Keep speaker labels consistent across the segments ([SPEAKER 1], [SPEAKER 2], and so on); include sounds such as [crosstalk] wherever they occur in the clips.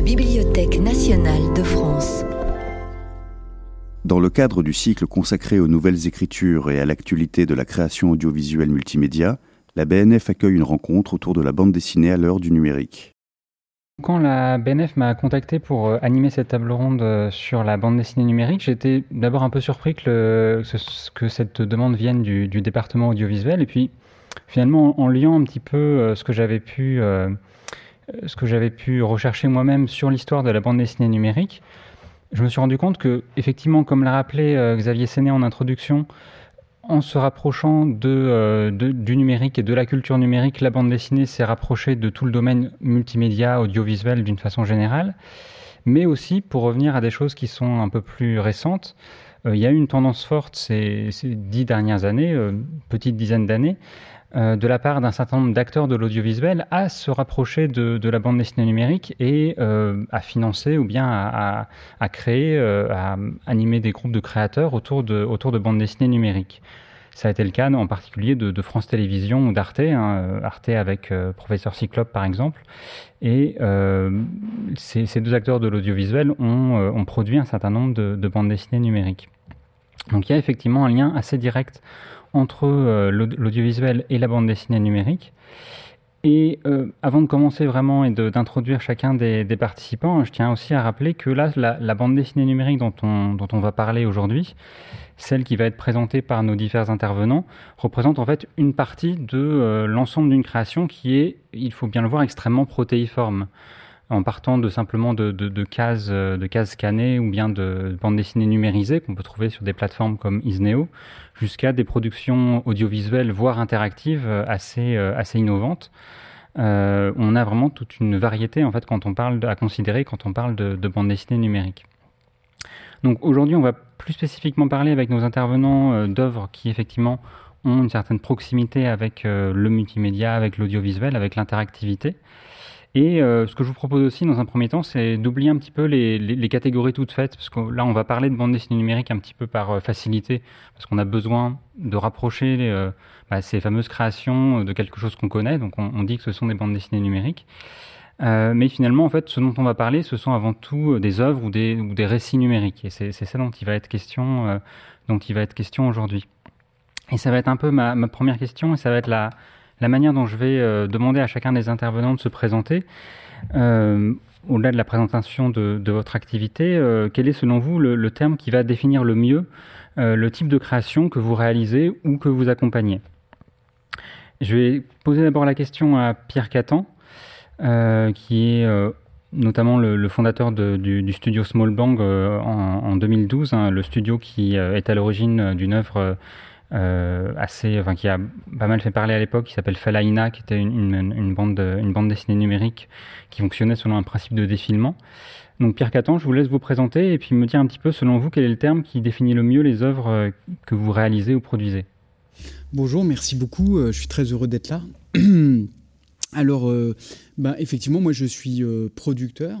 [SPEAKER 1] la Bibliothèque nationale de France.
[SPEAKER 2] Dans le cadre du cycle consacré aux nouvelles écritures et à l'actualité de la création audiovisuelle multimédia, la BNF accueille une rencontre autour de la bande dessinée à l'heure du numérique.
[SPEAKER 3] Quand la BNF m'a contacté pour euh, animer cette table ronde euh, sur la bande dessinée numérique, j'étais d'abord un peu surpris que, que, cette demande vienne du, département audiovisuel et puis finalement en, liant un petit peu euh, ce que j'avais pu, ce que j'avais pu rechercher moi-même sur l'histoire de la bande dessinée numérique, je me suis rendu compte que effectivement, comme l'a rappelé Xavier Séné en introduction, en se rapprochant euh, de, du numérique et de la culture numérique, la bande dessinée s'est rapprochée de tout le domaine multimédia, audiovisuel d'une façon générale. Mais aussi, pour revenir à des choses qui sont un peu plus récentes, euh, il y a eu une tendance forte ces, dix dernières années, euh, petite dizaine d'années, euh, de la part d'un certain nombre d'acteurs de l'audiovisuel à se rapprocher de, la bande dessinée numérique et euh, à financer ou bien à, créer, euh, à animer des groupes de créateurs autour de, autour de bandes dessinées numériques. Ça a été le cas en particulier de, France Télévisions ou d'Arte, hein, Arte avec Professeur Cyclope par exemple. Et ces, deux acteurs de l'audiovisuel ont, ont, produit un certain nombre de, de bandes dessinées numériques. Donc il y a effectivement un lien assez direct entre euh, l'audiovisuel et la bande dessinée numérique. Et euh, avant de commencer vraiment et d'introduire chacun des, participants, je tiens aussi à rappeler que là, la, bande dessinée numérique dont on, dont on va parler aujourd'hui, celle qui va être présentée par nos divers intervenants, représente en fait une partie de euh, l'ensemble d'une création qui est, il faut bien le voir, extrêmement protéiforme en partant de simplement de, cases, euh, de cases scannées ou bien de bandes dessinées numérisées qu'on peut trouver sur des plateformes comme Isneo, jusqu'à des productions audiovisuelles, voire interactives, euh, assez, euh, assez innovantes. on a vraiment toute une variété en fait quand on parle à considérer quand on parle de, de bande dessinée numérique. Donc aujourd'hui, on va plus spécifiquement parler avec nos intervenants d'œuvres qui effectivement ont une certaine proximité avec le multimédia, avec l'audiovisuel, avec l'interactivité. Et euh, ce que je vous propose aussi dans un premier temps, c'est d'oublier un petit peu les, catégories toutes faites, parce que là, on va parler de bande dessinée numérique un petit peu par euh, facilité, parce qu'on a besoin de rapprocher euh, bah, ces fameuses créations de quelque chose qu'on connaît, donc on, dit que ce sont des bandes dessinées numériques. mais finalement, en fait, ce dont on va parler, ce sont avant tout des œuvres ou des, récits numériques, et c'est ça dont il va être question, dont il va être question aujourd'hui. Et ça va être un peu ma première question, et ça va être la la manière dont je vais euh, demander à chacun des intervenants de se présenter. Euh, au-delà de la présentation de, votre activité, euh, quel est selon vous le, terme qui va définir le mieux le type de création que vous réalisez ou que vous accompagnez? Je vais poser d'abord la question à Pierre Catan, qui est notamment le, fondateur du, studio Small Bang en, 2012, hein, le studio qui est à l'origine d'une œuvre euh, assez, enfin, qui a pas mal fait parler à l'époque, qui s'appelle Falaina, qui était une, une, bande, une bande dessinée numérique qui fonctionnait selon un principe de défilement. Donc Pierre Catan, je vous laisse vous présenter et puis me dire un petit peu, selon vous, quel est le terme qui définit le mieux les œuvres euh, que vous réalisez ou produisez?
[SPEAKER 4] Bonjour, merci beaucoup, euh, je suis très heureux d'être là. [clears throat] Alors, bah, effectivement, moi je suis producteur.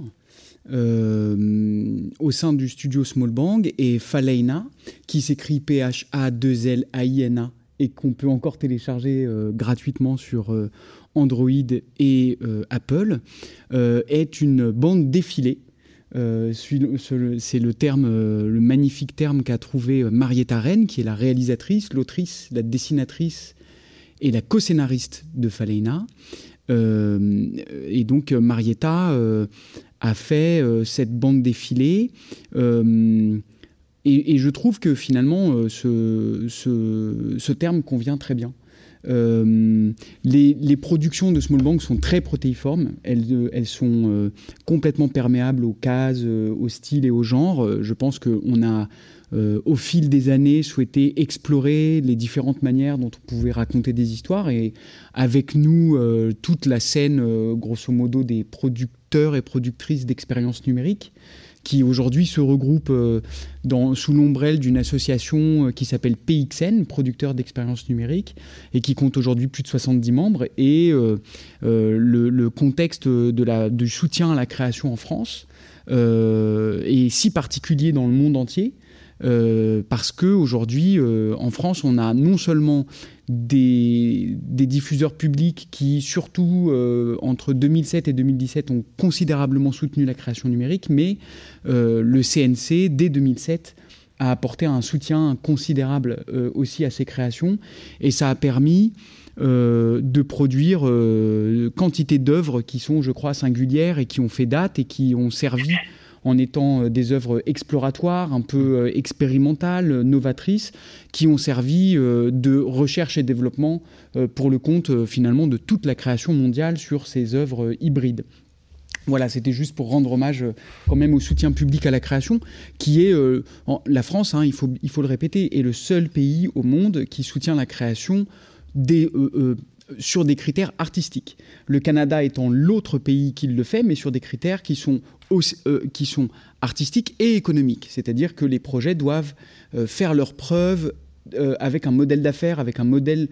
[SPEAKER 4] Euh, au sein du studio Small Bang et Faleina, qui s'écrit P-H-A-2-L-A-I-N-A et qu'on peut encore télécharger euh, gratuitement sur euh, Android et Apple, est une bande défilée. c'est le terme, le magnifique terme qu'a trouvé Marietta Rennes, qui est la réalisatrice, l'autrice, la dessinatrice et la co-scénariste de Faleina. et donc Marietta a fait euh, cette bande défilée. Euh, et, je trouve que finalement, euh, ce, ce, terme convient très bien. les, productions de Small Bank sont très protéiformes. Elles, elles sont complètement perméables aux cases, au style et au genre. Je pense qu'on a, au fil des années, souhaité explorer les différentes manières dont on pouvait raconter des histoires. Et avec nous, toute la scène, grosso modo, des producteurs et productrices d'expériences numériques qui aujourd'hui se regroupent euh, sous l'ombrelle d'une association euh, qui s'appelle PXN, producteurs d'expériences numériques, et qui compte aujourd'hui plus de 70 membres. Et euh, le, contexte de du soutien à la création en France est si particulier dans le monde entier. parce que aujourd'hui, en France, on a non seulement des, diffuseurs publics qui, surtout entre 2007 et 2017, ont considérablement soutenu la création numérique, mais le CNC, dès 2007, a apporté un soutien considérable aussi à ces créations, et ça a permis euh, de produire euh, quantité d'œuvres qui sont, je crois, singulières et qui ont fait date et qui ont servi en étant euh, des œuvres exploratoires, un peu expérimentales, novatrices, qui ont servi de recherche et développement pour le compte finalement de toute la création mondiale sur ces œuvres hybrides. Voilà, c'était juste pour rendre hommage quand même au soutien public à la création, qui est la France, hein, il, faut, le répéter, est le seul pays au monde qui soutient la création des, euh, euh, sur des critères artistiques. Le Canada étant l'autre pays qui le fait, mais sur des critères qui sont, euh, artistiques et économiques. C'est-à-dire que les projets doivent faire leurs preuves avec un modèle d'affaires, avec un modèle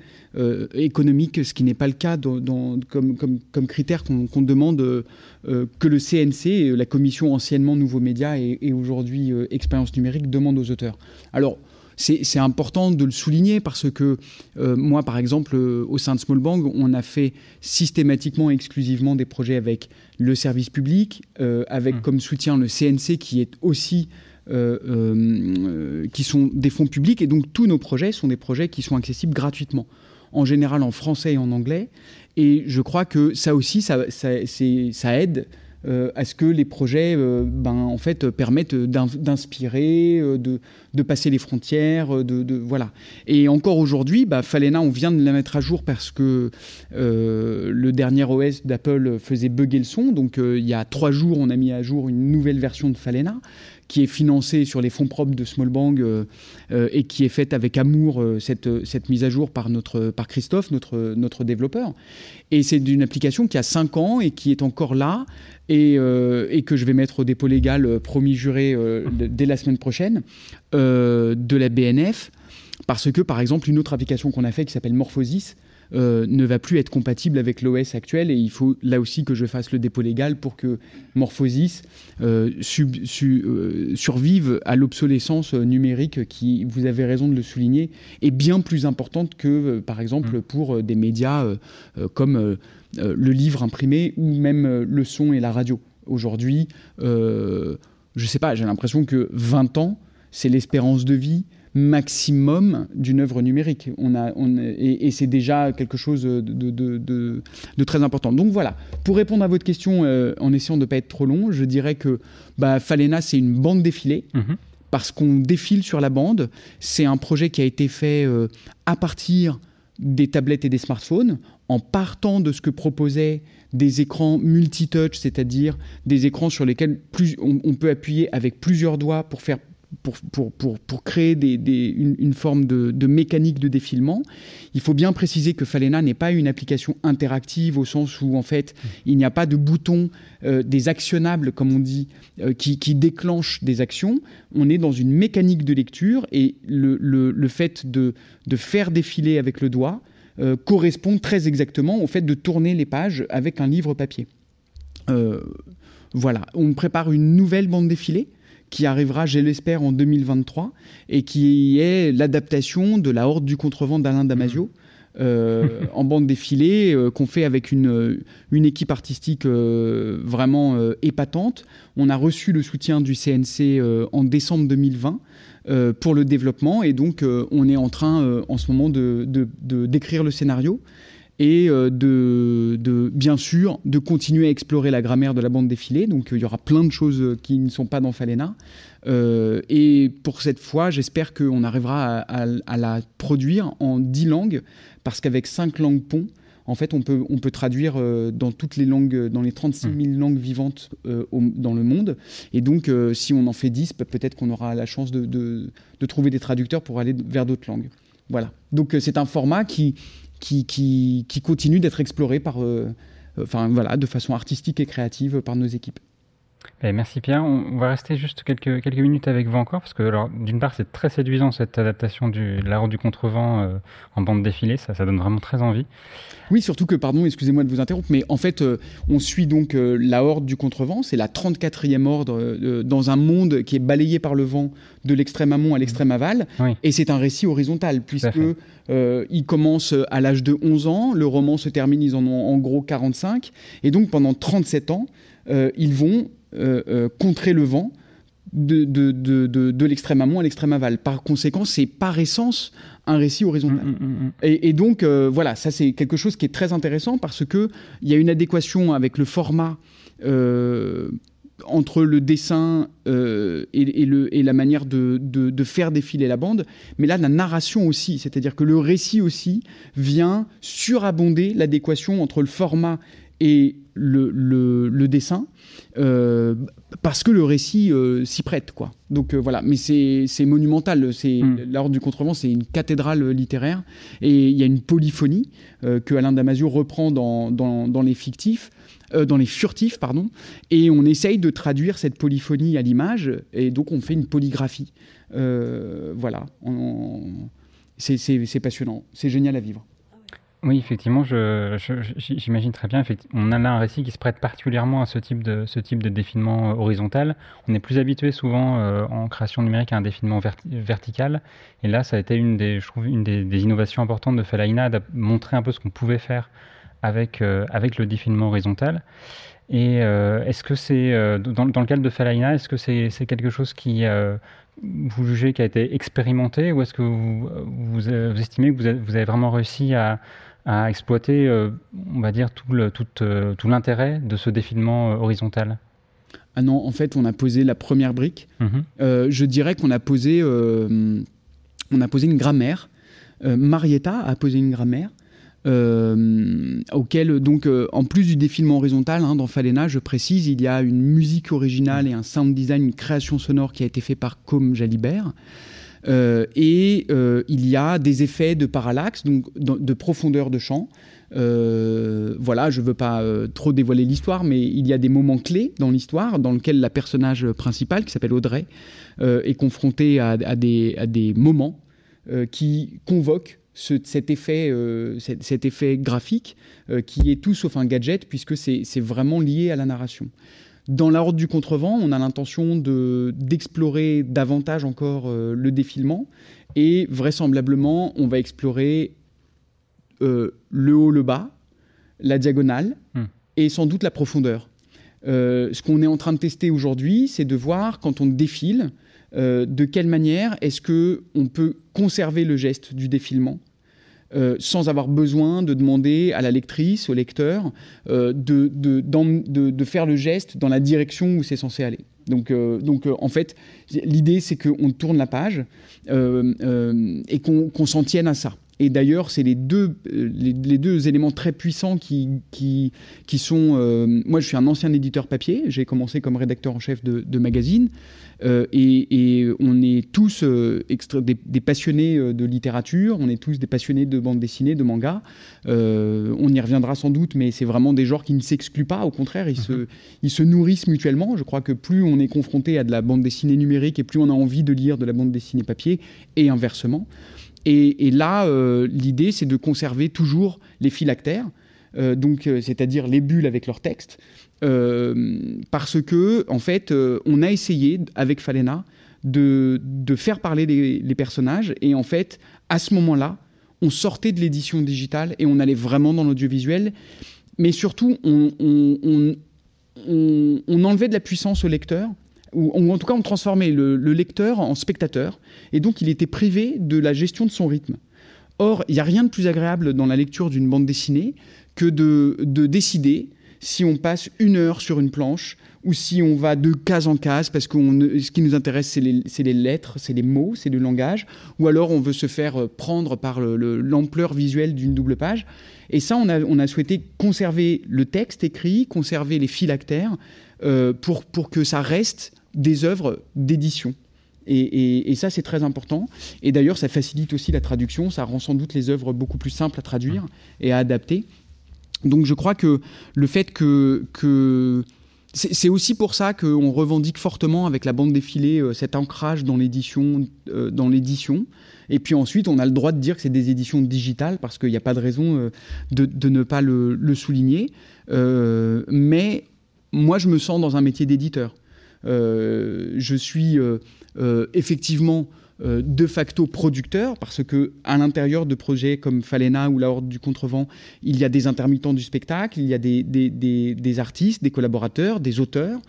[SPEAKER 4] économique, ce qui n'est pas le cas comme, critère qu'on demande que le CNC, la commission anciennement Nouveaux Médias et, et aujourd'hui Expérience Numérique, demande aux auteurs. Alors, c'est important de le souligner parce que euh, moi, par exemple, euh, au sein de Small Bank, on a fait systématiquement, exclusivement des projets avec le service public, euh, avec mmh. comme soutien le CNC qui est aussi qui sont des fonds publics et donc tous nos projets sont des projets qui sont accessibles gratuitement, en général en français et en anglais. Et je crois que ça aussi, ça, ça aide euh, à ce que les projets ben, en fait, permettent d'inspirer, euh, de, passer les frontières. De, voilà. Et encore aujourd'hui, bah, Falena, on vient de la mettre à jour parce que le dernier OS d'Apple faisait bugger le son. Donc il y a trois jours, on a mis à jour une nouvelle version de Falena qui est financée sur les fonds propres de Smallbang euh, euh, et qui est faite avec amour, euh, cette, mise à jour par, Christophe, notre, notre développeur. Et c'est une application qui a 5 ans et qui est encore là et, et que je vais mettre au dépôt légal, promis juré, dès la semaine prochaine, de la BNF. Parce que, par exemple, une autre application qu'on a faite qui s'appelle Morphosis, euh, ne va plus être compatible avec l'OS actuel et il faut là aussi que je fasse le dépôt légal pour que Morphosis euh, euh, survive à l'obsolescence numérique qui, vous avez raison de le souligner, est bien plus importante que par exemple mmh. pour des médias comme le livre imprimé ou même le son et la radio. Aujourd'hui, je ne sais pas, j'ai l'impression que 20 ans, c'est l'espérance de vie maximum d'une œuvre numérique. On a, et, c'est déjà quelque chose de, très important. Donc voilà, pour répondre à votre question euh, en essayant de ne pas être trop long, je dirais que bah, Falena, c'est une bande défilée. Mhm. Parce qu'on défile sur la bande. C'est un projet qui a été fait euh, à partir des tablettes et des smartphones, en partant de ce que proposaient des écrans multitouch, c'est-à-dire des écrans sur lesquels plus, on, peut appuyer avec plusieurs doigts pour faire pour, pour, pour, créer des, une, forme de, mécanique de défilement. Il faut bien préciser que Falena n'est pas une application interactive au sens où en fait il n'y a pas de bouton euh, des actionnables comme on dit euh, qui, qui déclenchent des actions. On est dans une mécanique de lecture et le, le, fait de, de, faire défiler avec le doigt euh, correspond très exactement au fait de tourner les pages avec un livre papier. voilà, on prépare une nouvelle bande défilée qui arrivera, je l'espère, en 2023, et qui est l'adaptation de La Horde du contrevent d'Alain Damasio. Mmh. Euh, en bande défilée euh, qu'on fait avec une, une équipe artistique euh, vraiment épatante. On a reçu le soutien du CNC en décembre 2020 pour le développement et donc on est en train en ce moment de, d'écrire le scénario et euh, de, bien sûr de continuer à explorer la grammaire de la bande défilée. Donc il y aura plein de choses qui ne sont pas dans Falena. Euh, et pour cette fois, j'espère qu'on arrivera à, la produire en 10 langues, parce qu'avec 5 langues pont, en fait, on peut, on peut traduire euh, dans toutes les langues, dans les 36 000 mmh. langues vivantes dans le monde. Et donc, si on en fait 10, peut-être qu'on aura la chance de, de, trouver des traducteurs pour aller vers d'autres langues. Voilà. Donc, c'est un format qui, qui, qui, qui continue d'être exploré par, euh, enfin, voilà, de façon artistique et créative par nos équipes.
[SPEAKER 3] Eh, merci Pierre. On va rester juste quelques, quelques minutes avec vous encore, parce que d'une part c'est très séduisant cette adaptation du, de la du contrevent euh, en bande défilée, ça, ça donne vraiment très envie.
[SPEAKER 4] Oui, surtout que, pardon, excusez-moi de vous interrompre, mais en fait, euh, on suit donc euh, la horde du contrevent, c'est la 34e ordre euh, dans un monde qui est balayé par le vent de l'extrême amont à l'extrême aval, et c'est un récit horizontal, puisque ils commencent à l'âge de 11 ans, le roman se termine, ils en ont en gros 45, et donc pendant 37 ans, ils vont contrer le vent de, de, de, l'extrême amont à l'extrême aval. Par conséquent, c'est par essence un récit horizontal. Mm, mm, mm, et, donc, euh, voilà, ça c'est quelque chose qui est très intéressant parce qu'il y a une adéquation avec le format euh, entre le dessin euh, et, le, et, la manière de, faire défiler la bande, mais là, la narration aussi, c'est-à-dire que le récit aussi vient surabonder l'adéquation entre le format et le, le dessin. Euh, parce que le récit euh, s'y prête, quoi. Donc voilà, mais c'est monumental. C'est mm. l'ordre du contrevent, c'est une cathédrale littéraire, et il y a une polyphonie que Alain Damasio reprend dans, dans, les fictifs. Dans les furtifs, pardon, et on essaye de traduire cette polyphonie à l'image, et donc on fait une polygraphie. voilà, c'est passionnant, c'est génial à vivre.
[SPEAKER 3] Oui, effectivement, j'imagine très bien. On a là un récit qui se prête particulièrement à ce type de, défilement euh, horizontal. On est plus habitué souvent euh, en création numérique à un défilement vertical. Et là, ça a été une des, je trouve, une des, innovations importantes de Falaina, de montrer un peu ce qu'on pouvait faire avec, euh, avec le défilement horizontal. Et est-ce que c'est, dans, dans, le cadre de Falaina, est-ce que c'est quelque chose qui, vous jugez qui a été expérimenté ou est-ce que vous, vous, estimez que vous avez, vous avez vraiment réussi à à exploiter, euh, on va dire, tout, le, tout, euh, tout l'intérêt de ce défilement euh, horizontal?
[SPEAKER 4] Ah non, en fait, on a posé la première brique. Mhm. je dirais qu'on a posé, on a posé une grammaire. Marietta a posé une grammaire. Auquel, donc, en plus du défilement horizontal, hein, dans Falena, je précise, il y a une musique originale et un sound design, une création sonore qui a été fait par Com Jalibert. Euh, et euh, il y a des effets de parallaxe, donc de profondeur de champ. Euh, voilà, je ne veux pas trop dévoiler l'histoire, mais il y a des moments clés dans l'histoire dans lesquels la personnage principale, qui s'appelle Audrey, est confrontée à, des, moments qui convoquent cet, effet, cet, effet graphique qui est tout sauf un gadget, puisque c'est vraiment lié à la narration. Dans la Horde du Contrevent, on a l'intention d'explorer davantage encore euh, le défilement et vraisemblablement, on va explorer euh, le haut, le bas, la diagonale hmm. et sans doute la profondeur. Euh, ce qu'on est en train de tester aujourd'hui, c'est de voir quand on défile, de quelle manière est-ce que on peut conserver le geste du défilement euh, sans avoir besoin de demander à la lectrice, au lecteur, euh, de, de, de, faire le geste dans la direction où c'est censé aller. Donc, euh, donc en fait, l'idée, c'est qu'on tourne la page et qu'on s'en tienne à ça. Et d'ailleurs, c'est les deux, les, deux éléments très puissants qui, qui, qui sont... moi, je suis un ancien éditeur papier, j'ai commencé comme rédacteur en chef de, de magazine. Euh, et, on est tous euh, des, passionnés euh, de littérature, on est tous des passionnés de bande dessinée, de manga. on y reviendra sans doute, mais c'est vraiment des genres qui ne s'excluent pas, au contraire, ils, se, mhm. ils se nourrissent mutuellement. Je crois que plus on est confronté à de la bande dessinée numérique et plus on a envie de lire de la bande dessinée papier, et inversement. Et, là, l'idée, c'est de conserver toujours les phylactères. donc c'est-à-dire les bulles avec leur texte, euh, parce que, en fait, euh, on a essayé avec Falena de, faire parler les, personnages, et en fait, à ce moment-là, on sortait de l'édition digitale et on allait vraiment dans l'audiovisuel, mais surtout, on, on, enlevait de la puissance au lecteur, ou, en tout cas, on transformait le, lecteur en spectateur, et donc il était privé de la gestion de son rythme. Or, il n'y a rien de plus agréable dans la lecture d'une bande dessinée que de, de décider si on passe une heure sur une planche ou si on va de case en case parce que ce qui nous intéresse, c'est les, lettres, c'est les mots, c'est le langage, ou alors on veut se faire euh, prendre par l'ampleur visuelle d'une double page. Et ça, on a, souhaité conserver le texte écrit, conserver les phylactères euh, pour, pour que ça reste des œuvres d'édition. Et, ça, c'est très important. Et d'ailleurs, ça facilite aussi la traduction. Ça rend sans doute les œuvres beaucoup plus simples à traduire et à adapter. Donc je crois que le fait que, c'est aussi pour ça qu'on revendique fortement avec la bande défilée euh, cet ancrage dans l'édition, euh, dans l'édition. Et puis ensuite, on a le droit de dire que c'est des éditions digitales parce qu'il n'y a pas de raison euh, de, ne pas le, souligner. mais moi, je me sens dans un métier d'éditeur. Je suis effectivement euh, de facto producteur, parce que à l'intérieur de projets comme Falena ou La Horde du Contrevent, il y a des intermittents du spectacle, il y a des, artistes, des collaborateurs, des auteurs.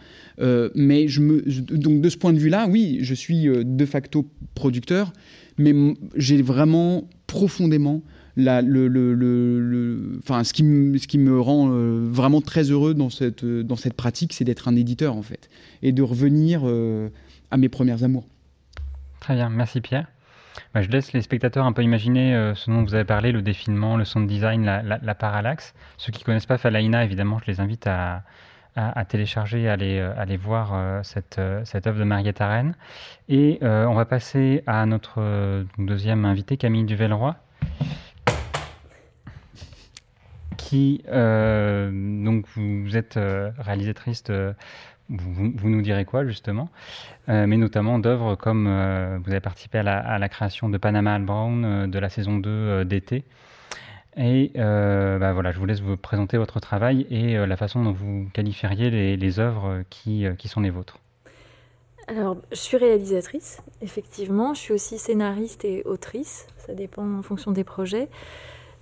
[SPEAKER 4] Euh, mais je me, donc de ce point de vue-là, oui, je suis euh, de facto producteur, mais j'ai vraiment profondément ce, qui me, rend vraiment très heureux dans cette, dans cette pratique, c'est d'être un éditeur en fait, et de revenir à mes premières amours.
[SPEAKER 3] Très bien, merci Pierre. Bah, je laisse les spectateurs un peu imaginer euh, ce dont vous avez parlé, le défilement, le sound design, la, la, parallaxe. Ceux qui ne connaissent pas Falaina, évidemment, je les invite à, à, télécharger, à aller, euh, aller voir euh, cette, cette œuvre de Mariette Arène. Et on va passer à notre deuxième invité, Camille Duvelleroy, qui, donc, vous êtes réalisatrice de vous, nous direz quoi justement, euh, mais notamment d'œuvres comme euh, vous avez participé à la, création de Panama Al Brown euh, de la saison 2 d'été. Et bah voilà, je vous laisse vous présenter votre travail et la façon dont vous qualifieriez les, les œuvres qui, qui, sont les vôtres.
[SPEAKER 5] Alors, je suis réalisatrice, effectivement. Je suis aussi scénariste et autrice. Ça dépend en fonction des projets.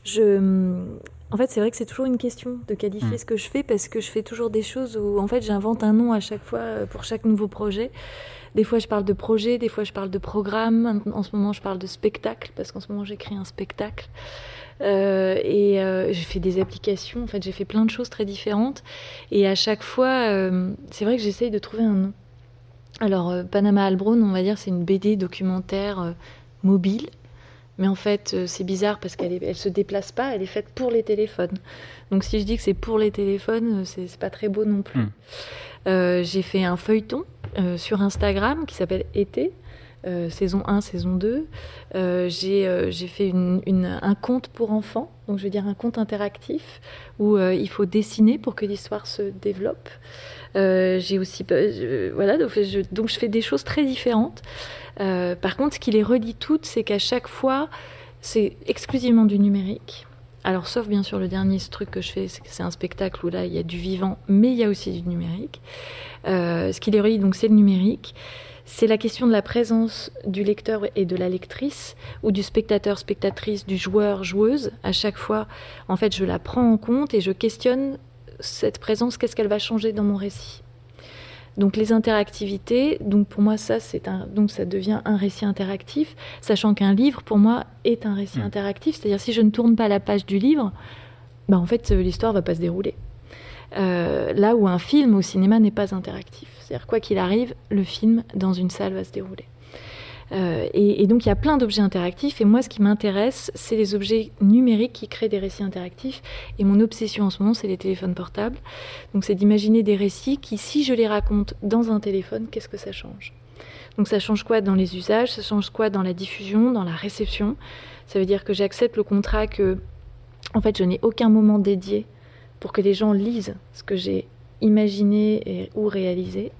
[SPEAKER 5] Je, en fait, c'est vrai que c'est toujours une question de qualifier mm. ce que je fais parce que je fais toujours des choses où, en fait, j'invente un nom à chaque fois euh, pour chaque nouveau projet. Des fois, je parle de projet, des fois, je parle de programme. En ce moment, je parle de spectacle parce qu'en ce moment, j'écris un spectacle. Euh, et euh, j'ai fait des applications. En fait, j'ai fait plein de choses très différentes. Et à chaque fois, c'est vrai que j'essaye de trouver un nom. Alors, Panama Albron, on va dire, c'est une BD documentaire mobile mais en fait, euh, c'est bizarre parce qu'elle ne se déplace pas, elle est faite pour les téléphones. Donc si je dis que c'est pour les téléphones, euh, c'est pas très beau non plus. Hmm. Euh, j'ai fait un feuilleton sur Instagram qui s'appelle Été. saison 1, saison 2. j'ai fait un conte pour enfants, donc je veux dire un conte interactif où il faut dessiner pour que l'histoire se développe. J'ai aussi, voilà, donc je, fais des choses très différentes. Euh, par contre, ce qui les relie toutes, c'est qu'à chaque fois, c'est exclusivement du numérique. Alors, sauf bien sûr le dernier truc que je fais, c'est un spectacle où là, il y a du vivant, mais il y a aussi du numérique. Euh, ce qui les relie, donc, c'est le numérique. C'est la question de la présence du lecteur et de la lectrice, ou du spectateur, spectatrice, du joueur, joueuse. À chaque fois, en fait, je la prends en compte et je questionne cette présence, qu'est-ce qu'elle va changer dans mon récit? Donc les interactivités, donc pour moi ça c'est un, donc ça devient un récit interactif, sachant qu'un livre pour moi est un récit hmm. interactif, c'est-à-dire si je ne tourne pas la page du livre, bah en fait l'histoire va pas se dérouler. Euh, là où un film au cinéma n'est pas interactif, c'est-à-dire quoi qu'il arrive, le film dans une salle va se dérouler. Euh, et, donc il y a plein d'objets interactifs. Et moi, ce qui m'intéresse, c'est les objets numériques qui créent des récits interactifs. Et mon obsession en ce moment, c'est les téléphones portables. Donc c'est d'imaginer des récits qui, si je les raconte dans un téléphone, qu'est-ce que ça change? Donc ça change quoi dans les usages? Ça change quoi dans la diffusion, dans la réception? Ça veut dire que j'accepte le contrat que, en fait, je n'ai aucun moment dédié pour que les gens lisent ce que j'ai imaginé ou réalisé.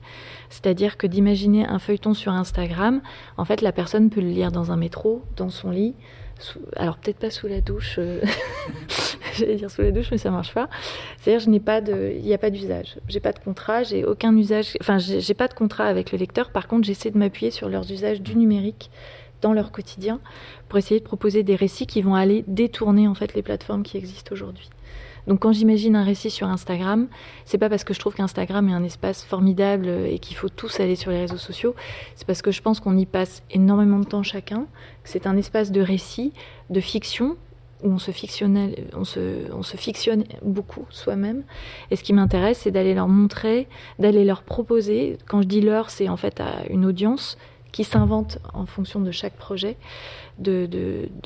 [SPEAKER 5] C'est-à-dire que d'imaginer un feuilleton sur Instagram, en fait, la personne peut le lire dans un métro, dans son lit, alors peut-être pas sous la douche, euh, [laughs] j'allais dire sous la douche, mais ça marche pas. C'est-à-dire, je n'ai pas de, il n'y a pas d'usage. J'ai pas de contrat, j'ai aucun usage, enfin, j'ai pas de contrat avec le lecteur. Par contre, j'essaie de m'appuyer sur leurs usages du numérique dans leur quotidien pour essayer de proposer des récits qui vont aller détourner en fait les plateformes qui existent aujourd'hui. Donc quand j'imagine un récit sur Instagram, c'est pas parce que je trouve qu'Instagram est un espace formidable et qu'il faut tous aller sur les réseaux sociaux, c'est parce que je pense qu'on y passe énormément de temps chacun, que c'est un espace de récit, de fiction où on se, on se, on se fictionne beaucoup soi-même. Et ce qui m'intéresse, c'est d'aller leur montrer, d'aller leur proposer. Quand je dis leur, c'est en fait à une audience qui s'invente en fonction de chaque projet, de,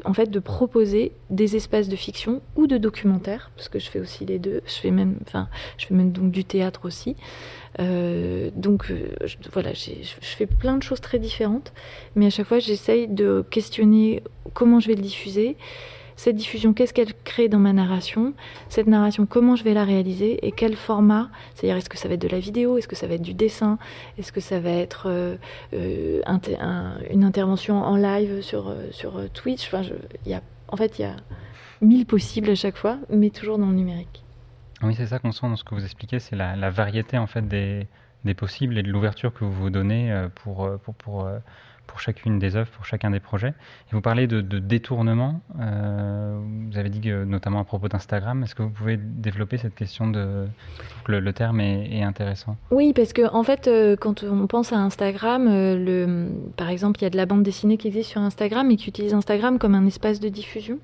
[SPEAKER 5] en fait, de proposer des espaces de fiction ou de documentaire, parce que je fais aussi les deux. Je fais même, enfin, je fais même donc du théâtre aussi. Euh, donc euh, voilà, je fais plein de choses très différentes, mais à chaque fois j'essaye de questionner comment je vais le diffuser cette diffusion, qu'est-ce qu'elle crée dans ma narration Cette narration, comment je vais la réaliser Et quel format C'est-à-dire, est-ce que ça va être de la vidéo Est-ce que ça va être du dessin Est-ce que ça va être euh, euh, une intervention en live sur, euh, sur Twitch enfin, y a, En fait, il y a mille possibles à chaque fois, mais toujours dans le numérique.
[SPEAKER 3] Oui, c'est ça qu'on sent dans ce que vous expliquez, c'est la, variété en fait des, des possibles et de l'ouverture que vous vous donnez pour, pour pour chacune des œuvres, pour chacun des projets. Et vous parlez de, détournement. Euh, vous avez dit que, notamment à propos d'Instagram. Est-ce que vous pouvez développer cette question de le, le terme est, intéressant?
[SPEAKER 5] Oui, parce que en fait, euh, quand on pense à Instagram, euh, par exemple, il y a de la bande dessinée qui existe sur Instagram et qui utilise Instagram comme un espace de diffusion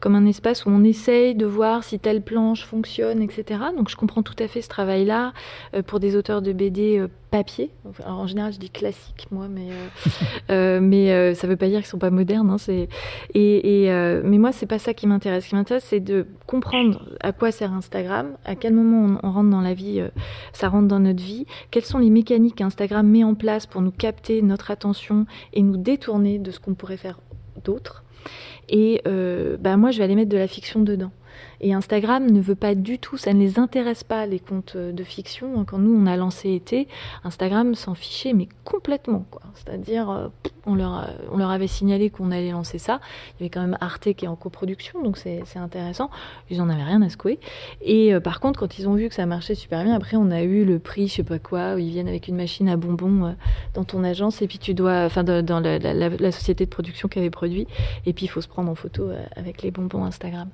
[SPEAKER 5] comme un espace où on essaye de voir si telle planche fonctionne, etc. Donc je comprends tout à fait ce travail-là euh, pour des auteurs de BD euh, papier. En général, je dis classique, moi, mais euh, [laughs] mais ça ne veut pas dire qu'ils sont pas modernes. Hein, et, mais moi, c'est pas ça qui m'intéresse. Ce qui m'intéresse, c'est de comprendre à quoi sert Instagram, à quel moment on, rentre dans la vie, ça rentre dans notre vie, quelles sont les mécaniques qu'Instagram met en place pour nous capter notre attention et nous détourner de ce qu'on pourrait faire d'autre. Et euh, bah moi, je vais aller mettre de la fiction dedans. Et Instagram ne veut pas du tout, ça ne les intéresse pas les comptes euh, de fiction. Quand nous on a lancé été, Instagram s'en fichait mais complètement. C'est-à-dire euh, on leur avait signalé qu'on allait lancer ça. Il y avait quand même Arte qui est en coproduction donc c'est intéressant. Ils en avaient rien à secouer. Et euh, par contre quand ils ont vu que ça marchait super bien, après on a eu le prix je sais pas quoi où ils viennent avec une machine à bonbons dans ton agence et puis tu dois enfin dans la, la, société de production qui avait produit et puis il faut se prendre en photo avec les bonbons Instagram.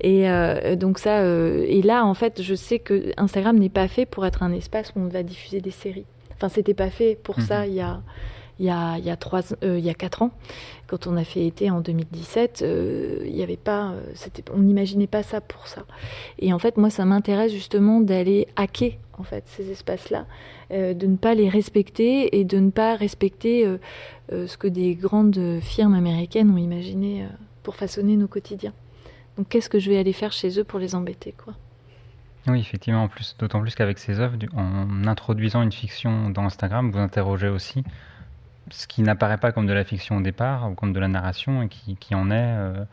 [SPEAKER 5] Et euh, donc ça, euh, et là en fait, je sais que Instagram n'est pas fait pour être un espace où on va diffuser des séries. Enfin, c'était pas fait pour mhm. ça il y a il y a, il y a, trois, euh, il y a quatre ans, quand on a fait été en 2017, il y avait pas, on n'imaginait pas ça pour ça. Et en fait, moi, ça m'intéresse justement d'aller hacker en fait ces espaces-là, de ne pas les respecter et de ne pas respecter ce que des grandes firmes américaines ont imaginé pour façonner nos quotidiens. Qu'est-ce que je vais aller faire chez eux pour les embêter quoi?
[SPEAKER 3] Oui, effectivement, en plus, d'autant plus qu'avec ces œuvres, en introduisant une fiction dans Instagram, vous interrogez aussi ce qui n'apparaît pas comme de la fiction au départ ou comme de la narration et qui, qui en est euh,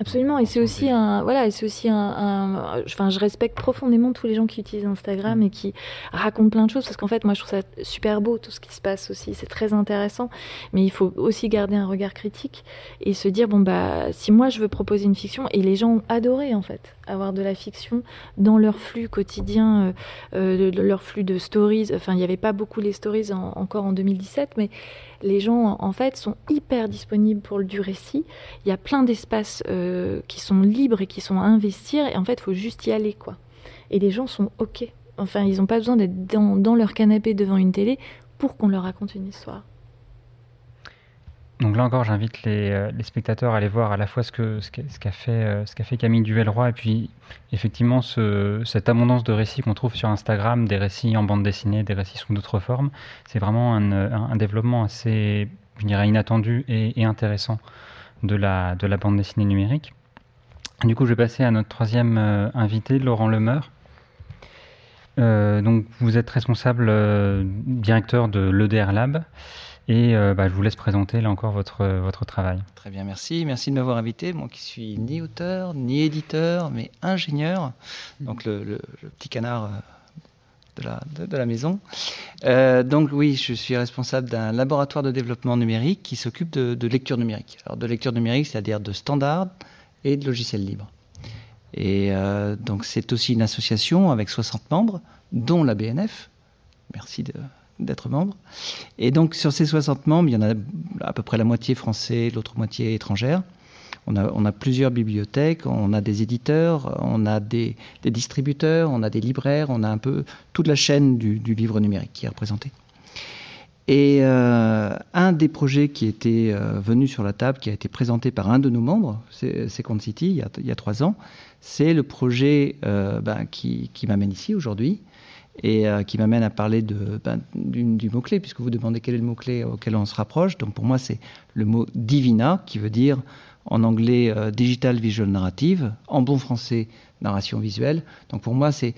[SPEAKER 5] Absolument, et c'est aussi un, voilà, c'est aussi un, enfin, je respecte profondément tous les gens qui utilisent Instagram et qui racontent plein de choses parce qu'en fait, moi, je trouve ça super beau tout ce qui se passe aussi, c'est très intéressant, mais il faut aussi garder un regard critique et se dire bon bah, si moi je veux proposer une fiction et les gens ont adoré en fait avoir de la fiction dans leur flux quotidien, euh, euh leur flux de stories. Enfin, il n'y avait pas beaucoup les stories encore en 2017, mais les gens en fait sont hyper disponibles pour du récit. Il y a plein d'espaces euh, qui sont libres et qui sont à investir et en fait il faut juste y aller quoi. Et les gens sont ok. Enfin ils n'ont pas besoin d'être dans, leur canapé devant une télé pour qu'on leur raconte une histoire.
[SPEAKER 3] Donc là encore, j'invite les, euh, spectateurs à aller voir à la fois ce euh, qu'a fait Camille Duvelroy et puis effectivement ce, cette abondance de récits qu'on trouve sur Instagram, des récits en bande dessinée, des récits sous d'autres formes. C'est vraiment un, un, développement assez, je dirais, inattendu et, intéressant de la, de la bande dessinée numérique. Du coup, je vais passer à notre troisième euh, invité, Laurent Lemeur. Euh, donc, vous êtes responsable directeur de l'EDR Lab. Et euh, bah, je vous laisse présenter là encore votre, euh, votre travail.
[SPEAKER 6] Très bien, merci. Merci de m'avoir invité. Moi qui suis ni auteur, ni éditeur, mais ingénieur. Donc le, petit canard euh, de la, de, la maison. donc oui, je suis responsable d'un laboratoire de développement numérique qui s'occupe de, lecture numérique. Alors de lecture numérique, c'est-à-dire de standards et de logiciels libres. Et donc c'est aussi une association avec 60 membres, dont la BNF. Merci de d'être membre. Et donc sur ces 60 membres, il y en a à peu près la moitié français, l'autre moitié étrangère. On a, on a, plusieurs bibliothèques, on a des éditeurs, on a des, distributeurs, on a des libraires, on a un peu toute la chaîne du, livre numérique qui est représentée. Et euh, un des projets qui était euh, venu sur la table, qui a été présenté par un de nos membres, Second City, il y, a, il y a trois ans, c'est le projet euh, ben, qui, qui m'amène ici aujourd'hui, et euh, qui m'amène à parler ben, du, mot-clé, puisque vous demandez quel est le mot-clé auquel on se rapproche. Donc pour moi, c'est le mot divina, qui veut dire en anglais euh, digital visual narrative, en bon français narration visuelle. Donc pour moi, c'est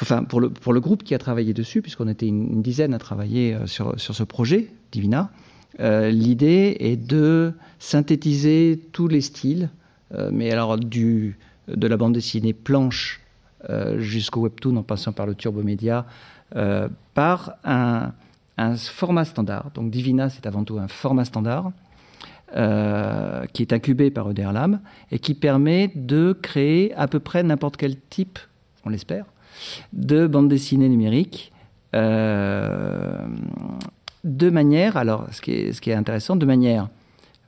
[SPEAKER 6] enfin pour le, pour le groupe qui a travaillé dessus, puisqu'on était une, dizaine à travailler euh, sur, sur ce projet Divina, l'idée est de synthétiser tous les styles, mais alors du, de la bande dessinée planche jusqu'au webtoon en passant par le turbomédia, euh, par un, format standard. Donc Divina, c'est avant tout un format standard. Euh, qui est incubé par Ederlam et qui permet de créer à peu près n'importe quel type, on l'espère, de bande dessinée numérique de manière, alors ce qui est, ce qui est intéressant, de manière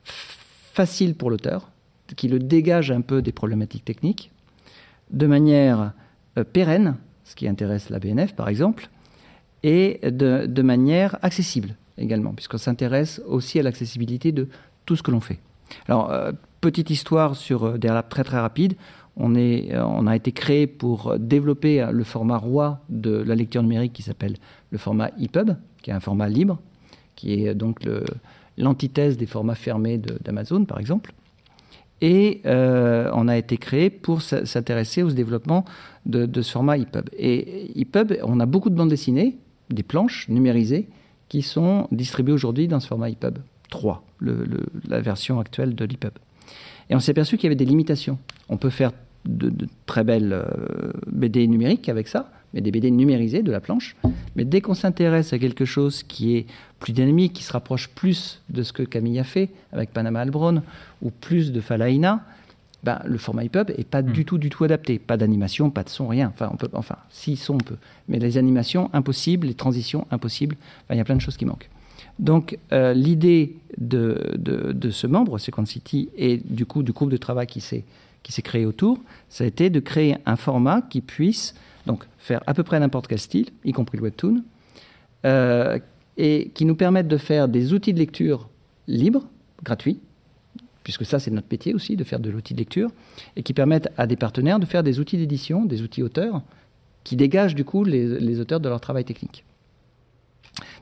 [SPEAKER 6] facile pour l'auteur, qui le dégage un peu des problématiques techniques, de manière euh, pérenne, ce qui intéresse la BNF par exemple, et de, de manière accessible également, puisqu'on s'intéresse aussi à l'accessibilité de tout ce que l'on fait. Alors, euh, petite histoire sur euh, des très très rapide. On, est, euh, on a été créé pour développer le format roi de la lecture numérique qui s'appelle le format EPUB, qui est un format libre, qui est donc l'antithèse des formats fermés d'Amazon, par exemple. Et on a été créé pour s'intéresser au développement de, de, ce format EPUB. Et EPUB, on a beaucoup de bandes dessinées, des planches numérisées, qui sont distribuées aujourd'hui dans ce format EPUB 3, la version actuelle de l'EPUB. Et on s'est aperçu qu'il y avait des limitations. On peut faire de, très belles euh, BD numériques avec ça, mais des BD numérisées de la planche. Mais dès qu'on s'intéresse à quelque chose qui est plus dynamique, qui se rapproche plus de ce que Camille a fait avec Panama Albron, ou plus de Falaina, ben, le format EPUB n'est pas du hmm. tout, du tout adapté. Pas d'animation, pas de son, rien. Enfin, on peut, enfin, si son, on peut. Mais les animations, impossibles. Les transitions, impossibles. il y a plein de choses qui manquent. Donc, euh, l'idée de, de, ce membre, Second City, et du coup du groupe de travail qui s'est qui s'est créé autour, ça a été de créer un format qui puisse donc faire à peu près n'importe quel style, y compris le webtoon, euh, et qui nous permette de faire des outils de lecture libres, gratuits, puisque ça c'est notre métier aussi, de faire de l'outil de lecture, et qui permettent à des partenaires de faire des outils d'édition, des outils auteurs, qui dégagent du coup les, auteurs de leur travail technique.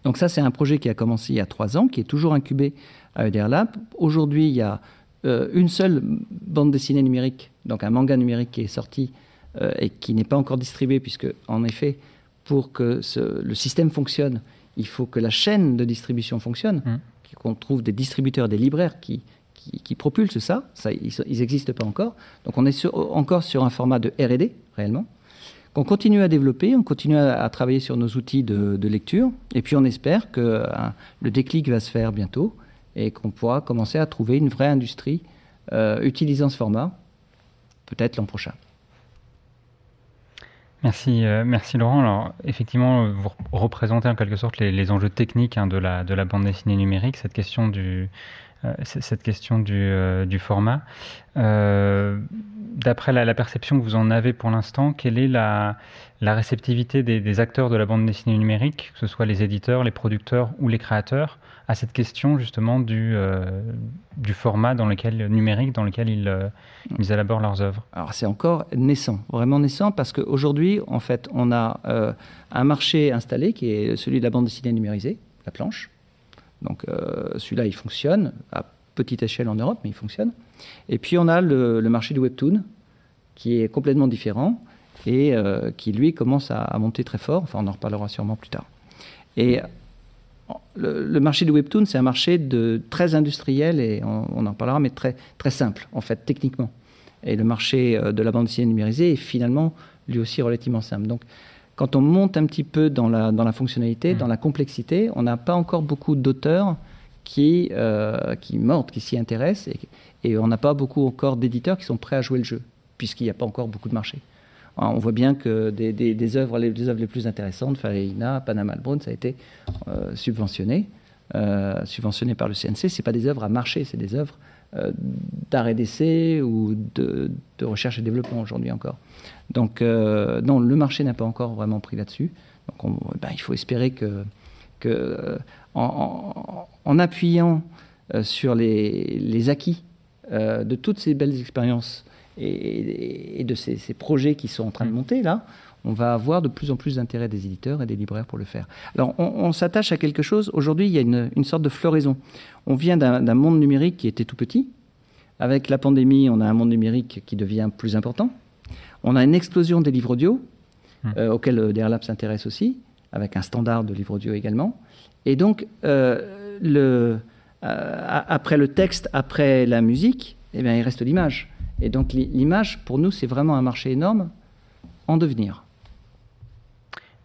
[SPEAKER 6] Donc ça c'est un projet qui a commencé il y a trois ans, qui est toujours incubé à EDR Lab. Aujourd'hui il y a euh, une seule bande dessinée numérique, donc un manga numérique qui est sorti euh, et qui n'est pas encore distribué, puisque en effet, pour que le système fonctionne, il faut que la chaîne de distribution fonctionne, mmh. qu'on trouve des distributeurs, des libraires qui, qui, propulsent ça. ça ils n'existent pas encore. Donc on est encore sur un format de RD, réellement, qu'on continue à développer, on continue à, travailler sur nos outils de, lecture, et puis on espère que hein, le déclic va se faire bientôt et qu'on pourra commencer à trouver une vraie industrie euh, utilisant ce format, peut-être l'an prochain.
[SPEAKER 3] Merci, euh, merci Laurent. Alors effectivement, vous représentez en quelque sorte les, enjeux techniques hein, de, la, de la bande dessinée numérique, cette question du, cette question du, euh, format. Euh, d'après la, perception que vous en avez pour l'instant, quelle est la, réceptivité des, acteurs de la bande dessinée numérique, que ce soit les éditeurs, les producteurs ou les créateurs, à cette question justement du, format dans lequel, numérique dans lequel ils, ils élaborent leurs œuvres?
[SPEAKER 6] Alors c'est encore naissant, vraiment naissant, parce qu'aujourd'hui, en fait, on a un marché installé qui est celui de la bande dessinée numérisée, la planche, donc euh, celui-là, il fonctionne à petite échelle en Europe, mais il fonctionne. Et puis on a le, marché du webtoon, qui est complètement différent et euh, qui, lui, commence à, monter très fort. Enfin, on en reparlera sûrement plus tard. Et le, marché du webtoon, c'est un marché très industriel et on, en parlera, mais très, très simple, en fait, techniquement. Et le marché euh, de la bande dessinée numérisée est finalement lui aussi relativement simple. Donc, quand on monte un petit peu dans la, dans la fonctionnalité, mmh. dans la complexité, on n'a pas encore beaucoup d'auteurs qui, euh, qui mordent, qui s'y intéressent, et, on n'a pas beaucoup encore d'éditeurs qui sont prêts à jouer le jeu, puisqu'il n'y a pas encore beaucoup de marché. on voit bien que des, des, œuvres, les, œuvres les plus intéressantes, Farina, Panama Albron, ça a été euh, subventionné, euh, subventionné par le CNC. Ce pas des œuvres à marché, c'est des œuvres d'arrêt d'essai ou de, recherche et développement aujourd'hui encore. Donc euh, non, le marché n'a pas encore vraiment pris là-dessus. Donc ben, il faut espérer que, que euh, en, appuyant sur les, acquis de toutes ces belles expériences et, de ces, ces, projets qui sont en train de monter là, on va avoir de plus en plus d'intérêt des éditeurs et des libraires pour le faire. Alors, on, s'attache à quelque chose. Aujourd'hui, il y a une, sorte de floraison. On vient d'un monde numérique qui était tout petit. Avec la pandémie, on a un monde numérique qui devient plus important. On a une explosion des livres audio, hmm. euh, auxquels euh, DRLab s'intéresse aussi, avec un standard de livres audio également. Et donc, euh, le, après le texte, après la musique, eh bien, il reste l'image. Et donc, l'image, pour nous, c'est vraiment un marché énorme en devenir.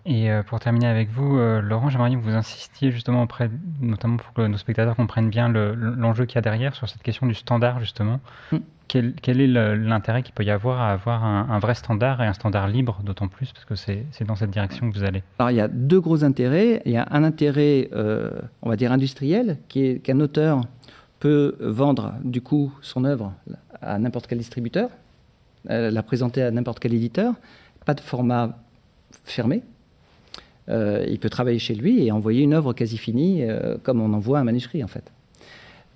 [SPEAKER 3] Et euh, pour terminer avec vous, euh, Laurent, j'aimerais que vous insistiez justement auprès, notamment pour que nos spectateurs comprennent bien l'enjeu qu'il y a derrière sur cette question du standard justement. Hmm. quel, est l'intérêt qu'il peut y avoir à avoir un, vrai standard et un standard libre, d'autant plus parce que c'est dans cette direction que vous allez?
[SPEAKER 6] Alors il y a deux gros intérêts. Il y a un intérêt, euh, on va dire industriel, qui est qu'un auteur peut vendre du coup son œuvre à n'importe quel distributeur, euh, la présenter à n'importe quel éditeur, pas de format fermé. Euh, il peut travailler chez lui et envoyer une œuvre quasi finie, comme on envoie un manuscrit en fait.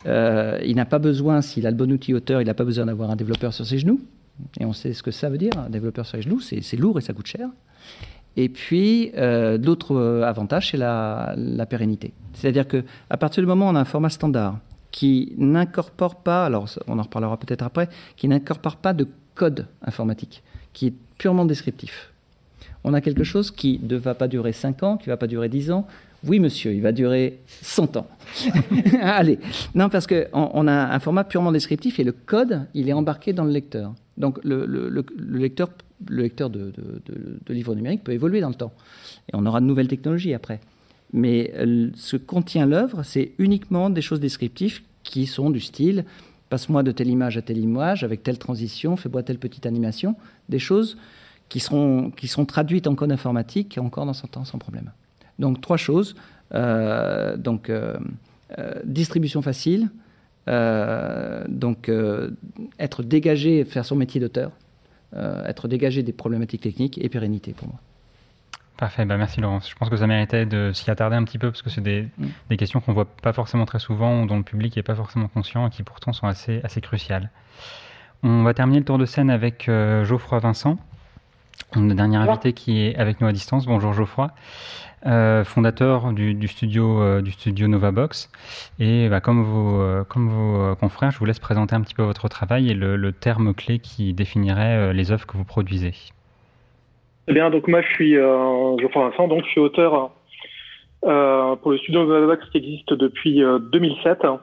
[SPEAKER 6] Euh, il n'a pas besoin, s'il a le bon outil auteur, il n'a pas besoin d'avoir un développeur sur ses genoux. Et on sait ce que ça veut dire, un développeur sur les genoux, c'est lourd et ça coûte cher. Et puis, euh, l'autre euh, avantage, c'est la, pérennité. C'est-à-dire qu'à partir du moment où on a un format standard qui n'incorpore pas, alors on en reparlera peut-être après, qui n'incorpore pas de code informatique, qui est purement descriptif. On a quelque chose qui ne va pas durer 5 ans, qui ne va pas durer 10 ans, oui, monsieur, il va durer 100 ans. [laughs] Allez. Non, parce qu'on on a un format purement descriptif et le code, il est embarqué dans le lecteur. Donc, le, lecteur, le lecteur de, livres numériques peut évoluer dans le temps. Et on aura de nouvelles technologies après. Mais euh, ce que contient l'œuvre, c'est uniquement des choses descriptives qui sont du style passe-moi de telle image à telle image, avec telle transition, fais-moi telle petite animation, des choses qui seront, qui sont traduites en code informatique encore dans son temps sans problème. Donc trois choses. Euh, donc euh, euh, distribution facile, donc être dégagé, faire son métier d'auteur, être dégagé des problématiques techniques et pérennité pour moi.
[SPEAKER 3] Parfait, bah merci Laurence. Je pense que ça méritait de s'y attarder un petit peu parce que c'est des, mm. des, questions qu'on voit pas forcément très souvent ou dont le public n'est pas forcément conscient et qui pourtant sont assez, assez cruciales. On va terminer le tour de scène avec Geoffroy Vincent, le dernier invité qui est avec nous à distance. Bonjour Geoffroy. Euh, fondateur du, studio, euh, du studio Novabox. Et bah, comme, vos, euh, comme vos confrères, je vous laisse présenter un petit peu votre travail et le, terme clé qui définirait les œuvres que vous produisez.
[SPEAKER 7] Eh bien, donc moi je suis Geoffroy Vincent, donc je suis auteur pour le studio Novabox qui existe depuis 2007. Je ne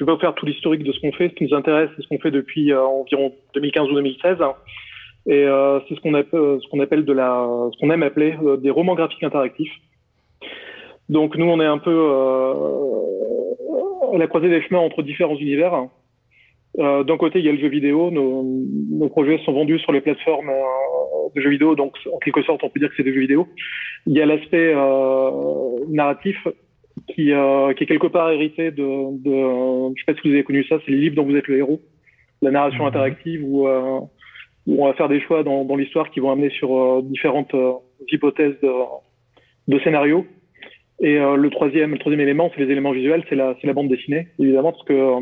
[SPEAKER 7] vais pas vous faire tout l'historique de ce qu'on fait. Ce qui nous intéresse, c'est ce qu'on fait depuis environ 2015 ou 2016. Et c'est ce qu'on appelle, ce qu'on appelle de la, ce qu'on aime appeler des romans graphiques interactifs. Donc nous, on est un peu euh, à la croisée des chemins entre différents univers. Euh, D'un côté, il y a le jeu vidéo. Nos, nos, projets sont vendus sur les plateformes euh, de jeux vidéo, donc en quelque sorte, on peut dire que c'est des jeux vidéo. Il y a l'aspect euh, narratif qui, euh, qui, est quelque part hérité de, de, je sais pas si vous avez connu ça, c'est les livres dont vous êtes le héros, la narration mhm. interactive où, où, on va faire des choix dans, dans l'histoire qui vont amener sur différentes hypothèses de, de scénario et euh, le troisième, le troisième élément, c'est les éléments visuels, c'est la, la bande dessinée, évidemment, parce que euh,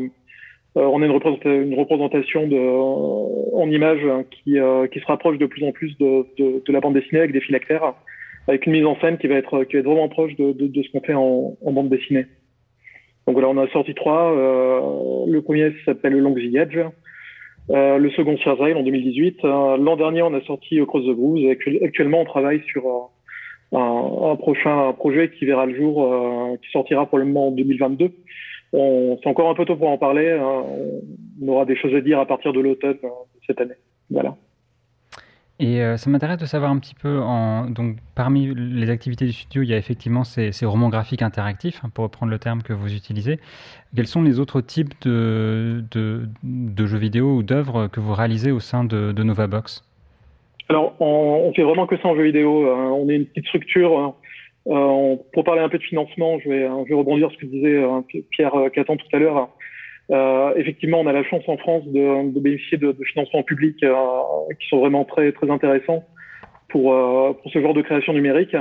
[SPEAKER 7] on a une, une représentation en images qui, euh, qui se rapproche de plus en plus de, de, de, la bande dessinée avec des phylactères, avec une mise en scène qui va être, qui va être vraiment proche de, ce qu'on fait en, en, bande dessinée. Donc voilà, on a sorti trois. le premier s'appelle Long the Edge. Euh, le second Rail en 2018. L'an dernier, on a sorti Cross the Bruise. Actuellement, on travaille sur un, prochain projet qui verra le jour, euh, qui sortira probablement en 2022. C'est encore un peu tôt pour en parler. Hein. On aura des choses à dire à partir de l'automne euh, cette année. Voilà.
[SPEAKER 3] Et euh, ça m'intéresse de savoir un petit peu, donc parmi les activités du studio, il y a effectivement ces, romans graphiques interactifs, hein, pour reprendre le terme que vous utilisez. Quels sont les autres types de, jeux vidéo ou d'œuvres que vous réalisez au sein de, de Novabox?
[SPEAKER 7] Alors, on, on fait vraiment que ça en jeu vidéo. Hein. on est une petite structure. Hein. Euh, pour parler un peu de financement, je vais, je vais rebondir sur ce que disait Pierre euh, Catan tout à l'heure. Euh, effectivement, on a la chance en France de, de bénéficier de, de, financements publics euh, qui sont vraiment très très intéressants pour pour ce genre de création numérique.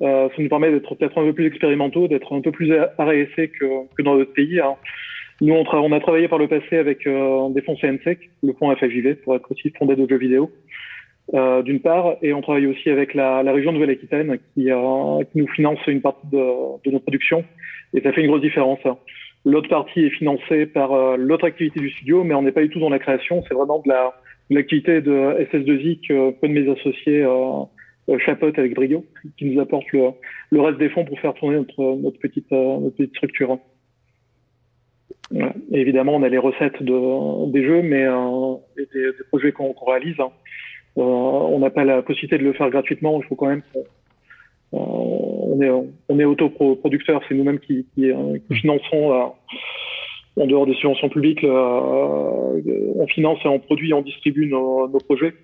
[SPEAKER 7] ça nous permet d'être peut-être un peu plus expérimentaux, d'être un peu plus arrêt que, que dans d'autres pays. Hein. Nous, on, on, a travaillé par le passé avec des fonds CNSEC, le fonds FFJV, pour être aussi fondé de jeux vidéo euh, d'une part, et on travaille aussi avec la, la région Nouvelle-Aquitaine qui, euh, qui, nous finance une partie de, de, nos productions, et ça fait une grosse différence. L'autre partie est financée par euh, l'autre activité du studio, mais on n'est pas du tout dans la création, c'est vraiment de la l'activité de SS2I que peu de mes associés euh, euh, chapeautent avec brio, qui nous apporte le, le, reste des fonds pour faire tourner notre, notre, petite, notre petite structure. Et évidemment, on a les recettes de, des jeux, mais euh, des, des, projets qu'on réalise. Hein. Euh, on n'a pas la possibilité de le faire gratuitement. Il faut quand même euh, on est on est autoproducteur, c'est nous-mêmes qui, qui, euh, qui, finançons en dehors des subventions publiques, on finance et on produit et on distribue nos, projets.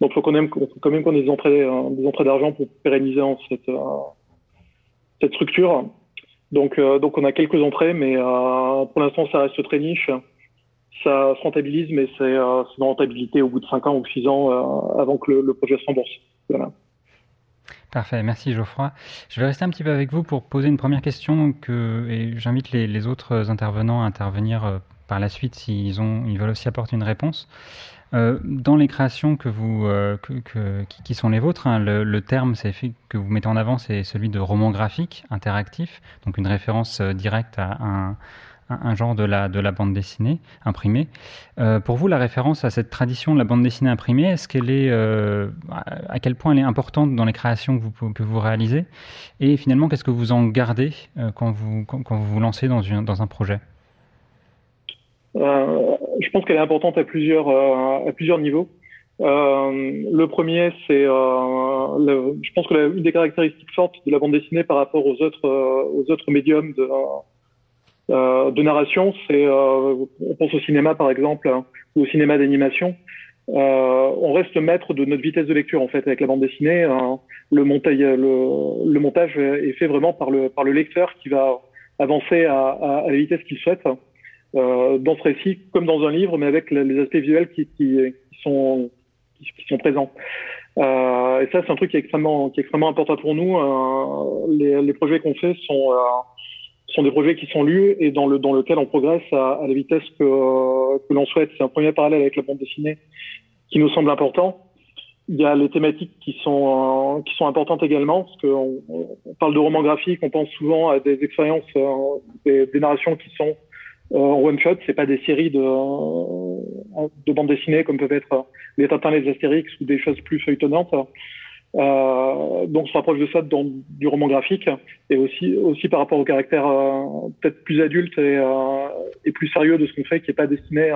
[SPEAKER 7] Donc il faut quand même, qu'on ait des entrées, des entrées d'argent pour pérenniser cette, cette structure. Donc, donc on a quelques entrées, mais pour l'instant ça reste très niche ça se rentabilise, mais c'est euh, une rentabilité au bout de 5 ans ou 6 ans euh, avant que le, projet se rembourse. Voilà.
[SPEAKER 3] Parfait, merci Geoffroy. Je vais rester un petit peu avec vous pour poser une première question que, et j'invite les, autres intervenants à intervenir euh, par la suite s'ils veulent aussi apporter une réponse. dans les créations que vous, que, qui, sont les vôtres, hein, le, le, terme que vous mettez en avant, c'est celui de roman graphique interactif, donc une référence directe à un, un genre de la, de la bande dessinée imprimée. Euh, pour vous, la référence à cette tradition de la bande dessinée imprimée, est-ce qu'elle est, euh, à quel point elle est importante dans les créations que vous, que vous réalisez? Et finalement, qu'est-ce que vous en gardez euh, quand, vous, quand, vous vous lancez dans, une, dans un projet?
[SPEAKER 7] Je pense qu'elle est importante à plusieurs, à plusieurs niveaux. le premier, c'est, je pense que la, une des caractéristiques fortes de la bande dessinée par rapport aux autres, aux autres médiums de, de narration, c'est euh, on pense au cinéma par exemple hein, ou au cinéma d'animation. Euh, on reste maître de notre vitesse de lecture en fait avec la bande dessinée. Hein. le, montage, est fait vraiment par le lecteur qui va avancer à, la vitesse qu'il souhaite euh, dans ce récit comme dans un livre, mais avec les aspects visuels qui, sont présents. Euh, et ça, c'est un truc qui est extrêmement important pour nous. les, les projets qu'on fait sont sont des projets qui sont lus et dans, le, dans lequel on progresse à, la vitesse que, que l'on souhaite. C'est un premier parallèle avec la bande dessinée qui nous semble important. Il y a les thématiques qui sont, euh, qui sont importantes également, parce qu'on on parle de romans graphiques, on pense souvent à des expériences, euh, des, narrations qui sont euh, en one-shot, c'est pas des séries de, de bandes dessinées comme peuvent être les Tintins, les Astérix ou des choses plus feuilletonnantes. Euh, donc, on se rapproche de ça dans du roman graphique et aussi, aussi par rapport au caractère euh, peut-être plus adulte et, euh, et, plus sérieux de ce qu'on fait, qui n'est pas destiné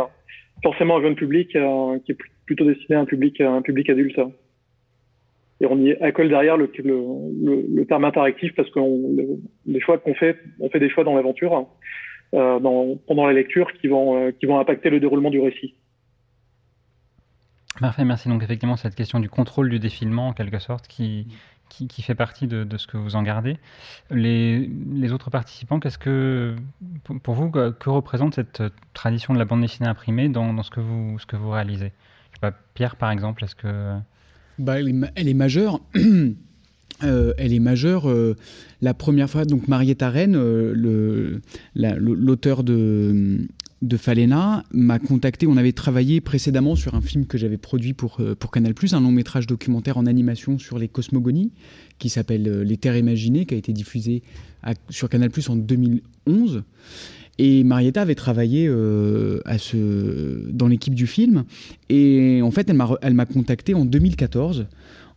[SPEAKER 7] forcément à un jeune public, qui est plutôt destiné à un public, un public adulte. Et on y accole derrière le, le, le, terme interactif parce que les choix qu'on fait, on fait des choix dans l'aventure, pendant la lecture, qui vont, qui vont impacter le déroulement du récit.
[SPEAKER 3] Parfait, merci. Donc effectivement, cette question du contrôle du défilement, en quelque sorte, qui, qui, fait partie de, ce que vous en gardez. Les, les autres participants, qu'est-ce que, pour vous, que représente cette tradition de la bande dessinée imprimée dans, dans ce, que vous, ce que vous réalisez? Pierre, par exemple, est-ce que...
[SPEAKER 4] Bah, elle, est, majeure. [clears throat] Euh, elle est majeure. Euh, la première fois, donc Marietta Rennes, euh, l'auteur de de Falena m'a contacté. On avait travaillé précédemment sur un film que j'avais produit pour, euh, pour Canal, un long métrage documentaire en animation sur les cosmogonies, qui s'appelle euh, Les Terres Imaginées, qui a été diffusé sur Canal en 2011. Et Marietta avait travaillé euh, dans l'équipe du film. Et en fait, elle m'a contacté en 2014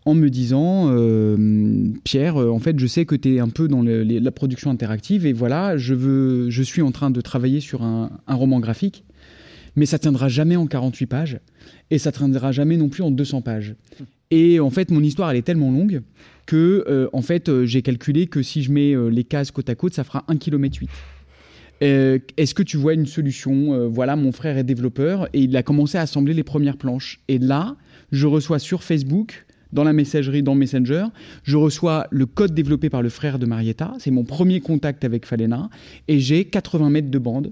[SPEAKER 4] en me disant euh, Pierre, euh, en fait, je sais que tu es un peu dans la production interactive et voilà, je, veux, je suis en train de travailler sur un, roman graphique, mais ça tiendra jamais en 48 pages et ça tiendra jamais non plus en 200 pages. Et en fait, mon histoire, elle est tellement longue que, euh, en fait, j'ai calculé que si je mets les cases côte à côte, ça fera 1 km 8. Est-ce que tu vois une solution? Voilà, mon frère est développeur et il a commencé à assembler les premières planches. Et là, je reçois sur Facebook dans la messagerie, dans Messenger. Je reçois le code développé par le frère de Marietta. C'est mon premier contact avec Falena. Et j'ai 80 mètres de bande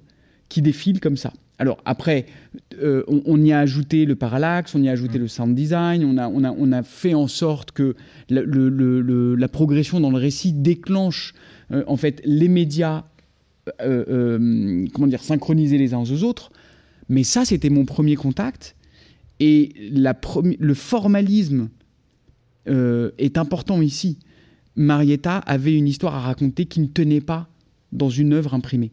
[SPEAKER 4] qui défilent comme ça. Alors après, euh, on, y a ajouté le parallaxe, on y a ajouté mmh. le sound design, on a, on a, on a fait en sorte que la progression dans le récit déclenche euh, en fait les médias, euh, comment dire, synchronisés les uns aux autres. Mais ça, c'était mon premier contact. Et la le formalisme euh, est important ici. Marietta avait une histoire à raconter qui ne tenait pas dans une œuvre imprimée.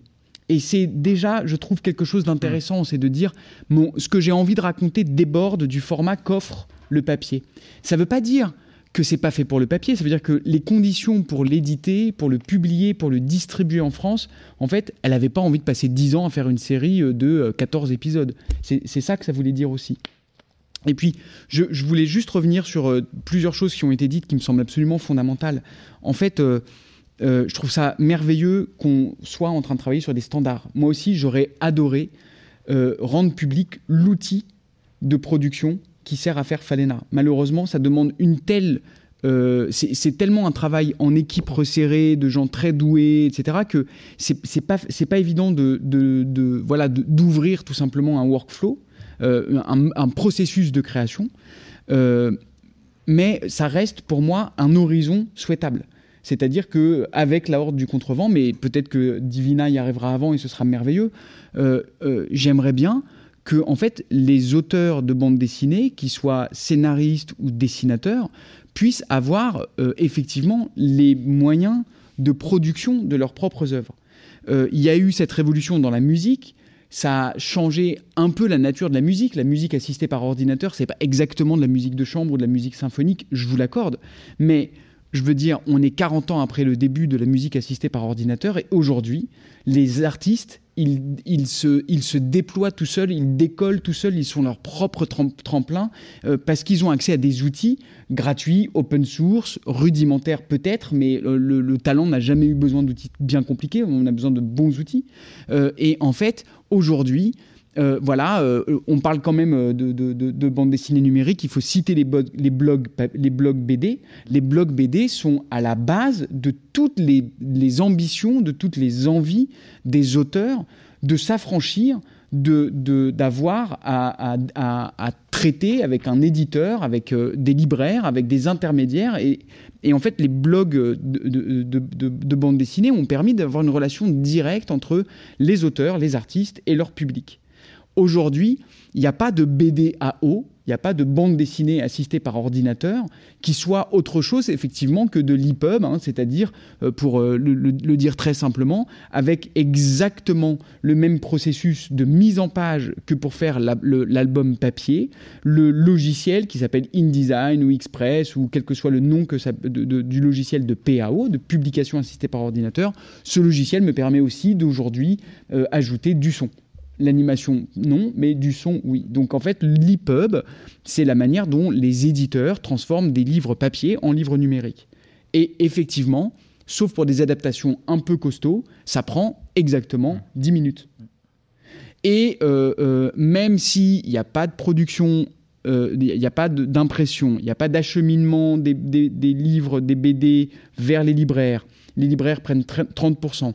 [SPEAKER 4] Et c'est déjà, je trouve, quelque chose d'intéressant, mm. c'est de dire, mon, ce que j'ai envie de raconter déborde du format qu'offre le papier. Ça ne veut pas dire que c'est pas fait pour le papier, ça veut dire que les conditions pour l'éditer, pour le publier, pour le distribuer en France, en fait, elle n'avait pas envie de passer 10 ans à faire une série euh, de 14 euh, épisodes. C'est ça que ça voulait dire aussi. Et puis, je, voulais juste revenir sur euh, plusieurs choses qui ont été dites qui me semblent absolument fondamentales. En fait, euh, je trouve ça merveilleux qu'on soit en train de travailler sur des standards. Moi aussi, j'aurais adoré rendre public l'outil de production qui sert à faire Falena. Malheureusement, ça demande une telle euh, c'est tellement un travail en équipe resserrée, de gens très doués, etc., que c'est pas, pas évident de, de, voilà, d'ouvrir tout simplement un workflow, euh, un, processus de création. Euh, mais ça reste pour moi un horizon souhaitable. C'est-à-dire que avec la horde du contrevent, mais peut-être que Divina y arrivera avant et ce sera merveilleux, j'aimerais bien que en fait les auteurs de bandes dessinées, qu'ils soient scénaristes ou dessinateurs, puissent avoir euh, effectivement les moyens de production de leurs propres œuvres. Euh, il y a eu cette révolution dans la musique, ça a changé un peu la nature de la musique. La musique assistée par ordinateur, c'est pas exactement de la musique de chambre ou de la musique symphonique, je vous l'accorde, mais je veux dire, on est 40 ans après le début de la musique assistée par ordinateur et aujourd'hui, les artistes, ils, se, ils se déploient tout seuls, ils décollent tout seuls, ils sont leur propre tremplin euh, parce qu'ils ont accès à des outils gratuits, open source, rudimentaires peut-être, mais le, talent n'a jamais eu besoin d'outils bien compliqués, on a besoin de bons outils. Euh, et en fait, aujourd'hui, euh, voilà, euh, on parle quand même euh, de, de, bande dessinée numérique. Il faut citer les, blogs, les blogs BD. Les blogs BD sont à la base de toutes les, ambitions, de toutes les envies des auteurs de s'affranchir d'avoir à, traiter avec un éditeur, avec des libraires, avec des intermédiaires. Et, et en fait, les blogs de, de bande dessinée ont permis d'avoir une relation directe entre les auteurs, les artistes et leur public. Aujourd'hui, il n'y a pas de BDAO, il n'y a pas de bande dessinée assistée par ordinateur qui soit autre chose effectivement que de l'EPUB, hein, c'est-à-dire, euh, pour euh, le, dire très simplement, avec exactement le même processus de mise en page que pour faire l'album papier, le logiciel qui s'appelle InDesign ou Express ou quel que soit le nom que du logiciel de PAO, de publication assistée par ordinateur, ce logiciel me permet aussi d'aujourd'hui euh, ajouter du son. L'animation, non, mais du son, oui. Donc en fait, l'EPUB, c'est la manière dont les éditeurs transforment des livres papier en livres numériques. Et effectivement, sauf pour des adaptations un peu costauds, ça prend exactement 10 minutes. Et euh, euh, même s'il n'y a pas de production, euh, il n'y a pas d'impression, il n'y a pas d'acheminement des, des, livres, des BD vers les libraires, les libraires prennent 30%.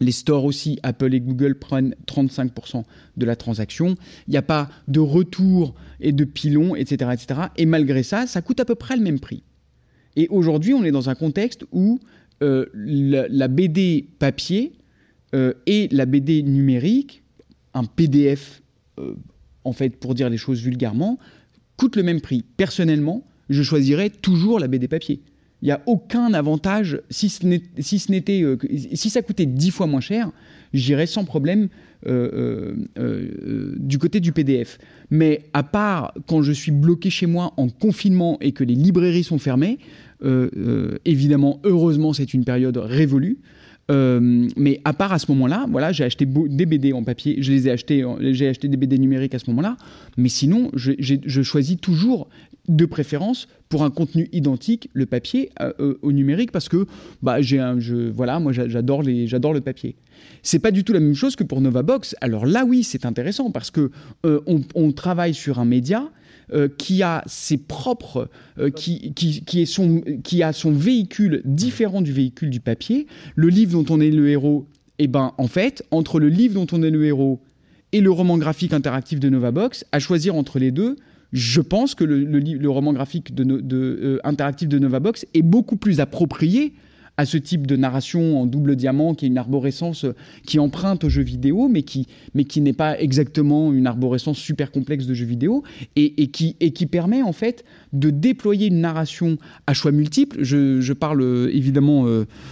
[SPEAKER 4] Les stores aussi, Apple et Google prennent 35% de la transaction. Il n'y a pas de retour et de pilon, etc., etc. Et malgré ça, ça coûte à peu près le même prix. Et aujourd'hui, on est dans un contexte où euh, la, BD papier euh, et la BD numérique, un PDF, euh, en fait, pour dire les choses vulgairement, coûtent le même prix. Personnellement, je choisirais toujours la BD papier. Il n'y a aucun avantage, si ce euh, si ça coûtait dix fois moins cher, j'irais sans problème euh, euh, du côté du PDF. Mais à part quand je suis bloqué chez moi en confinement et que les librairies sont fermées, évidemment, heureusement, c'est une période révolue. mais à part à ce moment-là, voilà, j'ai acheté des BD en papier, je les ai achetés, j'ai acheté des BD numériques à ce moment-là. Mais sinon, je choisis toujours de préférence pour un contenu identique, le papier euh, euh, au numérique, parce que bah, j'ai un, je, voilà, moi j'adore, les, j'adore le papier. C'est pas du tout la même chose que pour Novabox. Alors là, oui, c'est intéressant parce que euh, on, travaille sur un média qui a ses propres, qui, qui, qui, son, qui a son véhicule différent du véhicule du papier. Le livre dont on est le héros, et eh ben en fait, entre le livre dont on est le héros et le roman graphique interactif de Novabox, à choisir entre les deux, je pense que le, roman graphique euh, interactif de Novabox est beaucoup plus approprié à ce type de narration en double diamant qui est une arborescence euh, qui emprunte au jeu vidéo, mais qui, n'est pas exactement une arborescence super complexe de jeu vidéo, et, qui, et qui permet en fait de déployer une narration à choix multiples. Je, parle euh, évidemment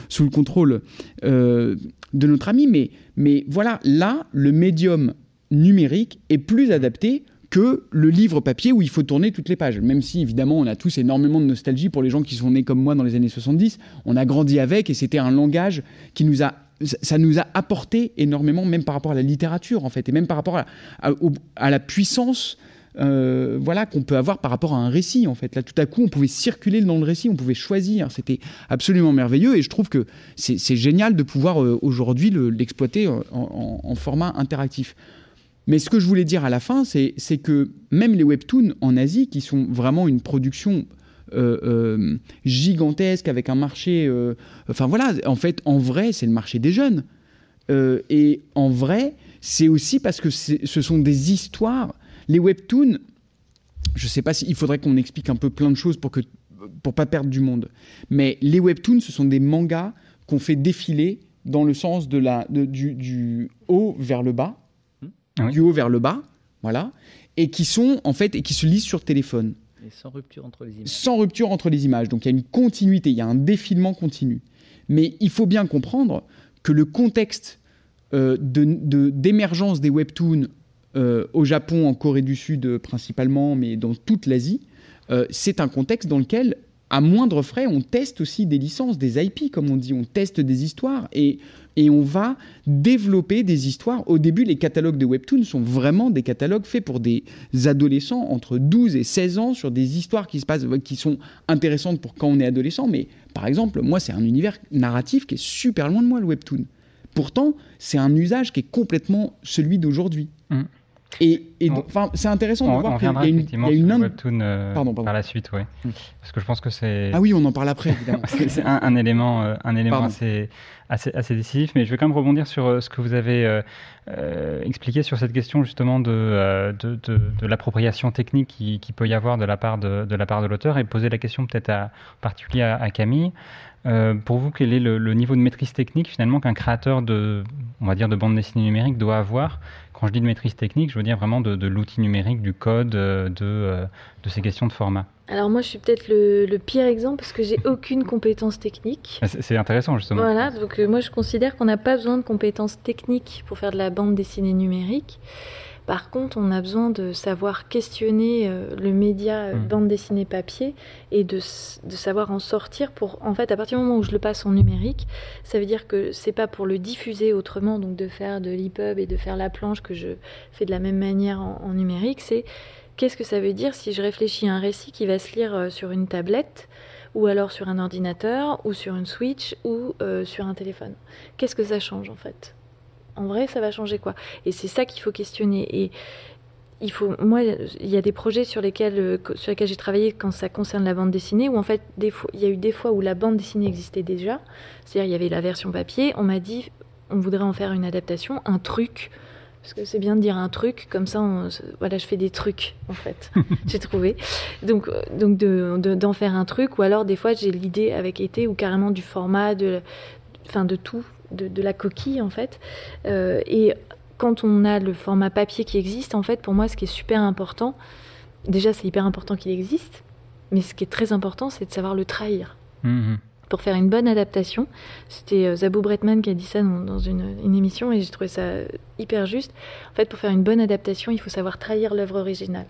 [SPEAKER 4] sous le contrôle de notre ami, mais voilà, là, le médium numérique est plus adapté que le livre papier où il faut tourner toutes les pages. Même si, évidemment, on a tous énormément de nostalgie pour les gens qui sont nés comme moi dans les années 70. On a grandi avec et c'était un langage qui nous a ça nous a apporté énormément, même par rapport à la littérature, en fait, et même par rapport à, la puissance euh, voilà, qu'on peut avoir par rapport à un récit, en fait. Là, tout à coup, on pouvait circuler dans le récit, on pouvait choisir. C'était absolument merveilleux et je trouve que c'est génial de pouvoir euh, aujourd'hui l'exploiter en, format interactif. Mais ce que je voulais dire à la fin, c'est que même les webtoons en Asie, qui sont vraiment une production gigantesque avec un marché. enfin voilà, en fait, en vrai, c'est le marché des jeunes. et en vrai, c'est aussi parce que ce sont des histoires. Les webtoons, je ne sais pas s'il faudrait qu'on explique un peu plein de choses pour que pour pas perdre du monde. Mais les webtoons, ce sont des mangas qu'on fait défiler dans le sens de la, du, haut vers le bas, ah du haut vers le bas, voilà, et qui sont en fait et qui se lisent sur téléphone.
[SPEAKER 6] Et sans rupture entre les images.
[SPEAKER 4] Sans rupture entre les images. Donc il y a une continuité, il y a un défilement continu. Mais il faut bien comprendre que le contexte euh, d'émergence des webtoons euh, au Japon, en Corée du Sud principalement, mais dans toute l'Asie, euh, c'est un contexte dans lequel, à moindre frais, on teste aussi des licences, des IP, comme on dit, on teste des histoires et, et on va développer des histoires. Au début, les catalogues de webtoons sont vraiment des catalogues faits pour des adolescents entre 12 et 16 ans sur des histoires qui se passent, qui sont intéressantes pour quand on est adolescent. Mais par exemple, moi, c'est un univers narratif qui est super loin de moi, le webtoon. Pourtant, c'est un usage qui est complètement celui d'aujourd'hui. Mm. Et, enfin, c'est intéressant
[SPEAKER 3] de voir qu'il y a une, y a une webtoon euh, pardon, par la suite, oui. Mm. Parce que je pense que c'est.
[SPEAKER 4] Ah oui, on en parle après, évidemment. [laughs]
[SPEAKER 3] c'est un, élément, euh, un élément assez, assez, assez, décisif. Mais je vais quand même rebondir sur euh, ce que vous avez expliqué sur cette question justement de, de, de, l'appropriation technique qui, qui, peut y avoir de la part de, de la part de l'auteur et poser la question peut-être en particulier à Camille. Euh, pour vous, quel est le, niveau de maîtrise technique finalement qu'un créateur de, on va dire, de bande dessinée numérique doit avoir Quand je dis de maîtrise technique, je veux dire vraiment de, l'outil numérique, du code, euh, de, euh, de, ces questions de format.
[SPEAKER 5] Alors moi, je suis peut-être le, pire exemple parce que j'ai aucune compétence technique.
[SPEAKER 3] C'est intéressant justement.
[SPEAKER 5] Voilà, donc moi je considère qu'on n'a pas besoin de compétences techniques pour faire de la bande dessinée numérique. Par contre, on a besoin de savoir questionner euh, le média euh, mmh. bande dessinée papier et de, savoir en sortir pour, en fait, à partir du moment où je le passe en numérique, ça veut dire que c'est pas pour le diffuser autrement, donc de faire de l'EPUB et de faire la planche que je fais de la même manière en, numérique, c'est qu'est-ce que ça veut dire si je réfléchis à un récit qui va se lire euh, sur une tablette ou alors sur un ordinateur ou sur une Switch ou sur un téléphone? Qu'est-ce que ça change en fait? En vrai, ça va changer quoi Et c'est ça qu'il faut questionner. Et il faut, moi, il y a des projets sur lesquels, euh, sur lesquels j'ai travaillé quand ça concerne la bande dessinée, où en fait, des fois, il y a eu des fois où la bande dessinée existait déjà. C'est-à-dire, il y avait la version papier. On m'a dit, on voudrait en faire une adaptation, un truc. Parce que c'est bien de dire un truc, comme ça, voilà, je fais des trucs, en fait. [laughs] j'ai trouvé. Donc, euh, donc d'en de, d'en faire un truc, ou alors des fois, j'ai l'idée avec été, ou carrément du format, de, enfin, de tout, de, la coquille en fait. Euh, et quand on a le format papier qui existe, en fait, pour moi, ce qui est super important, déjà c'est hyper important qu'il existe, mais ce qui est très important, c'est de savoir le trahir. Mhm. Pour faire une bonne adaptation, c'était euh, Zabou Bretman qui a dit ça dans, une, une, émission et j'ai trouvé ça hyper juste. En fait, pour faire une bonne adaptation, il faut savoir trahir l'œuvre originale.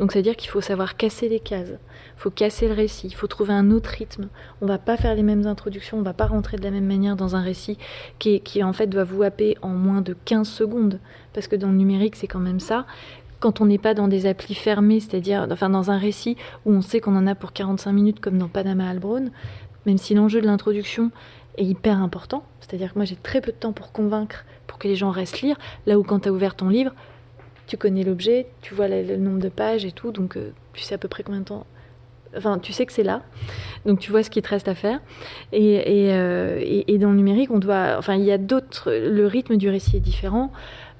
[SPEAKER 5] Donc, c'est-à-dire qu'il faut savoir casser les cases il faut casser le récit, il faut trouver un autre rythme. On va pas faire les mêmes introductions, on va pas rentrer de la même manière dans un récit qui, qui en fait doit vous happer en moins de 15 secondes, parce que dans le numérique c'est quand même ça. Quand on n'est pas dans des applis fermées, c'est-à-dire enfin dans un récit où on sait qu'on en a pour 45 minutes comme dans Panama Albron, même si l'enjeu de l'introduction est hyper important, c'est-à-dire que moi j'ai très peu de temps pour convaincre, pour que les gens restent lire, là où quand tu as ouvert ton livre, tu connais l'objet, tu vois le, nombre de pages et tout, donc euh, tu sais à peu près combien de temps Enfin, tu sais que c'est là, donc tu vois ce qu'il te reste à faire. Et, euh, et, et, dans le numérique, on doit, enfin, il y a d'autres. Le rythme du récit est différent.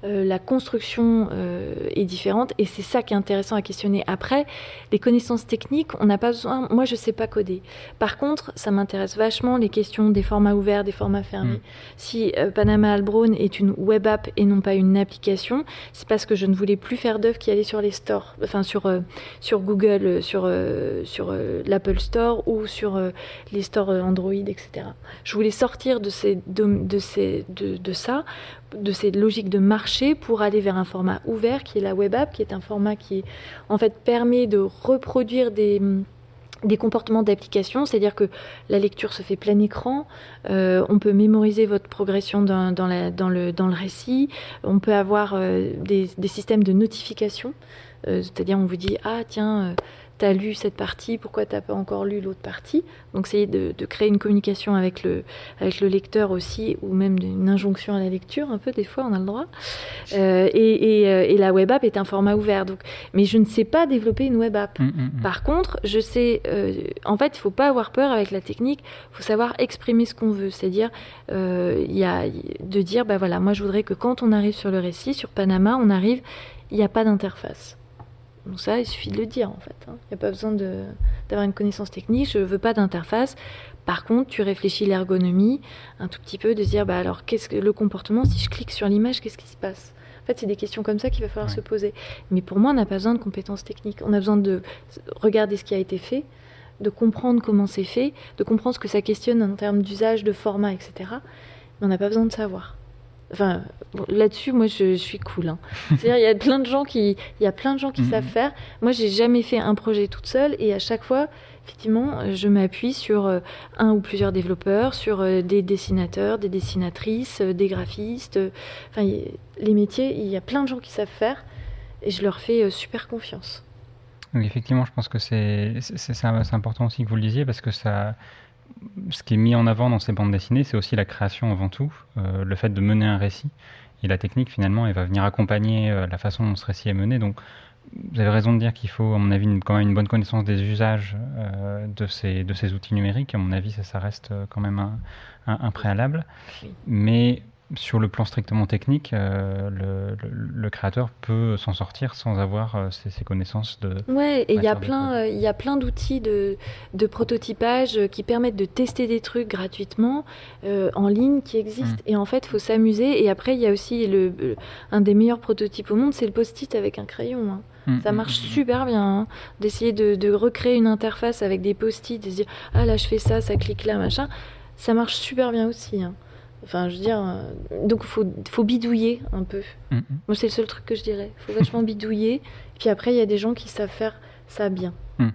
[SPEAKER 5] Euh, la construction euh, est différente et c'est ça qui est intéressant à questionner. Après, les connaissances techniques, on n'a pas besoin. Moi, je ne sais pas coder. Par contre, ça m'intéresse vachement les questions des formats ouverts, des formats fermés. Mm. Si euh, Panama Albron est une web app et non pas une application, c'est parce que je ne voulais plus faire d'œuvres qui allaient sur les stores, enfin sur sur Google, sur sur l'Apple Store ou sur les stores Android, etc. Je voulais sortir de ces de, ces de, de ça de ces logiques de marché pour aller vers un format ouvert qui est la web app, qui est un format qui en fait permet de reproduire des, des comportements d'application, c'est-à-dire que la lecture se fait plein écran, euh, on peut mémoriser votre progression dans, dans, le, dans, le, récit, on peut avoir euh, des, des, systèmes de notification, euh, c'est-à-dire on vous dit ah tiens tu as lu cette partie, pourquoi tu n'as pas encore lu l'autre partie. Donc, essayer de, créer une communication avec le, avec le lecteur aussi, ou même une injonction à la lecture, un peu, des fois, on a le droit. Euh, et, euh, et, la web app est un format ouvert. Donc, mais je ne sais pas développer une web app. Mmh, mmh, mmh. Par contre, je sais. Euh, en fait, il ne faut pas avoir peur avec la technique, il faut savoir exprimer ce qu'on veut. C'est-à-dire, il y a de dire bah voilà, moi, je voudrais que quand on arrive sur le récit, sur Panama, on arrive, il n'y a pas d'interface. Donc ça, il suffit de le dire en fait. Hein. Il n'y a pas besoin d'avoir une connaissance technique. Je ne veux pas d'interface. Par contre, tu réfléchis l'ergonomie un tout petit peu, de se dire, bah alors, qu'est-ce que le comportement Si je clique sur l'image, qu'est-ce qui se passe? En fait, c'est des questions comme ça qu'il va falloir se poser. Mais pour moi, on n'a pas besoin de compétences techniques. On a besoin de regarder ce qui a été fait, de comprendre comment c'est fait, de comprendre ce que ça questionne en termes d'usage, de format, etc. Mais on n'a pas besoin de savoir. Enfin, là-dessus, moi, je, suis cool. Hein. [laughs] C'est-à-dire, il y a plein de gens qui, il y a plein de gens qui mhm. savent faire. Moi, j'ai jamais fait un projet toute seule, et à chaque fois, effectivement, je m'appuie sur euh, un ou plusieurs développeurs, sur euh, des dessinateurs, des dessinatrices, euh, des graphistes. Enfin, les métiers, il y a plein de gens qui savent faire, et je leur fais super confiance.
[SPEAKER 3] Donc, effectivement, je pense que c'est important aussi que vous le disiez parce que ça ce qui est mis en avant dans ces bandes dessinées, c'est aussi la création avant tout, euh, le fait de mener un récit. Et la technique, finalement, elle va venir accompagner euh, la façon dont ce récit est mené. Donc, vous avez raison de dire qu'il faut, à mon avis, quand même une bonne connaissance des usages euh, de, ces, de ces outils numériques. À mon avis, ça, ça reste quand même un, un, préalable. Mais sur le plan strictement technique, euh, le, créateur peut s'en sortir sans avoir euh, ses, connaissances de.
[SPEAKER 5] Ouais, et il y a plein, euh, il y a plein d'outils de, de, prototypage qui permettent de tester des trucs gratuitement en ligne qui existent. Mmh. Et en fait, il faut s'amuser. Et après, il y a aussi le, un des meilleurs prototypes au monde, c'est le post-it avec un crayon. Hein. Mmh, ça mmh, marche super bien hein, d'essayer de, de, recréer une interface avec des post-it, de se dire ah là je fais ça, ça clique là machin. Ça marche super bien aussi. Hein. Enfin, je veux dire, euh, donc il faut, faut, bidouiller un peu. Mm, mm. Moi, c'est le seul truc que je dirais. Il faut vachement [laughs] bidouiller. Puis après, il y a des gens qui savent faire ça bien. Mm.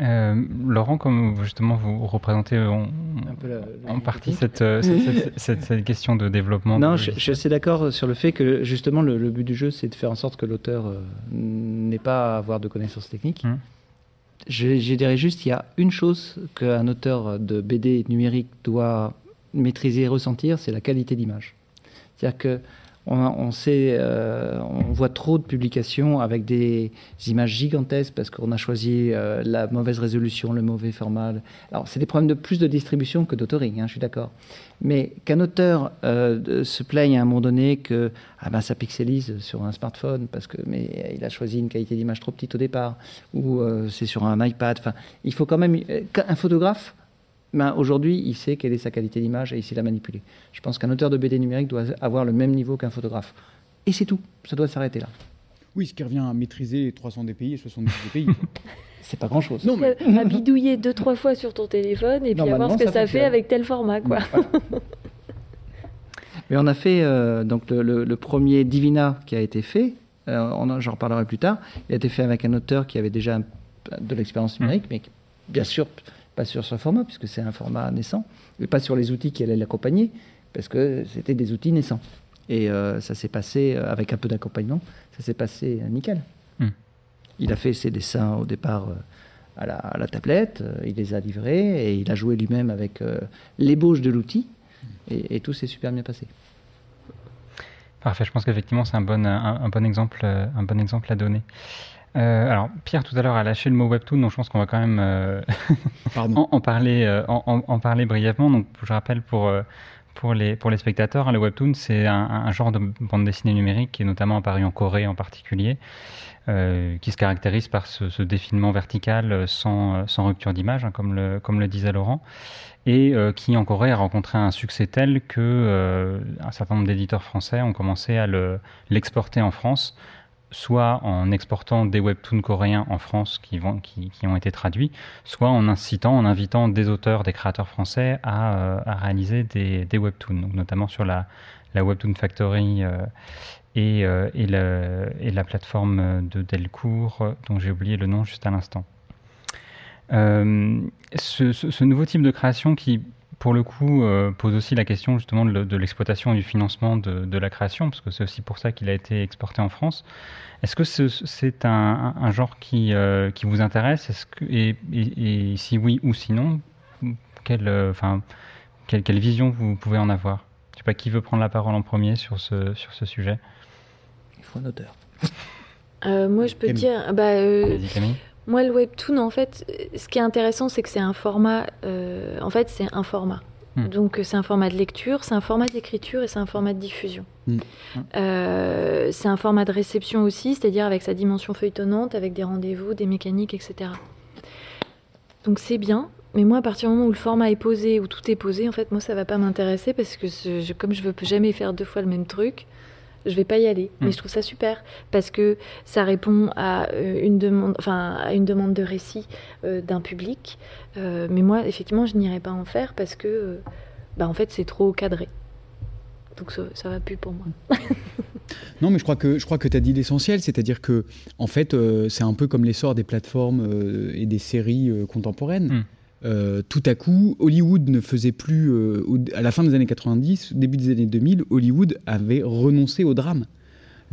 [SPEAKER 3] Euh, Laurent, comme justement vous représentez en, en partie euh, cette, cette, cette, question de développement.
[SPEAKER 6] Non, je, suis assez d'accord sur le fait que justement le, but du jeu, c'est de faire en sorte que l'auteur n'ait pas à avoir de connaissances techniques. Je, je, dirais juste, il y a une chose qu'un auteur de BD numérique doit maîtriser et ressentir, c'est la qualité d'image. C'est-à-dire que on, sait, euh, on voit trop de publications avec des images gigantesques parce qu'on a choisi euh, la mauvaise résolution, le mauvais format. Alors, c'est des problèmes de plus de distribution que d'autoring, hein, je suis d'accord. Mais qu'un auteur euh, se plaigne à un moment donné que ah ben, ça pixelise sur un smartphone parce que il a choisi une qualité d'image trop petite au départ ou c'est sur un iPad. Il faut quand même un photographe ben, aujourd'hui, il sait quelle est sa qualité d'image et il sait la manipuler. Je pense qu'un auteur de BD numérique doit avoir le même niveau qu'un photographe. Et c'est tout. Ça doit s'arrêter là.
[SPEAKER 4] Oui, ce qui revient à maîtriser 300 DPI et 70 DPI. [laughs]
[SPEAKER 6] c'est pas grand-chose.
[SPEAKER 5] Non, mais... À bidouiller deux, trois fois sur ton téléphone et puis à voir ce que ça, fait avec tel format. Quoi. [laughs]
[SPEAKER 6] mais on a fait euh, donc le, premier Divina qui a été fait, euh, j'en reparlerai plus tard, il a été fait avec un auteur qui avait déjà de l'expérience numérique, mais bien sûr pas sur ce format, puisque c'est un format naissant, mais pas sur les outils qui allaient l'accompagner, parce que c'était des outils naissants. Et euh, ça s'est passé, euh, avec un peu d'accompagnement, ça s'est passé euh, nickel. Hmm. Il a fait ses dessins au départ à la, tablette, il les a livrés, et il a joué lui-même avec l'ébauche de l'outil, et, tout s'est super bien passé.
[SPEAKER 3] Parfait, je pense qu'effectivement c'est un bon, un, bon exemple, un bon exemple à donner. Euh, alors, Pierre tout à l'heure a lâché le mot webtoon, donc je pense qu'on va quand même euh, [laughs] en, parler, euh, en, parler brièvement. Donc, je rappelle pour, pour, les, pour les spectateurs, hein, le webtoon, c'est un, genre de bande dessinée numérique qui est notamment apparu en Corée en particulier, qui se caractérise par ce, défilement vertical sans, sans rupture d'image, hein, comme, le, comme le disait Laurent, et qui en Corée a rencontré un succès tel que un certain nombre d'éditeurs français ont commencé à l'exporter en France soit en exportant des webtoons coréens en France qui, ont été traduits, soit en incitant, en invitant des auteurs, des créateurs français à, euh, réaliser des, webtoons, notamment sur la, Webtoon Factory euh, euh, et, la plateforme de Delcourt, dont j'ai oublié le nom juste à l'instant. ce, nouveau type de création qui, pour le coup, pose aussi la question justement de, l'exploitation et du financement de, la création, parce que c'est aussi pour ça qu'il a été exporté en France. Est-ce que c'est un, genre qui, qui vous intéresse? Que, et, et, si oui ou sinon, quelle, enfin, quelle, quelle, vision vous pouvez en avoir? Je ne sais pas qui veut prendre la parole en premier sur ce, sur ce sujet.
[SPEAKER 6] Il faut un auteur.
[SPEAKER 5] Euh, moi, je peux dire. Bah, euh, moi, le webtoon, en fait, ce qui est intéressant, c'est que c'est un format. Euh, en fait, c'est un format. Hmm. Donc, c'est un format de lecture, c'est un format d'écriture et c'est un format de diffusion. Hmm. c'est un format de réception aussi, c'est-à-dire avec sa dimension feuilletonnante, avec des rendez-vous, des mécaniques, etc. Donc, c'est bien. Mais moi, à partir du moment où le format est posé, où tout est posé, en fait, moi, ça va pas m'intéresser parce que je, comme je veux jamais faire deux fois le même truc, je vais pas y aller. Mais hmm. je trouve ça super parce que ça répond à euh, une demande, enfin à une demande de récit euh, d'un public. Euh, mais moi, effectivement, je n'irai pas en faire parce que, bah, en fait, c'est trop cadré. Donc ça, ça va plus pour moi. [laughs]
[SPEAKER 4] non, mais je crois que je crois que tu as dit l'essentiel, c'est-à-dire que en fait, c'est un peu comme l'essor des plateformes et des séries contemporaines. Hmm. Euh, tout à coup, Hollywood ne faisait plus, euh, à la fin des années 90, début des années 2000, Hollywood avait renoncé au drame.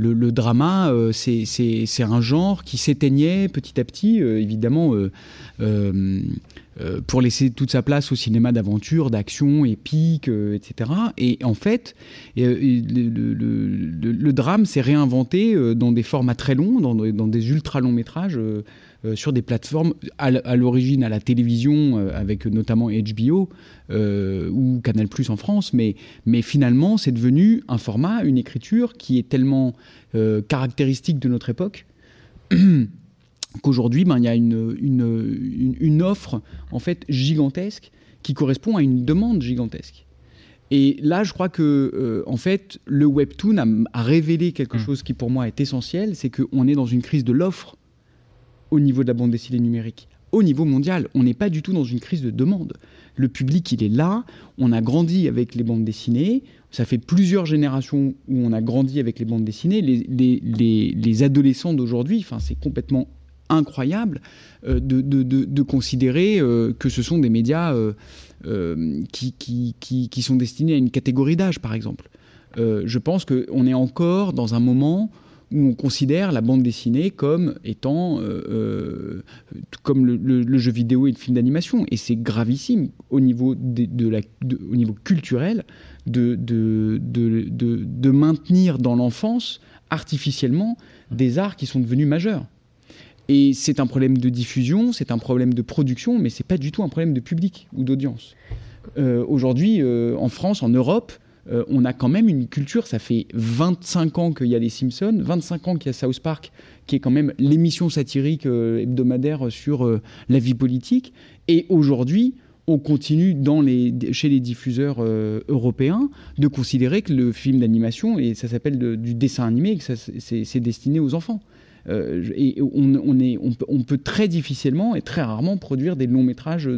[SPEAKER 4] Le, drama, euh, c'est un genre qui s'éteignait petit à petit, évidemment, pour laisser toute sa place au cinéma d'aventure, d'action, épique, etc. Et en fait, le, drame s'est réinventé dans des formats très longs, dans, dans des ultra longs métrages sur des plateformes, à l'origine à la télévision, euh, avec notamment HBO euh, ou Canal Plus en France, mais, mais finalement, c'est devenu un format, une écriture qui est tellement caractéristique de notre époque. [clears throat] qu'aujourd'hui, ben, il y a une, une, une, offre en fait gigantesque qui correspond à une demande gigantesque. Et là, je crois que, en fait, le webtoon a, révélé quelque mmh. chose qui pour moi est essentiel, c'est qu'on est dans une crise de l'offre au niveau de la bande dessinée numérique. Au niveau mondial, on n'est pas du tout dans une crise de demande. Le public, il est là. On a grandi avec les bandes dessinées. Ça fait plusieurs générations où on a grandi avec les bandes dessinées. Les, adolescents d'aujourd'hui, c'est complètement incroyable euh, de, considérer euh, que ce sont des médias euh, qui, sont destinés à une catégorie d'âge, par exemple. je pense qu'on est encore dans un moment où on considère la bande dessinée comme étant euh, euh, comme le, jeu vidéo et le film d'animation. Et c'est gravissime au niveau, au niveau culturel de, de, maintenir dans l'enfance artificiellement des arts qui sont devenus majeurs. Et c'est un problème de diffusion, c'est un problème de production, mais c'est pas du tout un problème de public ou d'audience. Euh, aujourd'hui, en France, en Europe, euh, on a quand même une culture, ça fait 25 ans qu'il y a les Simpsons, 25 ans qu'il y a South Park, qui est quand même l'émission satirique euh, hebdomadaire sur euh, la vie politique. Et aujourd'hui, on continue chez les diffuseurs européens de considérer que le film d'animation, et ça s'appelle du dessin animé, que c'est destiné aux enfants. Et on, peut très difficilement et très rarement produire des longs métrages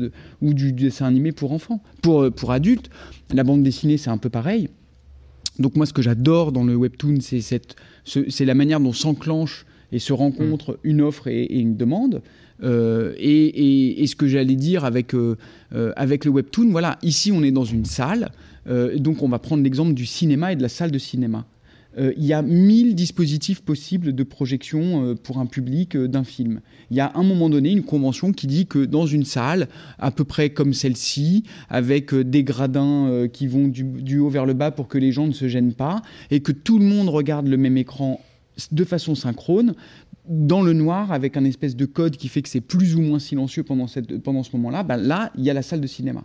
[SPEAKER 4] ou du dessin animé pour enfants. Pour, pour adultes, la bande dessinée, c'est un peu pareil. Donc moi, ce que j'adore dans le webtoon, c'est la manière dont s'enclenche et se rencontre mm. une offre et, une demande. Euh, et, ce que j'allais dire avec, euh, euh, avec le webtoon, voilà, ici on est dans une salle, donc on va prendre l'exemple du cinéma et de la salle de cinéma. Euh, il y a mille dispositifs possibles de projection euh, pour un public euh, d'un film. Il y a à un moment donné une convention qui dit que dans une salle, à peu près comme celle-ci, avec des gradins qui vont du, haut vers le bas pour que les gens ne se gênent pas, et que tout le monde regarde le même écran de façon synchrone, dans le noir, avec un espèce de code qui fait que c'est plus ou moins silencieux pendant, ce moment-là, ben là, il y a la salle de cinéma.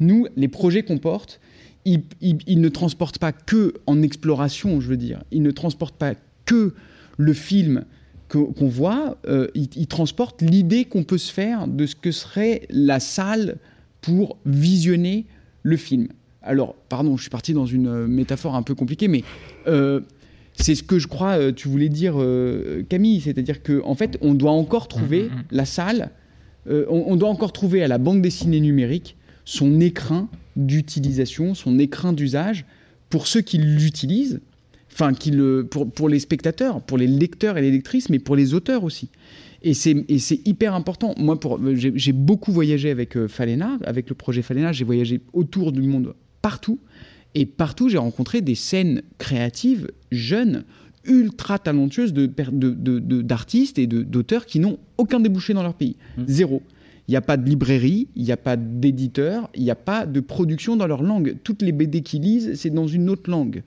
[SPEAKER 4] Nous, les projets qu'on porte, il, ne transporte pas que en exploration, je veux dire. Il ne transporte pas que le film qu'on voit, euh, il, transporte l'idée qu'on peut se faire de ce que serait la salle pour visionner le film. Alors, pardon, je suis parti dans une euh, métaphore un peu compliquée, mais euh, c'est ce que je crois tu voulais dire, Camille, c'est-à-dire qu'en en fait, on doit encore trouver mmh, mmh, mmh. la salle, on, on, doit encore trouver à la bande dessinée numérique son écrin d'utilisation, son écrin d'usage pour ceux qui l'utilisent, enfin qui le, pour, pour, les spectateurs, pour les lecteurs et les lectrices, mais pour les auteurs aussi. Et c'est hyper important. Moi, j'ai beaucoup voyagé avec euh, Falena, avec le projet Falena. J'ai voyagé autour du monde, partout. Et partout, j'ai rencontré des scènes créatives, jeunes, ultra talentueuses d'artistes de, de, et d'auteurs qui n'ont aucun débouché dans leur pays. Mmh. Zéro. Il n'y a pas de librairie, il n'y a pas d'éditeur, il n'y a pas de production dans leur langue. Toutes les BD qu'ils lisent, c'est dans une autre langue.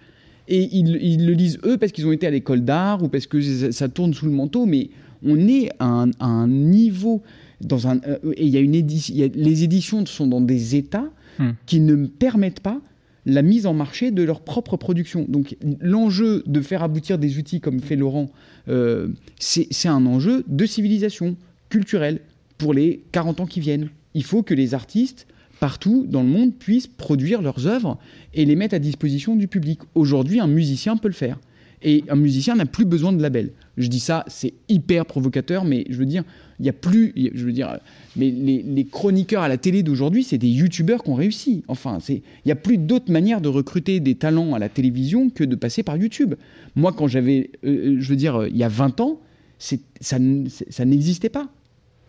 [SPEAKER 4] Et ils, le lisent eux parce qu'ils ont été à l'école d'art ou parce que ça, tourne sous le manteau, mais on est à un, niveau dans un euh, et il y a une édition, les éditions sont dans des états hmm. qui ne permettent pas la mise en marché de leur propre production. Donc l'enjeu de faire aboutir des outils comme fait Laurent, euh, c'est un enjeu de civilisation culturelle pour les 40 ans qui viennent. Il faut que les artistes partout dans le monde puissent produire leurs œuvres et les mettre à disposition du public. Aujourd'hui, un musicien peut le faire. Et un musicien n'a plus besoin de label. Je dis ça, c'est hyper provocateur, mais je veux dire, il n'y a plus, je veux dire, mais les, chroniqueurs à la télé d'aujourd'hui, c'est des youtubeurs qui ont réussi. Enfin, il n'y a plus d'autres manières de recruter des talents à la télévision que de passer par YouTube. Moi, quand j'avais, euh, euh, je veux dire, il y a 20 ans, ça n'existait pas.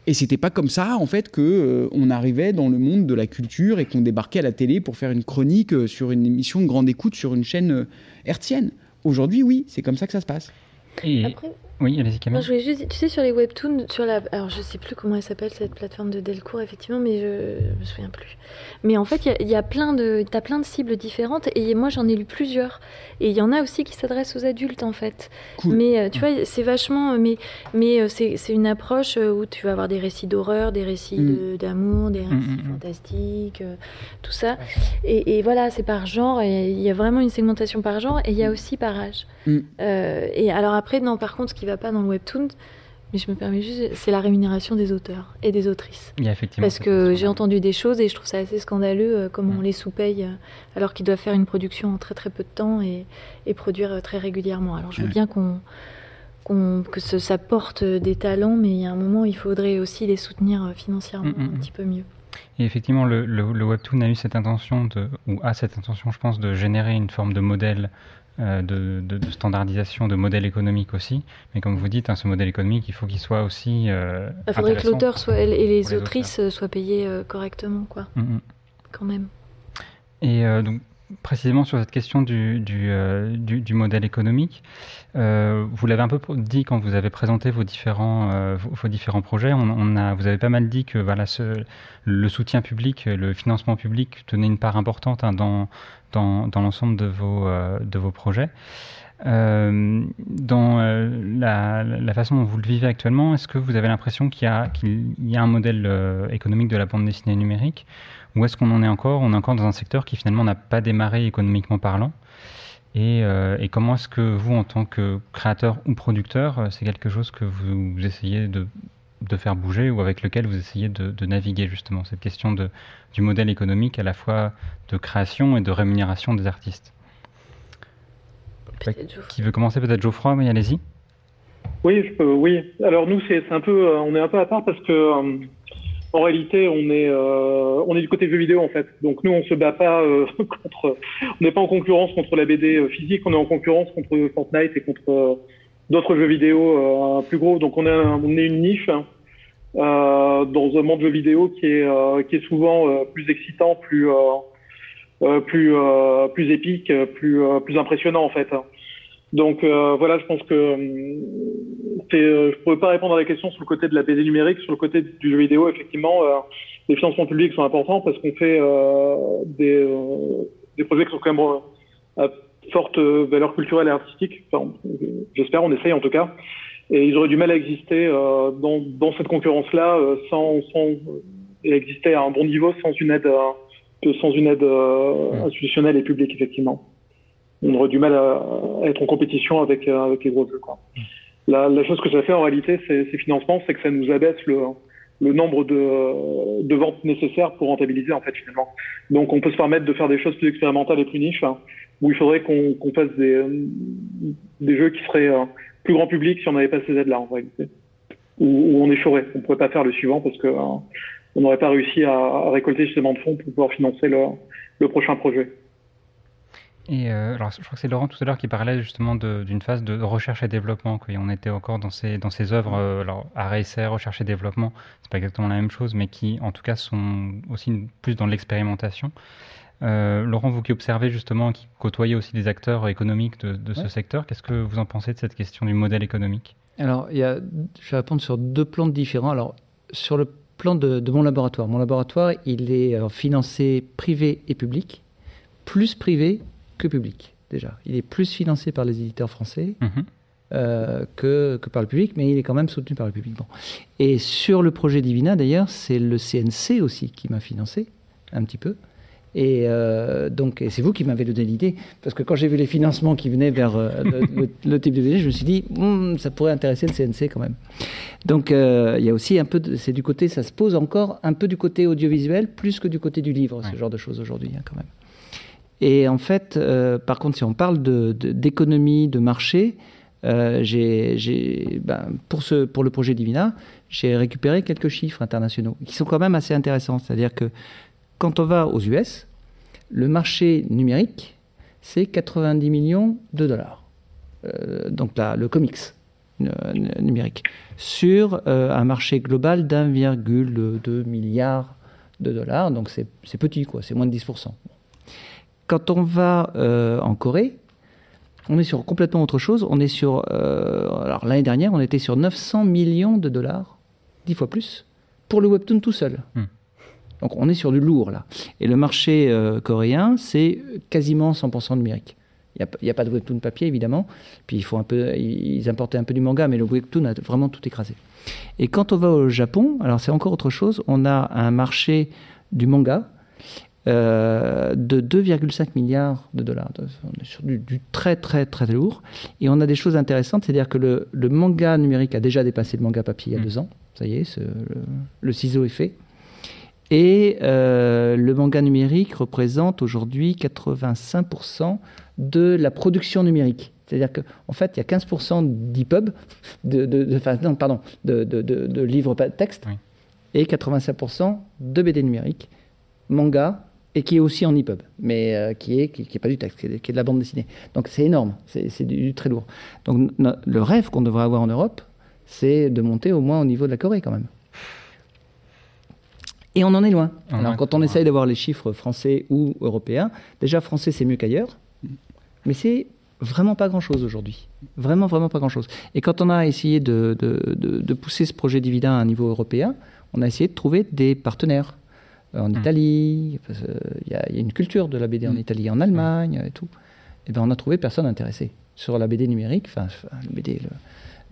[SPEAKER 4] Et c'était pas comme ça, en fait, que euh, on arrivait dans le monde de la culture et qu'on débarquait à la télé pour faire une chronique euh, sur une émission de grande écoute sur une chaîne euh, hertzienne. Aujourd'hui, oui, c'est comme ça que ça se passe.
[SPEAKER 3] Oui, allez-y Camille.
[SPEAKER 5] je voulais juste, tu sais, sur les webtoons, sur la, alors je sais plus comment elle s'appelle cette plateforme de Delcourt, effectivement, mais je, je me souviens plus. Mais en fait, il y, a plein de, t'as plein de cibles différentes, et moi j'en ai lu plusieurs, et il y en a aussi qui s'adressent aux adultes en fait. Mais euh, tu vois, c'est vachement, mais, mais euh, c'est, une approche euh, où tu vas avoir des récits d'horreur, des récits mm. d'amour, des mm, récits mm, fantastiques, tout ça. Et, et voilà, c'est par genre, et il y a vraiment une segmentation par genre, et il y a aussi par âge. et alors après, non, par contre, ce qui va pas dans le webtoon, mais je me permets juste, c'est la rémunération des auteurs et des autrices.
[SPEAKER 3] Il y a effectivement
[SPEAKER 5] Parce que j'ai entendu des choses et je trouve ça assez scandaleux euh, comment on les sous-paye euh, alors qu'ils doivent faire une production en très très peu de temps et, et produire euh, très régulièrement. Alors je veux bien qu'on, que ça porte des talents, mais il y a un moment il faudrait aussi les soutenir financièrement mm, mm, un mm. petit peu mieux.
[SPEAKER 3] Et effectivement, le, le, le, Webtoon a eu cette intention, de, ou a cette intention, je pense, de générer une forme de modèle euh, de, de, standardisation de modèle économique aussi. Mais comme vous dites, hein, ce modèle économique, il faut qu'il soit aussi.
[SPEAKER 5] Euh, il faudrait que l'auteur soit, et les, autrices soient payées euh, correctement, quoi. Mm, mm. Quand même.
[SPEAKER 3] Et donc, précisément sur cette question du, du, du, modèle économique, vous l'avez un peu dit quand vous avez présenté vos différents, vos, différents projets. On, a, vous avez pas mal dit que voilà, le soutien public, le financement public tenait une part importante hein, dans, dans, l'ensemble de, vos, euh, de vos projets. Euh, dans euh, la, façon dont vous le vivez actuellement, est-ce que vous avez l'impression qu'il y, qu'il y a un modèle économique de la bande dessinée numérique? Ou est-ce qu'on en est encore? On est encore dans un secteur qui finalement n'a pas démarré économiquement parlant et, et, comment est-ce que vous, en tant que créateur ou producteur, c'est quelque chose que vous, essayez de, de, faire bouger ou avec lequel vous essayez de, de naviguer justement? Cette question de, du modèle économique à la fois de création et de rémunération des artistes. Qui veut commencer peut-être Geoffroy, mais allez-y.
[SPEAKER 7] Oui, je peux, oui. Alors nous, c'est un peu, euh, on est un peu à part parce que euh, en réalité, on est, euh, on est du côté jeu vidéo en fait. Donc nous, on se bat pas [laughs] contre, on n'est pas en concurrence contre la BD physique, on est en concurrence contre Fortnite et contre d'autres jeux vidéo plus gros. Donc on est, on est une niche. Hein. Euh, dans un monde de jeux vidéo qui est, euh, qui est souvent euh, plus excitant, plus, plus, plus épique, plus, plus impressionnant en fait. Donc voilà, je pense que je pourrais pas répondre à la question sur le côté de la BD numérique, sur le côté du jeu vidéo. Effectivement, les financements publics sont importants parce qu'on fait des, des projets qui sont quand même à forte valeur culturelle et artistique. Enfin, J'espère, on essaye en tout cas et ils auraient du mal à exister euh, dans, dans, cette concurrence-là euh, sans, sans et exister à un bon niveau sans une aide euh, sans une aide institutionnelle et publique effectivement. On aurait du mal à, être en compétition avec avec les gros jeux. Quoi. La, la, chose que ça fait en réalité, ces, financements, c'est que ça nous abaisse le, le nombre de, de, ventes nécessaires pour rentabiliser en fait finalement. Donc on peut se permettre de faire des choses plus expérimentales et plus niches, hein, où il faudrait qu'on qu'on fasse des, des jeux qui seraient plus grand public si on n'avait pas ces aides-là en réalité. Ou, on échouerait. On ne pourrait pas faire le suivant parce que euh, on n'aurait pas réussi à, récolter suffisamment de fonds pour pouvoir financer le, prochain projet.
[SPEAKER 3] Et euh, alors, je crois que c'est Laurent tout à l'heure qui parlait justement d'une phase de recherche et développement, qu'on était encore dans ces, dans ces œuvres, euh, alors arrêt essai, recherche et développement, c'est pas exactement la même chose, mais qui en tout cas sont aussi plus dans l'expérimentation. Euh, Laurent, vous qui observez justement, qui côtoyez aussi des acteurs économiques de, ce secteur, qu'est-ce que vous en pensez de cette question du modèle économique?
[SPEAKER 6] Alors, il y a, je vais répondre sur deux plans différents. Alors, sur le plan de, mon laboratoire, mon laboratoire, il est financé privé et public, plus privé que public, déjà. Il est plus financé par les éditeurs français mhm. euh, que, que, par le public, mais il est quand même soutenu par le public. Bon. Et sur le projet Divina, d'ailleurs, c'est le CNC aussi qui m'a financé, un petit peu. Et euh, donc, c'est vous qui m'avez donné l'idée, parce que quand j'ai vu les financements qui venaient vers euh, le, [laughs] type de BD, je me suis dit, hmm, ça pourrait intéresser le CNC quand même. Donc, il y a aussi un peu, c'est du côté, ça se pose encore un peu du côté audiovisuel, plus que du côté du livre, ce genre de choses aujourd'hui, hein, quand même. Et en fait, euh, par contre, si on parle d'économie, de, de, marché, euh, ben, pour, ce, pour le projet Divina, j'ai récupéré quelques chiffres internationaux qui sont quand même assez intéressants. C'est-à-dire que quand on va aux US, le marché numérique, c'est 90 millions de dollars. Euh, donc là, le comics numérique, sur un marché global d'1,2 milliard de dollars. Donc c'est petit, quoi, c'est moins de 10%. Quand on va euh, en Corée, on est sur complètement autre chose. On est sur. Euh, alors l'année dernière, on était sur 900 millions de dollars, dix fois plus, pour le webtoon tout seul. Hmm. Donc on est sur du lourd là. Et le marché euh, coréen, c'est quasiment 100% numérique. Il n'y a, pas de webtoon papier évidemment. Puis il faut un peu, ils importaient un peu du manga, mais le webtoon a vraiment tout écrasé. Et quand on va au Japon, alors c'est encore autre chose. On a un marché du manga euh, de 2,5 milliards de dollars. On est sur du, très très très lourd. Et on a des choses intéressantes, c'est-à-dire que le, manga numérique a déjà dépassé le manga papier il y a mm. deux ans. Ça y est, le, ciseau est fait. Et euh, le manga numérique représente aujourd'hui 85% de la production numérique. C'est-à-dire qu'en en fait, il y a 15% d'EPUB, de, de, pardon, de, livres texte, et 85% de BD numérique, manga et qui est aussi en EPUB, mais euh, qui est qui, est pas du texte, qui est, de la bande dessinée. Donc c'est énorme, c'est du, très lourd. Donc le rêve qu'on devrait avoir en Europe, c'est de monter au moins au niveau de la Corée quand même. Et on en est loin. Alors quand on essaye d'avoir les chiffres français ou européens, déjà français c'est mieux qu'ailleurs, mais c'est vraiment pas grand-chose aujourd'hui. Vraiment, vraiment pas grand-chose. Et quand on a essayé de, de, de, pousser ce projet Dividend à un niveau européen, on a essayé de trouver des partenaires en hmm. Italie, il y, a une culture de la BD en hmm. Italie, en Allemagne et tout. Et ben on a trouvé personne intéressé sur la BD numérique, enfin BD.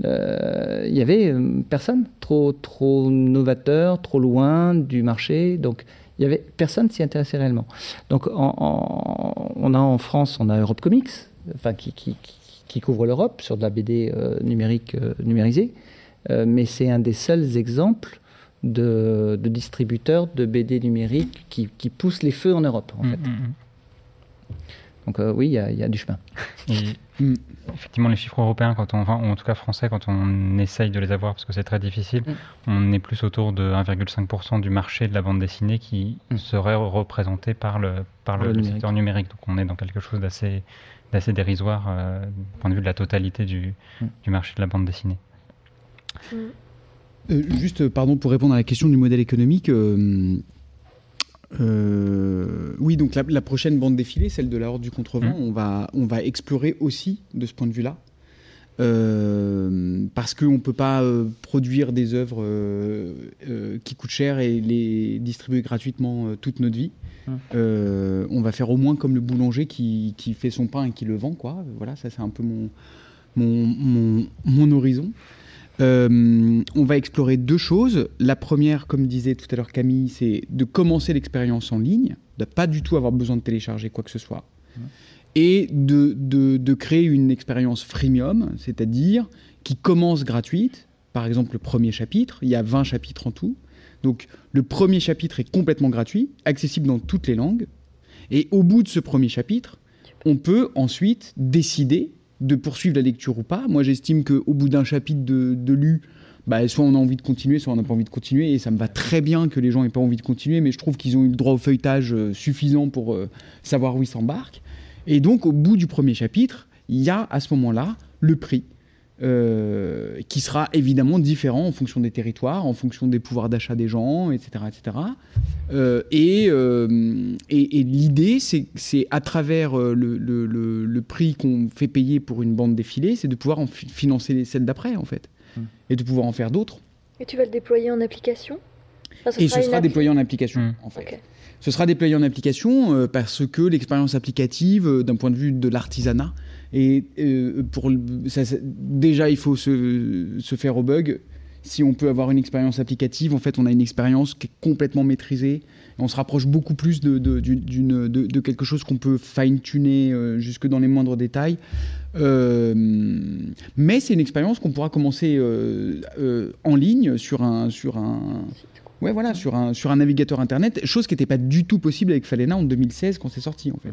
[SPEAKER 6] il y avait euh, personne, trop trop novateur, trop loin du marché, donc il y avait personne s'y intéressait réellement. Donc on a en France, on a Europe Comics, enfin qui, qui, qui couvre l'Europe sur de la BD euh, numérique euh, numérisée, mais c'est un des seuls exemples de, distributeurs de BD numériques qui, qui, poussent les feux en Europe, en mm, fait. Mm, mm. Donc euh, oui, il y, a du chemin. [laughs]
[SPEAKER 3] effectivement, les chiffres européens, quand on, enfin, ou en tout cas français, quand on essaye de les avoir, parce que c'est très difficile, on est plus autour de 1,5% du marché de la bande dessinée qui serait représenté par le, par le, secteur numérique. Donc on est dans quelque chose d'assez d'assez dérisoire euh, du point de vue de la totalité du, du marché de la bande dessinée.
[SPEAKER 4] Euh, juste, pardon, pour répondre à la question du modèle économique. Euh, euh, oui, donc la, prochaine bande défilée, celle de la Horde du Contrevent, mmh. on, va, on va explorer aussi de ce point de vue-là. parce qu'on ne peut pas produire des œuvres qui coûtent cher et les distribuer gratuitement toute notre vie. Mmh. on va faire au moins comme le boulanger qui, qui, fait son pain et qui le vend. Quoi. Voilà, ça c'est un peu mon, mon, mon, mon horizon. Euh, on va explorer deux choses. La première, comme disait tout à l'heure Camille, c'est de commencer l'expérience en ligne, de pas du tout avoir besoin de télécharger quoi que ce soit, et de, créer une expérience freemium, c'est-à-dire qui commence gratuite. Par exemple, le premier chapitre, il y a 20 chapitres en tout. Donc le premier chapitre est complètement gratuit, accessible dans toutes les langues. Et au bout de ce premier chapitre, on peut ensuite décider de poursuivre la lecture ou pas. Moi, j'estime qu'au bout d'un chapitre de, lu, bah, soit on a envie de continuer, soit on n'a pas envie de continuer. Et ça me va très bien que les gens n'aient pas envie de continuer, mais je trouve qu'ils ont eu le droit au feuilletage euh, suffisant pour euh, savoir où ils s'embarquent. Et donc, au bout du premier chapitre, il y a à ce moment-là le prix. Euh, qui sera évidemment différent en fonction des territoires, en fonction des pouvoirs d'achat des gens, etc. etc. Euh, et, euh, et, et l'idée, c'est à travers le, le, le, prix qu'on fait payer pour une bande défilée, c'est de pouvoir en financer les celles d'après, en fait, mmh. et de pouvoir en faire d'autres.
[SPEAKER 5] Et tu vas le déployer en application?
[SPEAKER 4] Et ce sera déployé en application, mmh. en fait. Ce sera déployé en application parce que l'expérience applicative, d'un point de vue de l'artisanat, et euh, pour, déjà, il faut se, se, faire au bug. Si on peut avoir une expérience applicative, en fait, on a une expérience qui est complètement maîtrisée. on se rapproche beaucoup plus de, de, de, de quelque chose qu'on peut fine-tuner euh, jusque dans les moindres détails. Euh, mais c'est une expérience qu'on pourra commencer en ligne sur un, sur un, Ouais, voilà, sur un, sur un navigateur internet, chose qui n'était pas du tout possible avec Falena en 2016 quand c'est sorti en fait.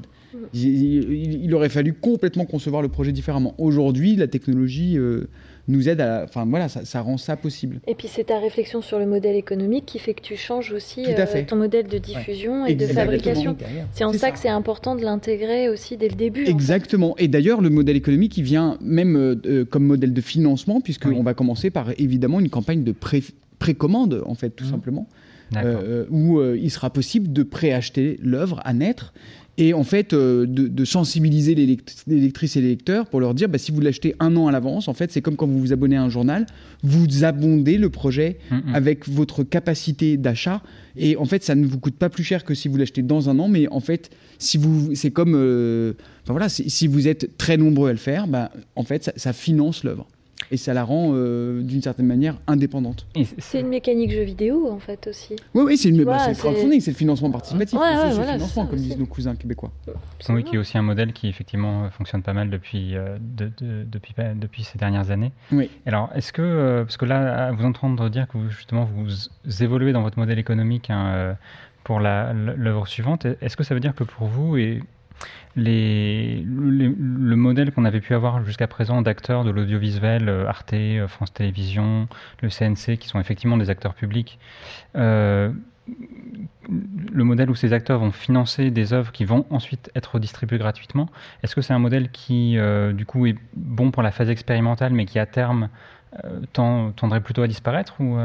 [SPEAKER 4] Il, aurait fallu complètement concevoir le projet différemment. Aujourd'hui, la technologie euh, nous aide à. Enfin voilà, ça, rend ça possible.
[SPEAKER 5] Et puis c'est ta réflexion sur le modèle économique qui fait que tu changes aussi euh, ton modèle de diffusion et de fabrication. C'est en ça, que c'est important de l'intégrer aussi dès le début.
[SPEAKER 4] Exactement. Et d'ailleurs, le modèle économique, il vient même euh, comme modèle de financement, puisqu'on va commencer par évidemment une campagne de pré précommande, en fait, tout mmh. simplement, euh, où euh, il sera possible de préacheter l'œuvre à naître et en fait euh, de, sensibiliser les, lectrices et les lecteurs pour leur dire bah, si vous l'achetez un an à l'avance, en fait, c'est comme quand vous vous abonnez à un journal, vous abondez le projet mmh, mmh. avec votre capacité d'achat et en fait, ça ne vous coûte pas plus cher que si vous l'achetez dans un an, mais en fait, si vous, c'est comme, voilà, si, vous êtes très nombreux à le faire, bah, en fait, ça finance l'œuvre et ça la rend euh, d'une certaine manière indépendante.
[SPEAKER 5] C'est une mécanique jeu vidéo en fait aussi.
[SPEAKER 4] Oui, oui, c'est le crowdfunding, c'est le financement participatif, c'est le financement comme disent nos cousins québécois.
[SPEAKER 3] Oui, qui est aussi un modèle qui effectivement fonctionne pas mal depuis, euh, depuis, depuis ces dernières années.
[SPEAKER 4] Oui.
[SPEAKER 3] Alors, est-ce que, euh, parce que là, à vous entendre dire que vous, justement vous évoluez dans votre modèle économique hein, pour l'œuvre suivante, est-ce que ça veut dire que pour vous, et le modèle qu'on avait pu avoir jusqu'à présent d'acteurs de l'audiovisuel, euh, Arte, euh, France Télévisions, le CNC, qui sont effectivement des acteurs publics, euh, le modèle où ces acteurs vont financer des œuvres qui vont ensuite être distribuées gratuitement, est-ce que c'est un modèle qui, du coup, est bon pour la phase expérimentale, mais qui à terme tendrait plutôt à disparaître ou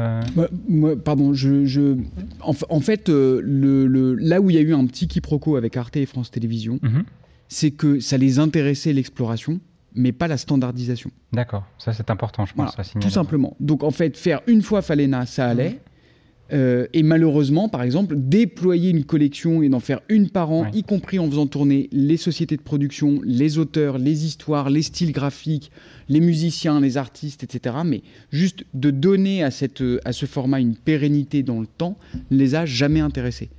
[SPEAKER 4] Pardon, je, En, fait, le, là où il y a eu un petit quiproquo avec Arte et France Télévisions, mhm c'est que ça les intéressait l'exploration, mais pas la standardisation.
[SPEAKER 3] D'accord, ça c'est important, je pense.
[SPEAKER 4] tout simplement. Donc en fait, faire une fois Falena, ça allait. Euh, et malheureusement, par exemple, déployer une collection et d'en faire une par an, y compris en faisant tourner les sociétés de production, les auteurs, les histoires, les styles graphiques, les musiciens, les artistes, etc. Mais juste de donner à, cette, à ce format une pérennité dans le temps, les a jamais intéressés.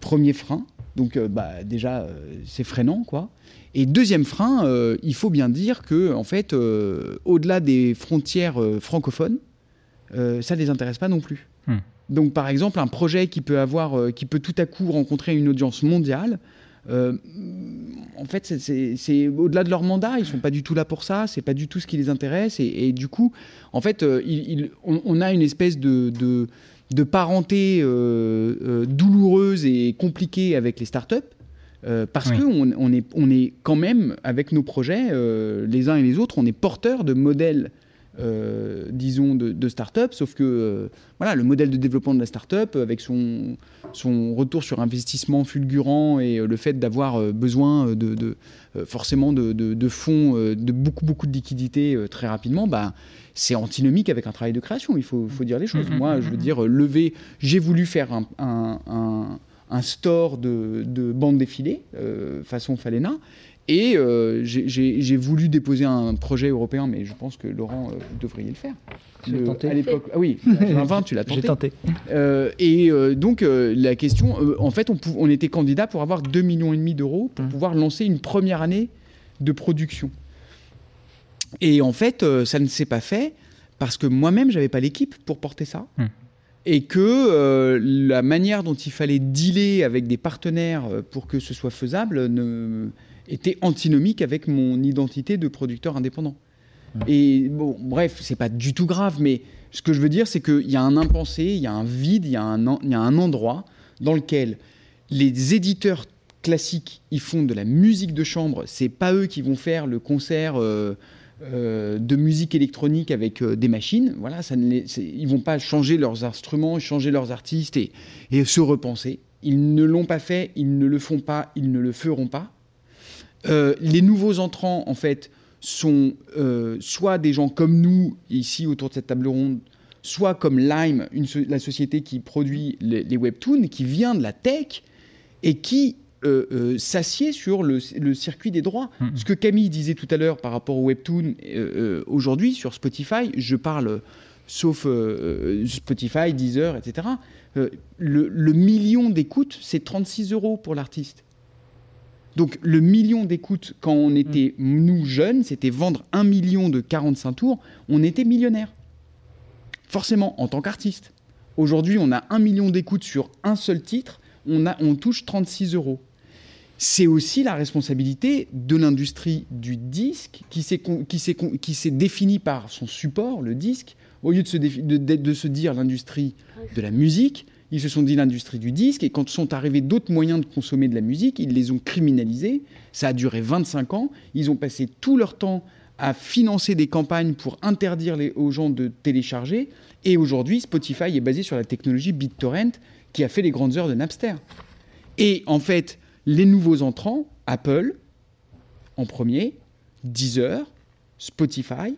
[SPEAKER 4] Premier frein, donc euh, bah, déjà, euh, c'est freinant, quoi. Et deuxième frein, euh, il faut bien dire que, en fait, au-delà des frontières francophones, ça ne les intéresse pas non plus. Hmm. Donc, par exemple, un projet qui peut avoir, qui peut tout à coup rencontrer une audience mondiale, en fait, c'est au-delà de leur mandat. Ils sont pas du tout là pour ça. C'est pas du tout ce qui les intéresse. Et, du coup, en fait, on, a une espèce de de parenté euh, euh, douloureuse et compliquée avec les startups. Euh, parce qu'on on est, on est quand même, avec nos projets, les uns et les autres, on est porteurs de modèles disons, de, de start-up, sauf que voilà, le modèle de développement de la start-up, avec son, son retour sur investissement fulgurant et le fait d'avoir besoin de, forcément de, de, fonds, de beaucoup, beaucoup de liquidités très rapidement, bah, c'est antinomique avec un travail de création, il faut, dire les choses. Mm-hmm, Moi, je veux mm-hmm. dire, lever, j'ai voulu faire un, store de, de bande défilée, euh, façon Falena, et euh, j'ai voulu déposer un projet européen, mais je pense que Laurent, euh, devriez le faire.
[SPEAKER 6] L'as tenté
[SPEAKER 4] À l'époque, ah oui, [laughs] 2020, tu l'as tenté.
[SPEAKER 6] J'ai tenté.
[SPEAKER 4] et donc, la question, en fait, on, on, était candidat pour avoir 2,5 millions d'euros pour mm. pouvoir lancer une première année de production. Et en fait, euh, ça ne s'est pas fait parce que moi-même, j'avais pas l'équipe pour porter ça. Hmm. Et que euh, la manière dont il fallait dealer avec des partenaires euh, pour que ce soit faisable ne, était antinomique avec mon identité de producteur indépendant. Hmm. Et bon, bref, c'est pas du tout grave, mais ce que je veux dire, c'est qu'il y a un impensé, il y a un vide, il y, a un, il y a un endroit dans lequel les éditeurs classiques, ils font de la musique de chambre. C'est pas eux qui vont faire le concert euh, euh, de musique électronique avec des machines. Voilà, ça ne les, ils vont pas changer leurs instruments, changer leurs artistes et, et se repenser. Ils ne l'ont pas fait, ils ne le font pas, ils ne le feront pas. Les nouveaux entrants, en fait, sont soit des gens comme nous, ici autour de cette table ronde, soit comme Lime, la société qui produit les, webtoons, qui vient de la tech et qui euh, euh, s'assied sur le, circuit des droits. Mm-hmm. Ce que Camille disait tout à l'heure par rapport au webtoon, euh, aujourd'hui sur Spotify, je parle sauf Spotify, Deezer, etc. Le, million d'écoutes, c'est 36 euros pour l'artiste. Donc le million d'écoutes, quand on était, mm. nous, jeunes, c'était vendre un million de 45 tours, on était millionnaire forcément en tant qu'artiste. Aujourd'hui, on a un million d'écoutes sur un seul titre, on, a, on touche 36 euros. C'est aussi la responsabilité de l'industrie du disque qui s'est définie par son support, le disque. Au lieu de se, de, se dire l'industrie de la musique, ils se sont dit l'industrie du disque, et quand sont arrivés d'autres moyens de consommer de la musique, ils les ont criminalisés. Ça a duré 25 ans. Ils ont passé tout leur temps à financer des campagnes pour interdire aux gens de télécharger. Et aujourd'hui, Spotify est basé sur la technologie BitTorrent qui a fait les grandes heures de Napster. Et en fait, les nouveaux entrants, Apple en premier, Deezer, Spotify,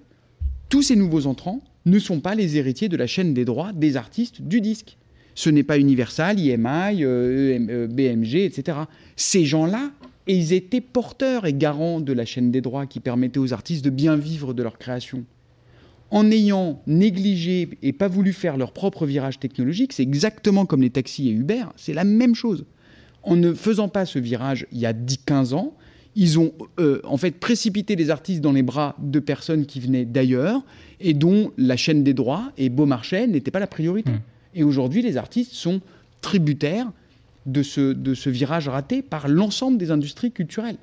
[SPEAKER 4] tous ces nouveaux entrants ne sont pas les héritiers de la chaîne des droits des artistes du disque. Ce n'est pas Universal, e BMG, etc. Ces gens-là ils étaient porteurs et garants de la chaîne des droits qui permettait aux artistes de bien vivre de leur création. En ayant négligé et pas voulu faire leur propre virage technologique, c'est exactement comme les taxis et Uber, c'est la même chose. En ne faisant pas ce virage il y a 10-15 ans, ils ont euh, en fait précipité les artistes dans les bras de personnes qui venaient d'ailleurs et dont la chaîne des droits et Beaumarchais n'était pas la priorité. Mmh. Et aujourd'hui, les artistes sont tributaires de ce, de ce virage raté par l'ensemble des industries culturelles.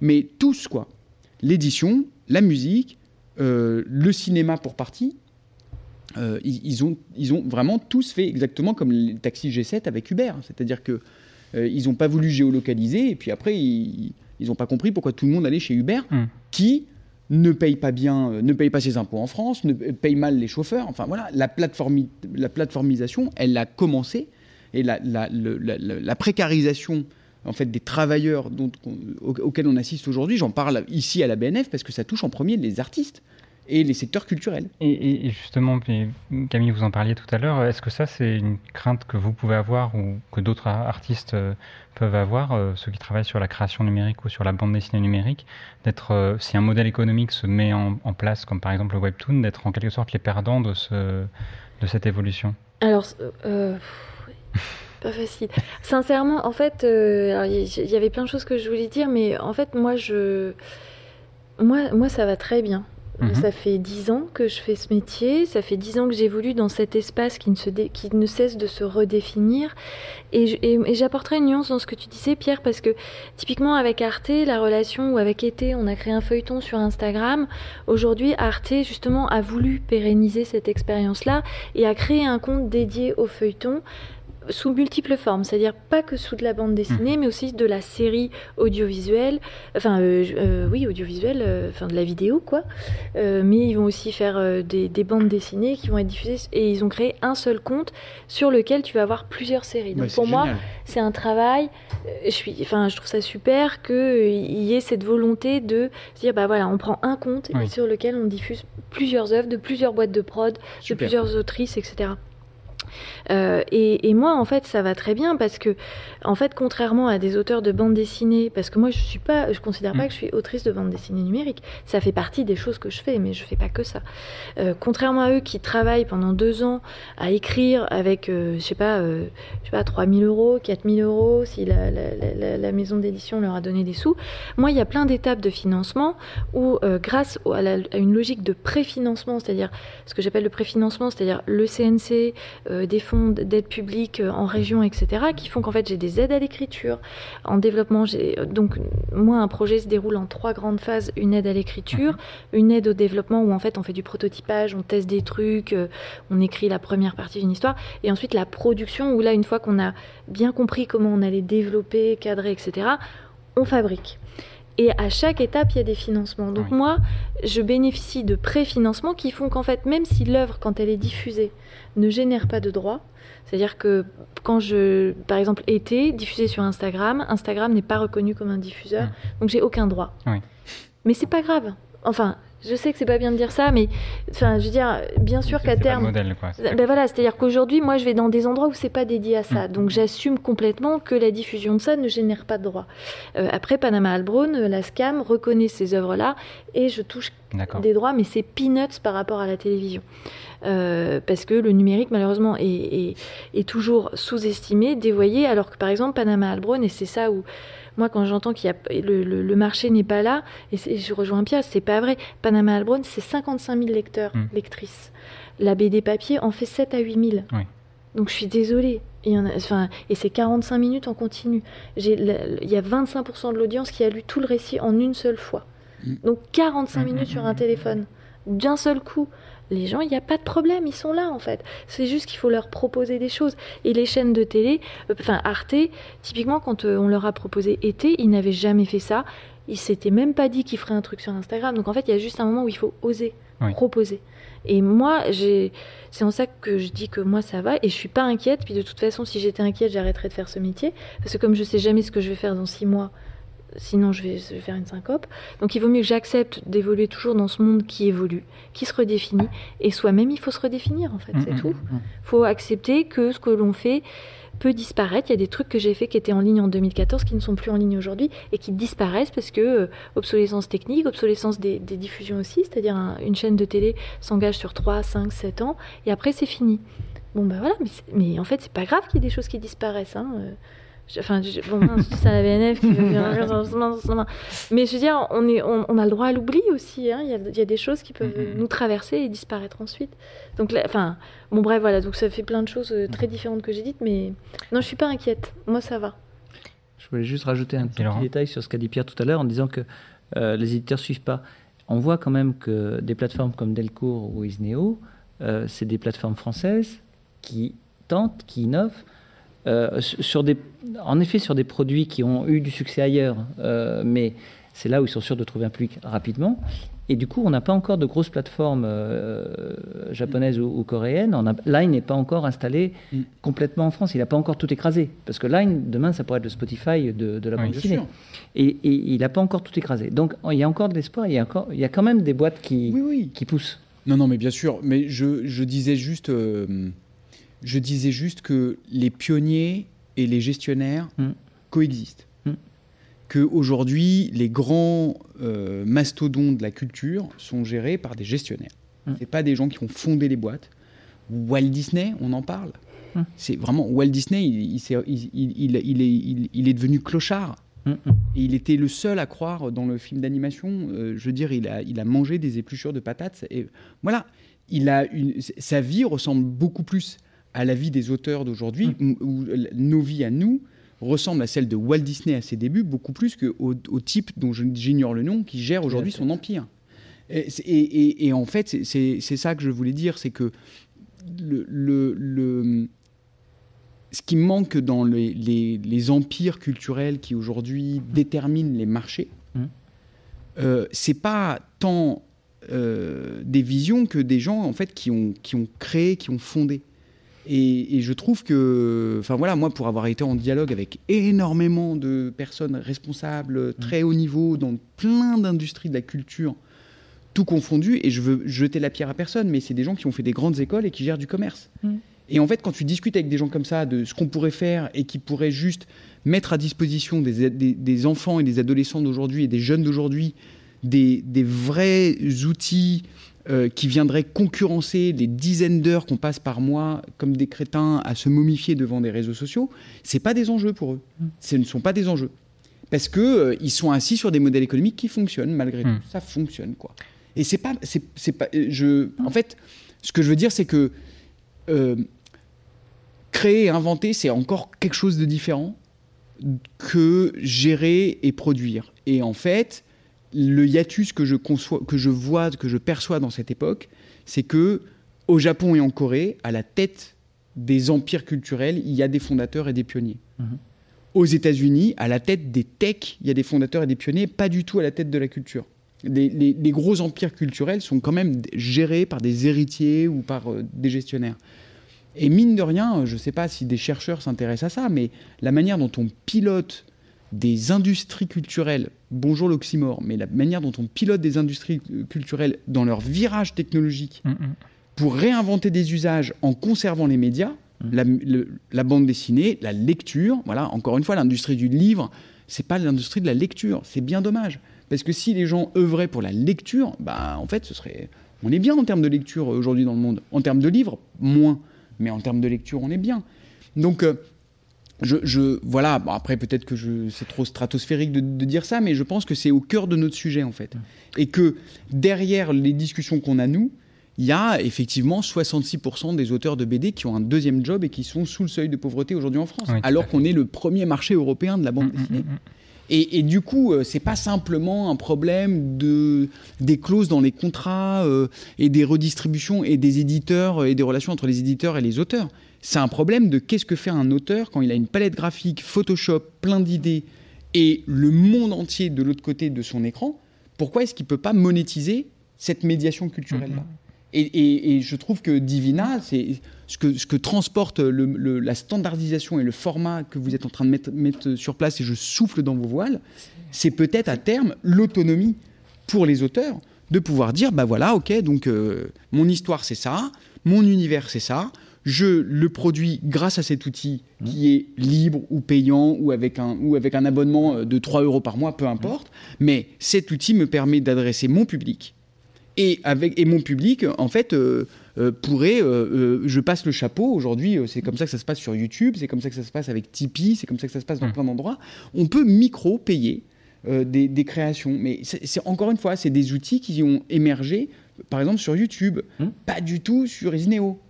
[SPEAKER 4] Mais tous, quoi. L'édition, la musique, euh, le cinéma pour partie, euh, ils, ont, ils ont vraiment tous fait exactement comme les taxis G7 avec Uber. C'est-à-dire qu'ils euh, n'ont pas voulu géolocaliser et puis après, ils n'ont pas compris pourquoi tout le monde allait chez Uber, hmm. qui ne paye pas bien, ne paye pas ses impôts en France, ne paye mal les chauffeurs. Enfin voilà, la, la plateformisation, elle a commencé et la, précarisation en fait des travailleurs dont, auxquels on assiste aujourd'hui, j'en parle ici à la BNF parce que ça touche en premier les artistes et les secteurs culturels.
[SPEAKER 3] Et, justement, Camille, vous en parliez tout à l'heure, est-ce que ça c'est une crainte que vous pouvez avoir ou que d'autres artistes euh, peuvent avoir, euh, ceux qui travaillent sur la création numérique ou sur la bande dessinée numérique, d'être, euh, si un modèle économique se met en, place, comme par exemple le webtoon, d'être en quelque sorte les perdants de, ce, de cette évolution?
[SPEAKER 5] Alors, [laughs] pas facile. Sincèrement, en fait, euh, il y, avait plein de choses que je voulais dire, mais en fait, moi, je, moi, moi, ça va très bien. Mhm. Ça fait dix ans que je fais ce métier, ça fait dix ans que j'évolue dans cet espace qui ne, qui ne cesse de se redéfinir. Et, et, j'apporterai une nuance dans ce que tu disais, Pierre, parce que typiquement avec Arte, la relation, ou avec Été, on a créé un feuilleton sur Instagram. Aujourd'hui, Arte, justement, a voulu pérenniser cette expérience-là et a créé un compte dédié au feuilleton sous multiples formes, c'est-à-dire pas que sous de la bande dessinée, mmh. mais aussi de la série audiovisuelle, enfin euh, euh, oui audiovisuelle, euh, enfin de la vidéo quoi. mais ils vont aussi faire des, bandes dessinées qui vont être diffusées et ils ont créé un seul compte sur lequel tu vas avoir plusieurs séries. Donc pour moi, c'est un travail. Je suis, enfin je trouve ça super qu'il y ait cette volonté de se dire bah voilà, on prend un compte sur lequel on diffuse plusieurs œuvres de plusieurs boîtes de prod, de plusieurs autrices, etc. Euh, et, moi, en fait, ça va très bien parce que, en fait, contrairement à des auteurs de bande dessinée, parce que moi, je suis pas, je considère pas mm. que je suis autrice de bande dessinée numérique. Ça fait partie des choses que je fais, mais je fais pas que ça. Euh, contrairement à eux qui travaillent pendant deux ans à écrire avec, euh, je sais pas, je sais pas, 3000 euros, 4000 euros, si la, la, maison d'édition leur a donné des sous. Moi, il y a plein d'étapes de financement où, grâce à, une logique de préfinancement, c'est-à-dire ce que j'appelle le préfinancement, c'est-à-dire le CNC, des fonds d'aide publique en région, etc., qui font qu'en fait j'ai des aides à l'écriture, en développement. Donc moi, un projet se déroule en trois grandes phases une aide à l'écriture, mhm. une aide au développement où en fait on fait du prototypage, on teste des trucs, on écrit la première partie d'une histoire, et ensuite la production où là, une fois qu'on a bien compris comment on allait développer, cadrer, etc., on fabrique. Et à chaque étape, il y a des financements. Donc moi, je bénéficie de préfinancements qui font qu'en fait, même si l'œuvre, quand elle est diffusée, ne génère pas de droits, c'est-à-dire que quand je, par exemple, été diffusé sur Instagram, Instagram n'est pas reconnu comme un diffuseur, donc j'ai aucun droit. Mais c'est pas grave. Enfin, je sais que c'est pas bien de dire ça, mais enfin, je veux dire, bien sûr qu'à terme.
[SPEAKER 3] modèle, quoi.
[SPEAKER 5] Ben voilà, c'est-à-dire qu'aujourd'hui, moi, je vais dans des endroits où c'est pas dédié à ça, mm. donc j'assume complètement que la diffusion de ça ne génère pas de droit. Euh, après, Panama Albron, euh, la SCAM reconnaît ces œuvres-là et je touche des droits, mais c'est peanuts par rapport à la télévision. Euh, parce que le numérique, malheureusement, est, est toujours sous-estimé, dévoyé, alors que par exemple, Panama Albron, et c'est ça où moi, quand j'entends qu'il y a le, marché n'est pas là, et, je rejoins Pierre, c'est pas vrai. Panama Albron, c'est 55 000 lecteurs, hmm. lectrices. La BD papier en fait 7 à 8 000. Donc je suis désolée. Il y en a, enfin, et c'est 45 minutes en continu. il y a 25% de l'audience qui a lu tout le récit en une seule fois. Hmm. Donc 45 hmm, minutes sur un téléphone, d'un seul coup les gens, il n'y a pas de problème, ils sont là en fait. C'est juste qu'il faut leur proposer des choses. Et les chaînes de télé, euh, enfin Arte, typiquement quand euh, on leur a proposé été, ils n'avaient jamais fait ça. Ils s'étaient même pas dit qu'ils feraient un truc sur Instagram. Donc en fait, il y a juste un moment où il faut oser proposer. Et moi, c'est en ça que je dis que moi ça va et je suis pas inquiète. Puis de toute façon, si j'étais inquiète, j'arrêterais de faire ce métier parce que comme je sais jamais ce que je vais faire dans six mois, sinon je vais, faire une syncope. Donc il vaut mieux que j'accepte d'évoluer toujours dans ce monde qui évolue, qui se redéfinit, et soi-même il faut se redéfinir en fait, c'est mm, tout. Il mm, mm. faut accepter que ce que l'on fait peut disparaître. Il y a des trucs que j'ai fait qui étaient en ligne en 2014 qui ne sont plus en ligne aujourd'hui et qui disparaissent parce que euh, obsolescence technique, obsolescence des, diffusions aussi, c'est-à-dire une chaîne de télé s'engage sur 3, 5, 7 ans et après c'est fini. Bon ben voilà, mais, mais en fait c'est pas grave qu'il y ait des choses qui disparaissent. Hein. Euh. Enfin, bon, c'est la BNF qui veut faire [laughs] Mais je veux dire, on, est, on, a le droit à l'oubli aussi. Hein. Il, y a, il, y a, des choses qui peuvent nous traverser et disparaître ensuite. Donc, enfin, bon, bref, voilà. Donc, ça fait plein de choses euh, très différentes que j'ai dites. Mais non, je suis pas inquiète. Moi, ça va.
[SPEAKER 6] Je voulais juste rajouter un petit détail sur ce qu'a dit Pierre tout à l'heure en disant que euh, les éditeurs suivent pas. On voit quand même que des plateformes comme Delcourt ou Isneo, euh, c'est des plateformes françaises qui tentent, qui innovent euh, sur des, en effet sur des produits qui ont eu du succès ailleurs, euh, mais c'est là où ils sont sûrs de trouver un public rapidement. Et du coup, on n'a pas encore de grosses plateformes euh, japonaises ou, coréennes. On a, Line n'est pas encore installé mm. complètement en France. Il n'a pas encore tout écrasé. Parce que Line, demain, ça pourrait être le Spotify de, la bande dessinée. Et, il n'a pas encore tout écrasé. Donc, il y a encore de l'espoir. Il, y a encore, il y a quand même des boîtes qui, qui poussent.
[SPEAKER 4] Non, non, mais bien sûr. Mais je, je disais juste. Je disais juste que les pionniers et les gestionnaires mm. coexistent. Mm. Qu'aujourd'hui, les grands euh, mastodontes de la culture sont gérés par des gestionnaires. Mm. Ce pas des gens qui ont fondé les boîtes. Walt Disney, on en parle. C'est vraiment Walt Disney, il, est, devenu clochard. Et il était le seul à croire dans le film d'animation. Euh, je veux dire, il a, il a mangé des épluchures de patates. Et voilà, il a une, sa vie ressemble beaucoup plus à la vie des auteurs d'aujourd'hui, mm. où, nos vies à nous ressemblent à celles de Walt Disney à ses débuts, beaucoup plus qu'au au type dont j'ignore le nom, qui gère aujourd'hui son empire. Et, en fait, c'est ça que je voulais dire, c'est que le, le, ce qui manque dans les, les, empires culturels qui aujourd'hui déterminent les marchés, mm. euh, c'est pas tant euh, des visions que des gens en fait qui ont, qui ont créé, qui ont fondé. Et, je trouve que, enfin voilà, moi pour avoir été en dialogue avec énormément de personnes responsables, très haut niveau, dans plein d'industries de la culture, tout confondu, et je veux jeter la pierre à personne, mais c'est des gens qui ont fait des grandes écoles et qui gèrent du commerce. Mm. Et en fait, quand tu discutes avec des gens comme ça de ce qu'on pourrait faire et qui pourraient juste mettre à disposition des, des, enfants et des adolescents d'aujourd'hui et des jeunes d'aujourd'hui des, des, vrais outils euh, qui viendraient concurrencer les dizaines d'heures qu'on passe par mois comme des crétins à se momifier devant des réseaux sociaux, c'est pas des enjeux pour eux. Mm. Ce ne sont pas des enjeux. Parce qu'ils euh, ils sont assis sur des modèles économiques qui fonctionnent malgré mm. tout. Ça fonctionne, quoi. Et c'est pas, c'est, pas, euh, je, en fait, ce que je veux dire, c'est que créer, inventer, c'est encore quelque chose de différent que gérer et produire. Et en fait, le hiatus que je, conçois, que je vois, que je perçois dans cette époque, c'est que au Japon et en Corée, à la tête des empires culturels, il y a des fondateurs et des pionniers. Mhm. Aux États-Unis, à la tête des techs, il y a des fondateurs et des pionniers, pas du tout à la tête de la culture. Les, gros empires culturels sont quand même gérés par des héritiers ou par euh, des gestionnaires. Et mine de rien, je ne sais pas si des chercheurs s'intéressent à ça, mais la manière dont on pilote des industries culturelles, bonjour l'oxymore, mais la manière dont on pilote des industries culturelles dans leur virage technologique, mm, mm pour réinventer des usages en conservant les médias, mmh. la, bande dessinée, la lecture. Voilà, encore une fois, l'industrie du livre, c'est pas l'industrie de la lecture. C'est bien dommage. Parce que si les gens œuvraient pour la lecture, bah, en fait, ce serait. On est bien en termes de lecture aujourd'hui dans le monde. En termes de livres, moins. Mais en termes de lecture, on est bien. Donc, euh, je, voilà. après, peut-être que c'est trop stratosphérique de, de, dire ça, mais je pense que c'est au cœur de notre sujet, en fait. Et que derrière les discussions qu'on a, nous, il y a effectivement 66% des auteurs de BD qui ont un deuxième job et qui sont sous le seuil de pauvreté aujourd'hui en France, alors qu'on est le premier marché européen de la bande mm, mm, dessinée. Mm, et, du coup, euh, c'est pas simplement un problème de des clauses dans les contrats euh, et des redistributions et des éditeurs et des relations entre les éditeurs et les auteurs. C'est un problème de qu'est-ce que fait un auteur quand il a une palette graphique, Photoshop, plein d'idées et le monde entier de l'autre côté de son écran. Pourquoi est-ce qu'il peut pas monétiser cette médiation culturelle là et, je trouve que Divina, c'est ce que, ce que transporte la standardisation et le format que vous êtes en train de mettre, sur place, et je souffle dans vos voiles, c'est peut-être à terme l'autonomie pour les auteurs de pouvoir dire, bah voilà, ok, donc euh, mon histoire c'est ça, mon univers c'est ça, je le produis grâce à cet outil qui est libre ou payant ou avec un, ou avec un abonnement euh, de 3 euros par mois, peu importe, mais cet outil me permet d'adresser mon public et, avec, et mon public, en fait, euh, euh, pourrait. Euh, je passe le chapeau. Aujourd'hui, c'est comme ça que ça se passe sur YouTube, c'est comme ça que ça se passe avec Tipeee, c'est comme ça que ça se passe dans mmh. plein d'endroits. On peut micro-payer des, créations. Mais c'est encore une fois, c'est des outils qui ont émergé, par exemple, sur YouTube, mmh. pas du tout sur Isneo.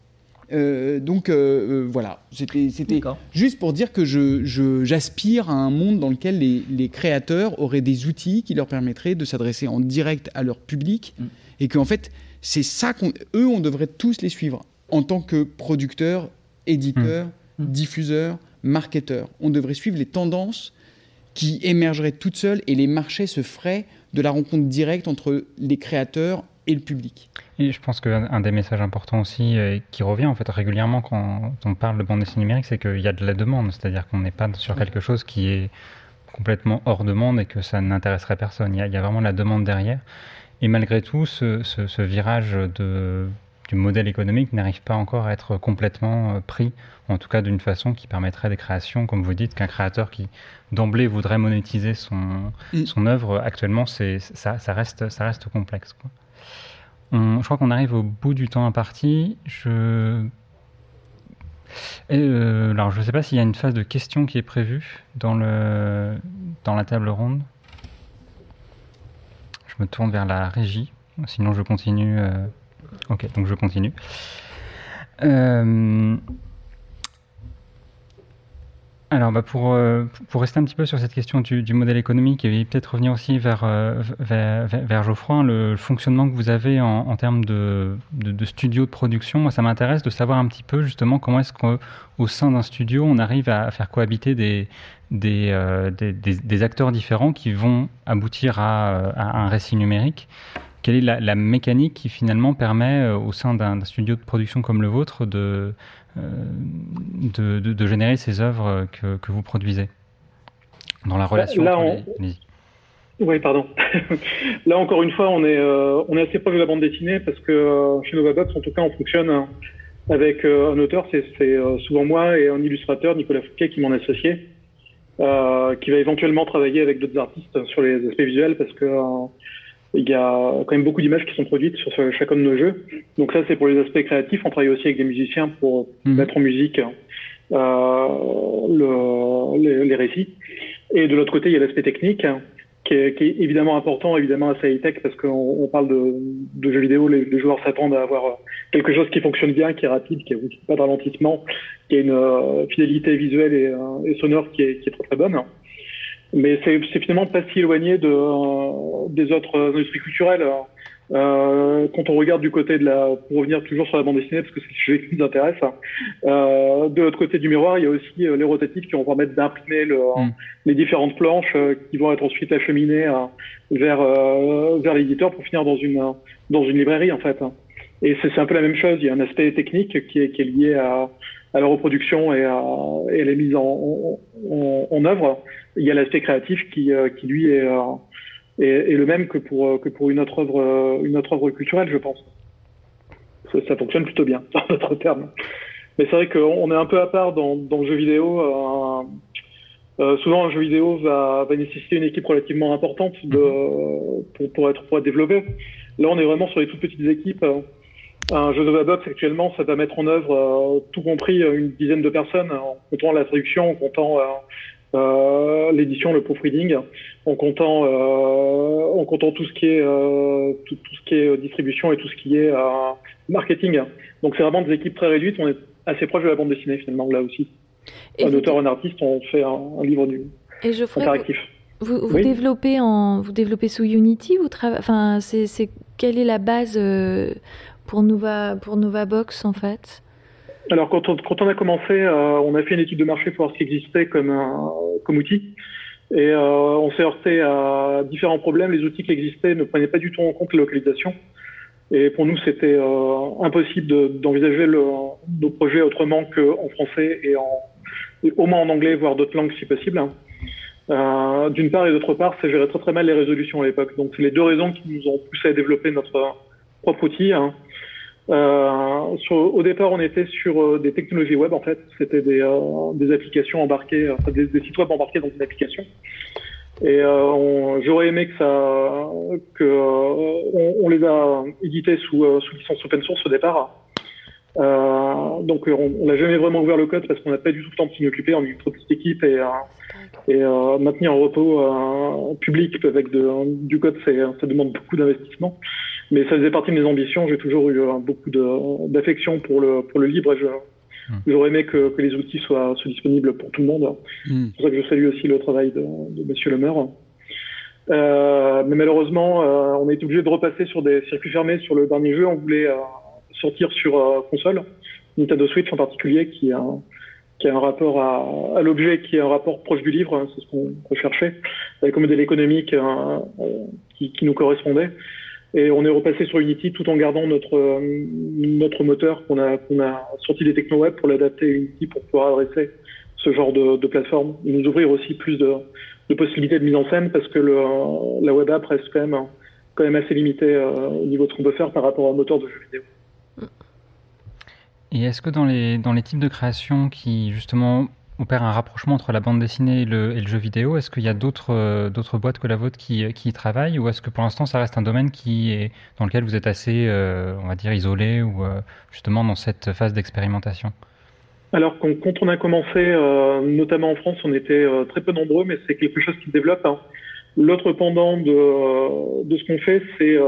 [SPEAKER 4] Donc voilà, c'était juste pour dire que j'aspire je, à un monde dans lequel les, les, créateurs auraient des outils qui leur permettraient de s'adresser en direct à leur public. Mmh et qu'en fait, c'est ça qu'eux, on devrait tous les suivre en tant que producteurs, éditeurs, mmh. Mmh. diffuseurs, marketeurs. On devrait suivre les tendances qui émergeraient toutes seules et les marchés se feraient de la rencontre directe entre les créateurs et le public.
[SPEAKER 3] Et je pense qu'un des messages importants aussi, euh, qui revient en fait régulièrement quand on parle de bande dessinée numérique, c'est qu'il y a de la demande, c'est-à-dire qu'on n'est pas sur quelque chose qui est complètement hors demande et que ça n'intéresserait personne. Il y, a, il y, a, vraiment la demande derrière. Et malgré tout, ce, virage de, du modèle économique n'arrive pas encore à être complètement euh, pris, en tout cas d'une façon qui permettrait des créations, comme vous dites, qu'un créateur qui d'emblée voudrait monétiser son, son œuvre, actuellement, ça, ça, reste, ça reste complexe. Quoi. Je crois qu'on arrive au bout du temps imparti. Je... Euh, alors, je ne sais pas s'il y a une phase de questions qui est prévue dans, le, dans la table ronde me tourne vers la régie. Sinon, je continue. Euh, ok, donc je continue. Euh, alors, bah pour, euh, pour rester un petit peu sur cette question du, modèle économique et peut-être revenir aussi vers, vers, vers, Geoffroy, le, fonctionnement que vous avez en, termes de, de, studio de production, moi ça m'intéresse de savoir un petit peu justement comment est-ce qu'au sein d'un studio on arrive à faire cohabiter des, euh, des, des, acteurs différents qui vont aboutir à, un récit numérique. Quelle est la, mécanique qui finalement permet euh, au sein d'un studio de production comme le vôtre de, euh, de, de, générer ces œuvres que, que, vous produisez? Dans la relation
[SPEAKER 7] Là, Oui, pardon. [laughs] Là, encore une fois, on est, on est assez proche de la bande dessinée parce que chez Novabox, en tout cas, on fonctionne avec un auteur, c'est souvent moi et un illustrateur, Nicolas Fouquet, qui m'en associé. Euh, qui va éventuellement travailler avec d'autres artistes sur les aspects visuels parce que euh, il y a quand même beaucoup d'images qui sont produites sur chacun de nos jeux. Donc ça, c'est pour les aspects créatifs. On travaille aussi avec des musiciens pour mhm. mettre en musique euh, le, les, les, récits. Et de l'autre côté, il y a l'aspect technique qui est, évidemment important, évidemment assez high-tech, parce qu'on parle de, jeux vidéo, les, joueurs s'attendent à avoir quelque chose qui fonctionne bien, qui est rapide, qui n'a pas de ralentissement, qui a une euh, fidélité visuelle et, sonore qui est, très très bonne. Mais c'est finalement pas si éloigné de, euh, des autres industries culturelles. Euh, quand on regarde du côté de la, pour revenir toujours sur la bande dessinée, parce que c'est le sujet qui nous intéresse, hein, euh, de l'autre côté du miroir, il y a aussi euh, les rotatifs qui vont permettre d'imprimer le, mm. les différentes planches euh, qui vont être ensuite acheminées vers, vers l'éditeur pour finir dans une, dans une librairie, en fait. Et c'est un peu la même chose. Il y a un aspect technique qui est, qui est lié à, à la reproduction et à, et à la mise en, en, en œuvre. Il y a l'aspect créatif qui, qui lui est et, le même que pour, que pour une, autre œuvre, une autre œuvre culturelle, je pense. Ça, ça fonctionne plutôt bien, [laughs] en notre terme. Mais c'est vrai qu'on est un peu à part dans, dans le jeu vidéo. Euh, euh, souvent, un jeu vidéo va, va, nécessiter une équipe relativement importante de, pour, pour, être, pour être développé. Là, on est vraiment sur les toutes petites équipes. Un jeu de Webbox, actuellement, ça va mettre en œuvre, euh, tout compris, une dizaine de personnes, en comptant la traduction, en comptant euh, l'édition, le proofreading, en comptant, euh, en comptant tout ce qui est euh, tout, tout, ce qui est distribution et tout ce qui est marketing. Donc c'est vraiment des équipes très réduites. On est assez proche de la bande dessinée finalement là aussi. un auteur, un artiste, on fait un, livre du
[SPEAKER 5] et je interactif. Vous, vous développez en vous développez sous Unity vous enfin c'est quelle est la base pour Nova pour NovaBox en fait?
[SPEAKER 7] Alors quand on, quand on a commencé, euh, on a fait une étude de marché pour voir ce qui existait comme, comme outil. Et euh, on s'est heurté à différents problèmes. Les outils qui existaient ne prenaient pas du tout en compte la localisation. Et pour nous, c'était euh, impossible d'envisager nos projets autrement qu'en français et, en, au moins en anglais, voire d'autres langues si possible. Euh, D'une part et d'autre part, c'est gérer très très mal les résolutions à l'époque. Donc c'est les deux raisons qui nous ont poussé à développer notre propre outil. Hein. Euh, sur, au départ, on était sur euh, des technologies web en fait. C'était des, euh, des, applications embarquées, enfin, des, des, sites web embarqués dans une application. Et euh, j'aurais aimé que ça, que on, on, les a édités sous, sous licence open source au départ. donc on n'a jamais vraiment ouvert le code parce qu'on n'a pas du tout le temps de s'y occuper. On est une trop petite équipe et, et maintenir un repos public avec de, du code, ça demande beaucoup d'investissement. Mais ça faisait partie de mes ambitions. J'ai toujours eu euh, beaucoup d'affection pour le, pour le libre et hmm. j'aurais aimé que, que, les outils soient, soient, disponibles pour tout le monde. Hmm. C'est pour ça que je salue aussi le travail de, de Monsieur le maire. Euh, mais malheureusement, euh, on a été obligé de repasser sur des circuits fermés sur le dernier jeu. On voulait euh, sortir sur euh, console, Nintendo Switch en particulier, qui a, qui a un rapport à, à l'objet, qui est un rapport proche du livre, hein, c'est ce qu'on recherchait, avec un modèle économique qui, qui, nous correspondait. Et on est repassé sur Unity tout en gardant notre, euh, notre moteur qu'on a, qu'on a sorti des techno-web pour l'adapter à Unity pour pouvoir adresser ce genre de, de plateforme. Nous ouvrir aussi plus de, possibilités de mise en scène parce que le, la web app reste quand même, quand même assez limitée euh, au niveau de ce qu'on peut faire par rapport à un moteur de jeu vidéo.
[SPEAKER 3] Et est-ce que dans les, dans les types de créations qui justement opère un rapprochement entre la bande dessinée et le, et le jeu vidéo. Est-ce qu'il y a d'autres euh, d'autres boîtes que la vôtre qui, qui y travaillent ou est-ce que pour l'instant ça reste un domaine qui est, dans lequel vous êtes assez, euh, on va dire, isolé ou euh, justement dans cette phase d'expérimentation?
[SPEAKER 7] Alors quand, quand, on a commencé, notamment en France, on était très peu nombreux, mais c'est quelque chose qui se développe. Hein. L'autre pendant de, de ce qu'on fait, c'est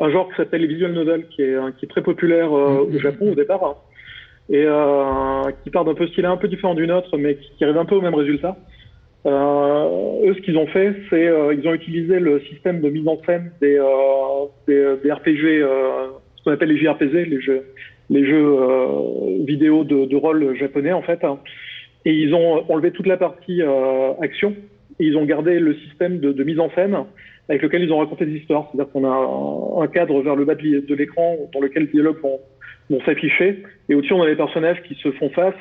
[SPEAKER 7] un genre qui s'appelle les visual qui est, qui est très populaire au mm-hmm. Japon au départ. Hein et euh, qui part d'un peu style un peu différent du nôtre, mais qui, qui un peu au même résultat. Euh, eux, ce qu'ils ont fait, c'est euh, ils ont utilisé le système de mise en scène des, euh, RPG, ce qu'on appelle les JRPG, les jeux, vidéo de, rôle japonais en fait, et ils ont enlevé toute la partie action et ils ont gardé le système de, mise en scène avec lequel ils ont raconté des histoires. C'est-à-dire qu'on a un, un, cadre vers le bas de l'écran dans lequel les dialogues vont vont s'afficher. Et au-dessus, on a les personnages qui se font face,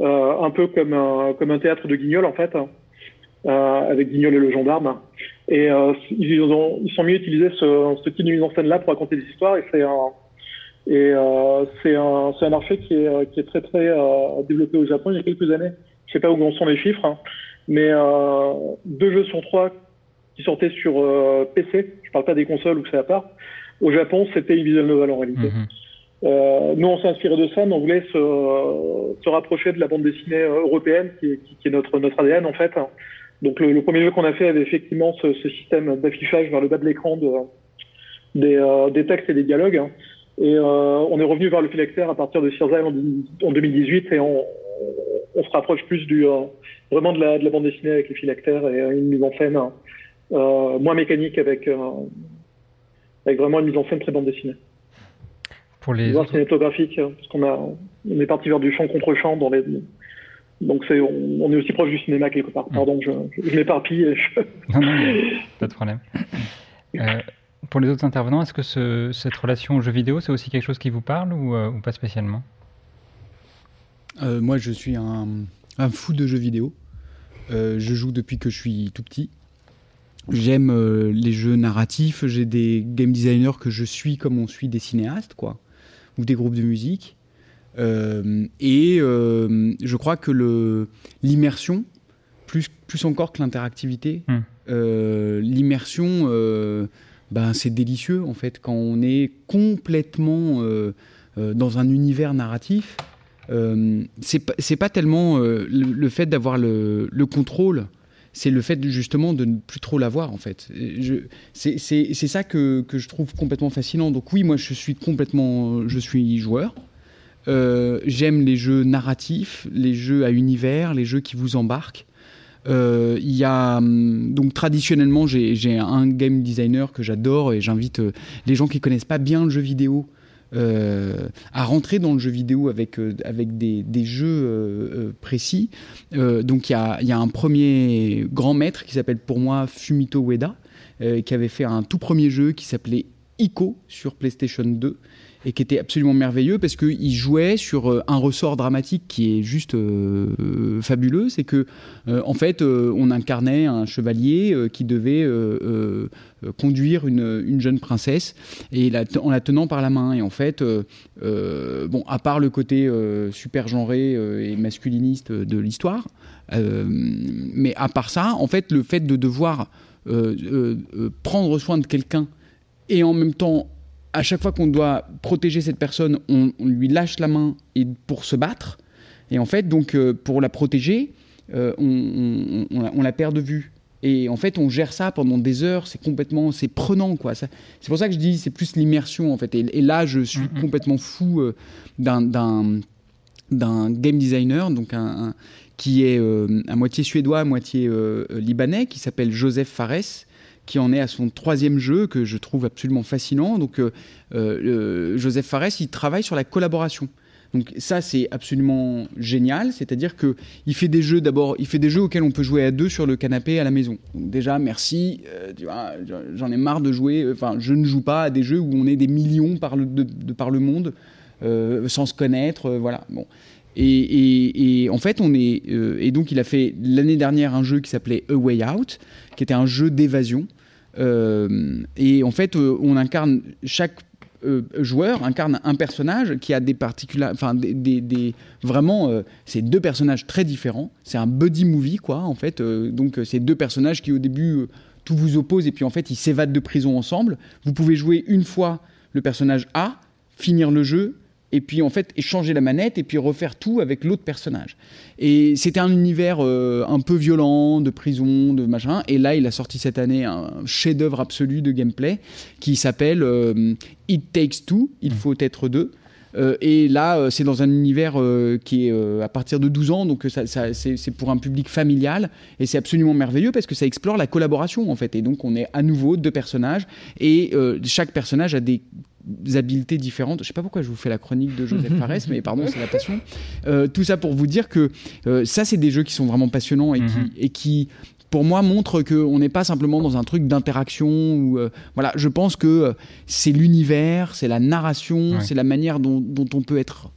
[SPEAKER 7] euh, un peu comme un, comme un théâtre de guignol, en fait, euh, avec Guignol et le gendarme. Et euh, ils, ont, ils sont mieux utilisé ce, ce type de mise en scène-là pour raconter des histoires. Et c'est un, et c'est un, un, marché qui est, qui est très très développé au Japon il y a quelques années. Je sais pas où sont les chiffres, hein, mais deux jeux sur trois qui sortaient sur PC, je parle pas des consoles où c'est à part, au Japon c'était une visual novel en réalité. Mm-hmm. Euh, nous, on s'est inspiré de ça, mais on voulait se, rapprocher de la bande dessinée européenne, qui, est notre, ADN en fait, Donc le, premier jeu qu'on a fait avait effectivement ce, système d'affichage vers le bas de l'écran de, des, textes et des dialogues. Et on est revenu vers le phylactère à partir de Circe en, en 2018 et on, se rapproche plus vraiment de la, de la, bande dessinée avec les phylactères et une mise en scène moins mécanique avec, avec vraiment une mise en scène très bande dessinée
[SPEAKER 3] pour les
[SPEAKER 7] cinématographique, hein, parce qu'on a, on est parti vers du champ contre champ dans les. Donc c'est, on, est aussi proche du cinéma quelque part. Pardon, je, je m'éparpille. [laughs]
[SPEAKER 3] Non, non, pas de problème. Euh, pour les autres intervenants, est-ce que ce, cette relation au jeu vidéo, c'est aussi quelque chose qui vous parle ou, euh, ou pas spécialement?
[SPEAKER 4] Euh, Moi, je suis un, un, fou de jeux vidéo. je joue depuis que je suis tout petit. J'aime les jeux narratifs. J'ai des game designers que je suis comme on suit des cinéastes, quoi ou des groupes de musique. Euh, et euh, je crois que l'immersion, plus, plus encore que l'interactivité, hmm. euh, l'immersion, ben, c'est délicieux en fait quand on est complètement dans un univers narratif. c'est pas, pas tellement le, fait d'avoir le, le, contrôle c'est le fait justement de ne plus trop l'avoir en fait. C'est ça que, je trouve complètement fascinant. Donc oui, moi je suis complètement, je suis joueur. Euh, j'aime les jeux narratifs, les jeux à univers, les jeux qui vous embarquent. Euh, il y a hum, donc traditionnellement j'ai un game designer que j'adore et j'invite euh, les gens qui connaissent pas bien le jeu vidéo euh, à rentrer dans le jeu vidéo avec, euh, des jeux euh, précis. donc il y a, y a, un premier grand maître qui s'appelle pour moi Fumito Ueda, qui avait fait un tout premier jeu qui s'appelait Ico sur PlayStation 2 et qui était absolument merveilleux parce qu'il jouait sur euh, un ressort dramatique qui est juste euh, fabuleux. C'est que, euh, en fait, on incarnait un chevalier qui devait conduire une, jeune princesse et en la tenant par la main. Et en fait, bon, à part le côté super genré et masculiniste de l'histoire, mais à part ça, en fait, le fait de devoir prendre soin de quelqu'un et en même temps à chaque fois qu'on doit protéger cette personne, on, lui lâche la main et pour se battre. Et en fait, donc, euh, pour la protéger, euh, on, la, perd de vue. Et en fait, on gère ça pendant des heures. C'est complètement, c'est prenant, quoi. C'est pour ça que je dis, c'est plus l'immersion, en fait. Et, là, je suis complètement fou euh, d'un game designer, donc un, qui est à moitié suédois, à moitié libanais, qui s'appelle Joseph Fares qui en est à son troisième jeu que je trouve absolument fascinant. Donc, euh, euh, Joseph Fares, il travaille sur la collaboration. Donc ça, c'est absolument génial. C'est-à-dire que il fait des jeux. D'abord, il fait des jeux auxquels on peut jouer à deux sur le canapé à la maison. Déjà, merci. Euh, j'en ai marre de jouer. Enfin, je ne joue pas à des jeux où on est des millions par le, de, par le monde sans se connaître. voilà. Bon. Et, en fait, on est. et donc, il a fait l'année dernière un jeu qui s'appelait A Way Out, qui était un jeu d'évasion. Euh, et en fait, euh, on incarne chaque euh, joueur incarne un personnage qui a des particularités, enfin des, vraiment, c'est deux personnages très différents. C'est un buddy movie quoi, en fait. donc c'est deux personnages qui au début tout vous oppose et puis en fait ils s'évadent de prison ensemble. Vous pouvez jouer une fois le personnage A, finir le jeu et puis en fait échanger la manette et puis refaire tout avec l'autre personnage. Et c'était un univers euh, un peu violent, de prison, de machin. Et là, il a sorti cette année un chef-d'œuvre absolu de gameplay qui s'appelle euh, It Takes Two, il faut être deux. Euh, et là, c'est dans un univers qui est à partir de 12 ans, donc ça, c'est pour un public familial. Et c'est absolument merveilleux parce que ça explore la collaboration, en fait. Et donc, on est à nouveau deux personnages. Et chaque personnage a des habiletés différentes. Je sais pas pourquoi je vous fais la chronique de Joseph [laughs] Fares, mais pardon, c'est la passion. Euh, tout ça pour vous dire que euh, ça, c'est des jeux qui sont vraiment passionnants et, qui, mhm. et qui, pour moi, montrent qu'on n'est pas simplement dans un truc d'interaction. Ou euh, voilà, je pense que c'est l'univers, c'est la narration, c'est la manière dont, dont, on peut être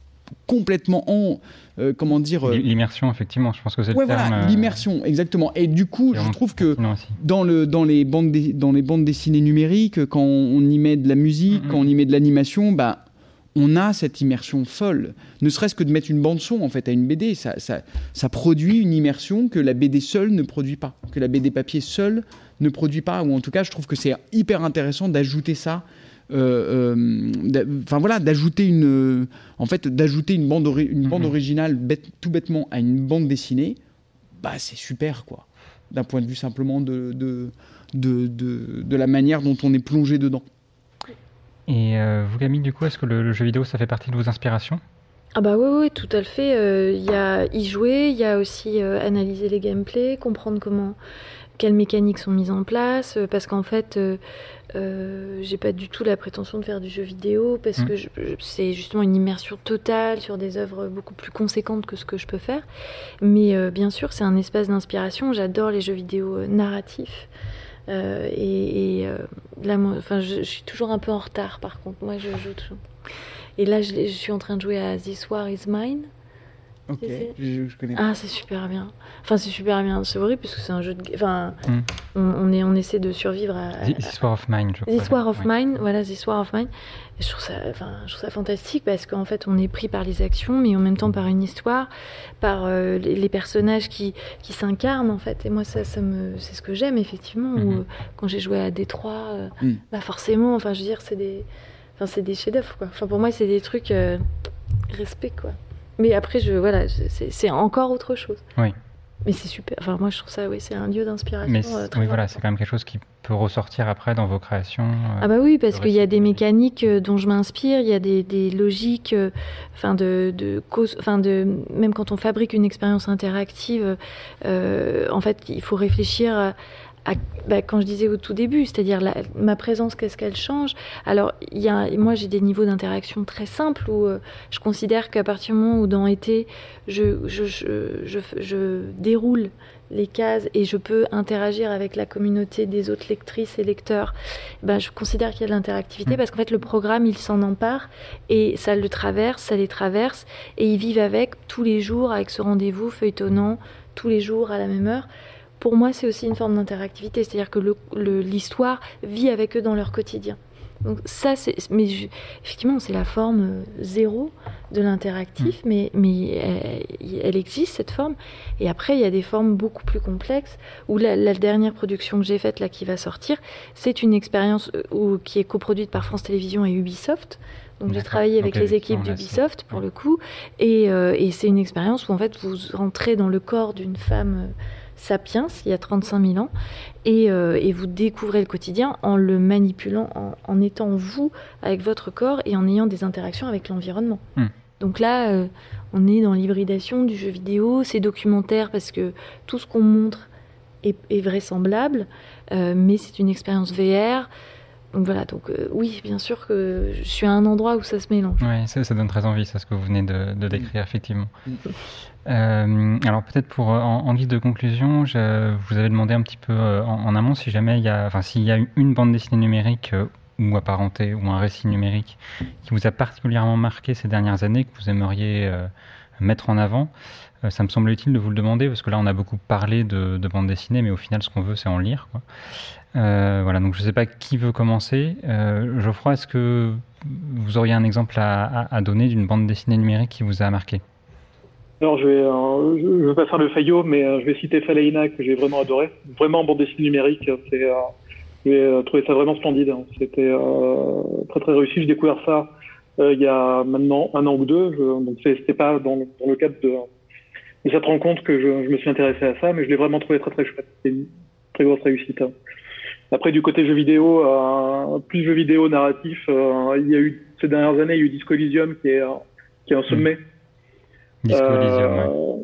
[SPEAKER 4] complètement en euh, comment dire
[SPEAKER 3] euh, L'immersion, effectivement, je pense que c'est
[SPEAKER 4] le terme. Voilà, euh, l'immersion, exactement. Et du coup, je trouve que dans, le, dans, les bandes dans les bandes dessinées numériques, quand on y met de la musique, quand on y met de l'animation, bah, on a cette immersion folle. Ne serait-ce que de mettre une bande son en fait à une BD, ça, ça, ça, produit une immersion que la BD seule ne produit pas, que la BD papier seule ne produit pas. Ou en tout cas, je trouve que c'est hyper intéressant d'ajouter ça enfin voilà, d'ajouter une, en fait, d'ajouter une bande, une bande mhm. originale tout bêtement à une bande dessinée, bah c'est super quoi. d'un point de vue simplement de, de, de, de, la manière dont on est plongé dedans.
[SPEAKER 3] Et vous, Camille, du coup, est-ce que le, jeu vidéo, ça fait partie de vos inspirations?
[SPEAKER 5] Ah bah oui, oui, tout à fait. Il y a y jouer, il y a aussi analyser les gameplays, comprendre comment quelles mécaniques sont mises en place, euh, parce qu'en fait, euh, euh, j'ai pas du tout la prétention de faire du jeu vidéo, parce mm. que c'est justement une immersion totale sur des œuvres beaucoup plus conséquentes que ce que je peux faire. Mais bien sûr, c'est un espace d'inspiration. J'adore les jeux vidéo narratifs. et, là, enfin, je, suis toujours un peu en retard, par contre. Moi, je joue toujours. Et là, je, je suis en train de jouer à This War Is Mine.
[SPEAKER 4] Ok, je, connais
[SPEAKER 5] Ah, c'est super bien. Enfin, c'est super bien. C'est vrai, parce que c'est un jeu de. Enfin, hmm. on, est, on essaie de survivre à.
[SPEAKER 3] This War of Mine, je
[SPEAKER 5] crois. This War of Mine, voilà, This War of Mine. je trouve, ça, enfin, je trouve ça fantastique parce qu'en fait, on est pris par les actions, mais en même temps par une histoire, par euh, les, personnages qui, qui s'incarnent, en fait. Et moi, ça, ça me, c'est ce que j'aime, effectivement. Mhm. quand j'ai joué à Détroit, euh, hmm. bah forcément, enfin, je veux dire, c'est des, enfin, c'est des chefs-d'œuvre, quoi. Enfin, pour moi, c'est des trucs. Euh, respect, quoi. Mais après, je, voilà, c'est encore autre chose.
[SPEAKER 3] Oui.
[SPEAKER 5] Mais c'est super. Enfin, moi, je trouve ça, oui, c'est un lieu d'inspiration. Mais
[SPEAKER 3] euh, oui, voilà, c'est quand même quelque chose qui peut ressortir après dans vos créations. Euh,
[SPEAKER 5] ah bah oui, parce qu'il y a des mécaniques euh, dont je m'inspire, il y a des, des logiques, enfin de, de cause, enfin de même quand on fabrique une expérience interactive, en fait, il faut réfléchir à, bah, quand je disais au tout début, c'est-à-dire ma présence, qu'est-ce qu'elle change? Alors, y a, moi, j'ai des niveaux d'interaction très simples où euh, je considère qu'à partir du moment où dans été, je, je, je, je, déroule les cases et je peux interagir avec la communauté des autres lectrices et lecteurs, ben, je considère qu'il y a de l'interactivité mmh. parce qu'en fait, le programme, il s'en empare et ça le traverse, ça les traverse et ils vivent avec tous les jours, avec ce rendez-vous feuilletonnant, tous les jours à la même heure pour moi, c'est aussi une forme d'interactivité, c'est-à-dire que l'histoire vit avec eux dans leur quotidien. Donc ça, c'est, mais effectivement, c'est la forme euh, zéro de l'interactif, mm. mais, mais elle, existe cette forme. Et après, il y a des formes beaucoup plus complexes. Où la, dernière production que j'ai faite là, qui va sortir, c'est une expérience euh, qui est coproduite par France Télévisions et Ubisoft. Donc j'ai travaillé avec les équipes d'Ubisoft pour le coup, et, euh, et c'est une expérience où en fait vous rentrez dans le corps d'une femme sapiens il y a 35 000 ans euh, et, vous découvrez le quotidien en le manipulant, en, étant vous avec votre corps et en ayant des interactions avec l'environnement. Hmm. Donc là, euh, on est dans l'hybridation du jeu vidéo, c'est documentaire parce que tout ce qu'on montre est, vraisemblable, euh, mais c'est une expérience VR. Donc voilà, donc oui, bien sûr que je suis à un endroit où ça se mélange.
[SPEAKER 3] Oui, ça, ça donne très envie, ça, ce que vous venez de, décrire, effectivement. Hmm. Euh, alors peut-être pour euh, en, guise de conclusion, je vous avais demandé un petit peu euh, en, amont si jamais il y a, enfin s'il y a une bande dessinée numérique ou apparentée ou un récit numérique qui vous a particulièrement marqué ces dernières années que vous aimeriez mettre en avant. ça me semble utile de vous le demander parce que là on a beaucoup parlé de, de bande dessinée, mais au final ce qu'on veut c'est en lire. Quoi. voilà, donc je ne sais pas qui veut commencer. Geoffroy, est-ce que vous auriez un exemple à, donner d'une bande dessinée numérique qui vous a marqué?
[SPEAKER 7] Alors, je vais, euh, je, pas faire le faillot, mais euh, je vais citer Falaina que j'ai vraiment adoré. Vraiment, bande dessinée numérique, euh, j'ai trouvé ça vraiment splendide. Hein. C'était très très réussi. J'ai découvert ça il y a maintenant un an ou deux. Je, donc, c'était pas dans, dans, le cadre de, de, cette rencontre que je, je, me suis intéressé à ça, mais je l'ai vraiment trouvé très très chouette. C'était une très grosse réussite. Hein. Après, du côté jeux vidéo, plus jeux vidéo narratif, il y a eu ces dernières années, il y a eu Disco Elysium qui est, qui est un sommet.
[SPEAKER 3] Disco euh,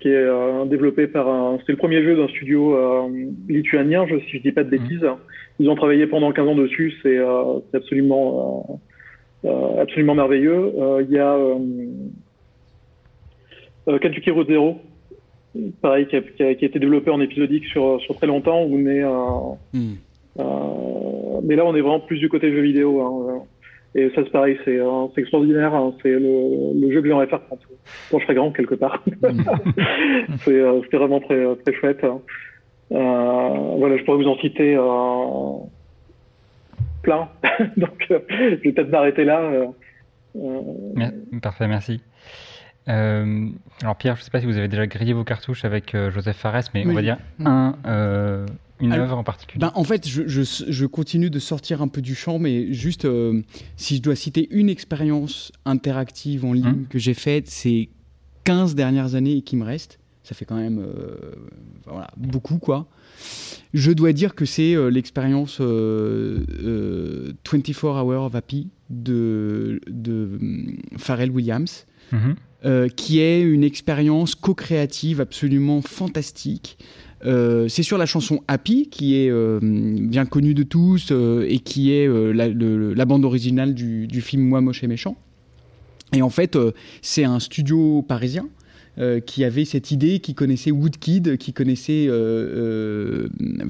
[SPEAKER 7] Qui est euh, développé par un. C'était le premier jeu d'un studio euh, lituanien, je, si je dis pas de mhm. bêtises. Ils ont travaillé pendant 15 ans dessus, c'est absolument, absolument merveilleux. Il y a Katukiro Zero, pareil, qui a, qui, a, été développé en épisodique sur, sur très longtemps. Où on est, hmm. mais là, on est vraiment plus du côté jeu vidéo. Hein. Et ça, c'est pareil, c'est euh, extraordinaire. Hein. c'est le, le, jeu que j'aimerais faire quand, quand, je serai grand, quelque part. [laughs] Euh, C'était vraiment très, très chouette. Hein. Euh, voilà, je pourrais vous en citer euh, plein. [laughs] Donc, euh, je vais peut-être m'arrêter là.
[SPEAKER 3] Parfait, merci. alors Pierre, je ne sais pas si vous avez déjà grillé vos cartouches avec Joseph Fares, mais on va dire un une œuvre en particulier
[SPEAKER 4] ben, En fait, je, je, je, continue de sortir un peu du champ, mais juste euh, si je dois citer une expérience interactive en ligne hum. que j'ai faite ces 15 dernières années et qui me reste, Ça fait quand même voilà, beaucoup, quoi. Je dois dire que c'est l'expérience 24 Hours of Happy de, de Pharrell Williams. Mhm. Euh, qui est une expérience co-créative absolument fantastique. Euh, c'est sur la chanson Happy, qui est euh, bien connue de tous et qui est la, bande originale du, film Moi, Moche et Méchant. Et en fait, c'est un studio parisien qui avait cette idée, qui connaissait Woodkid, qui connaissait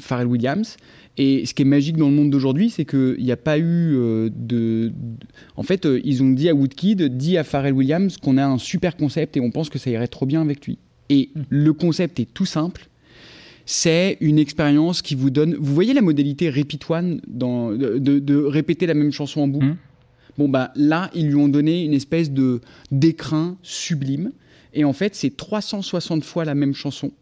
[SPEAKER 4] Pharrell Williams, et ce qui est magique dans le monde d'aujourd'hui, c'est qu'il n'y a pas eu euh, de, En fait, euh, ils ont dit à Woodkid, dit à Pharrell Williams qu'on a un super concept et on pense que ça irait trop bien avec lui. Et mm. le concept est tout simple. C'est une expérience qui vous donne. Vous voyez la modalité repeat one dans, de, répéter la même chanson en boucle? Mm. Bon, bah là, ils lui ont donné une espèce de d'écrin sublime. Et en fait, c'est 360 fois la même chanson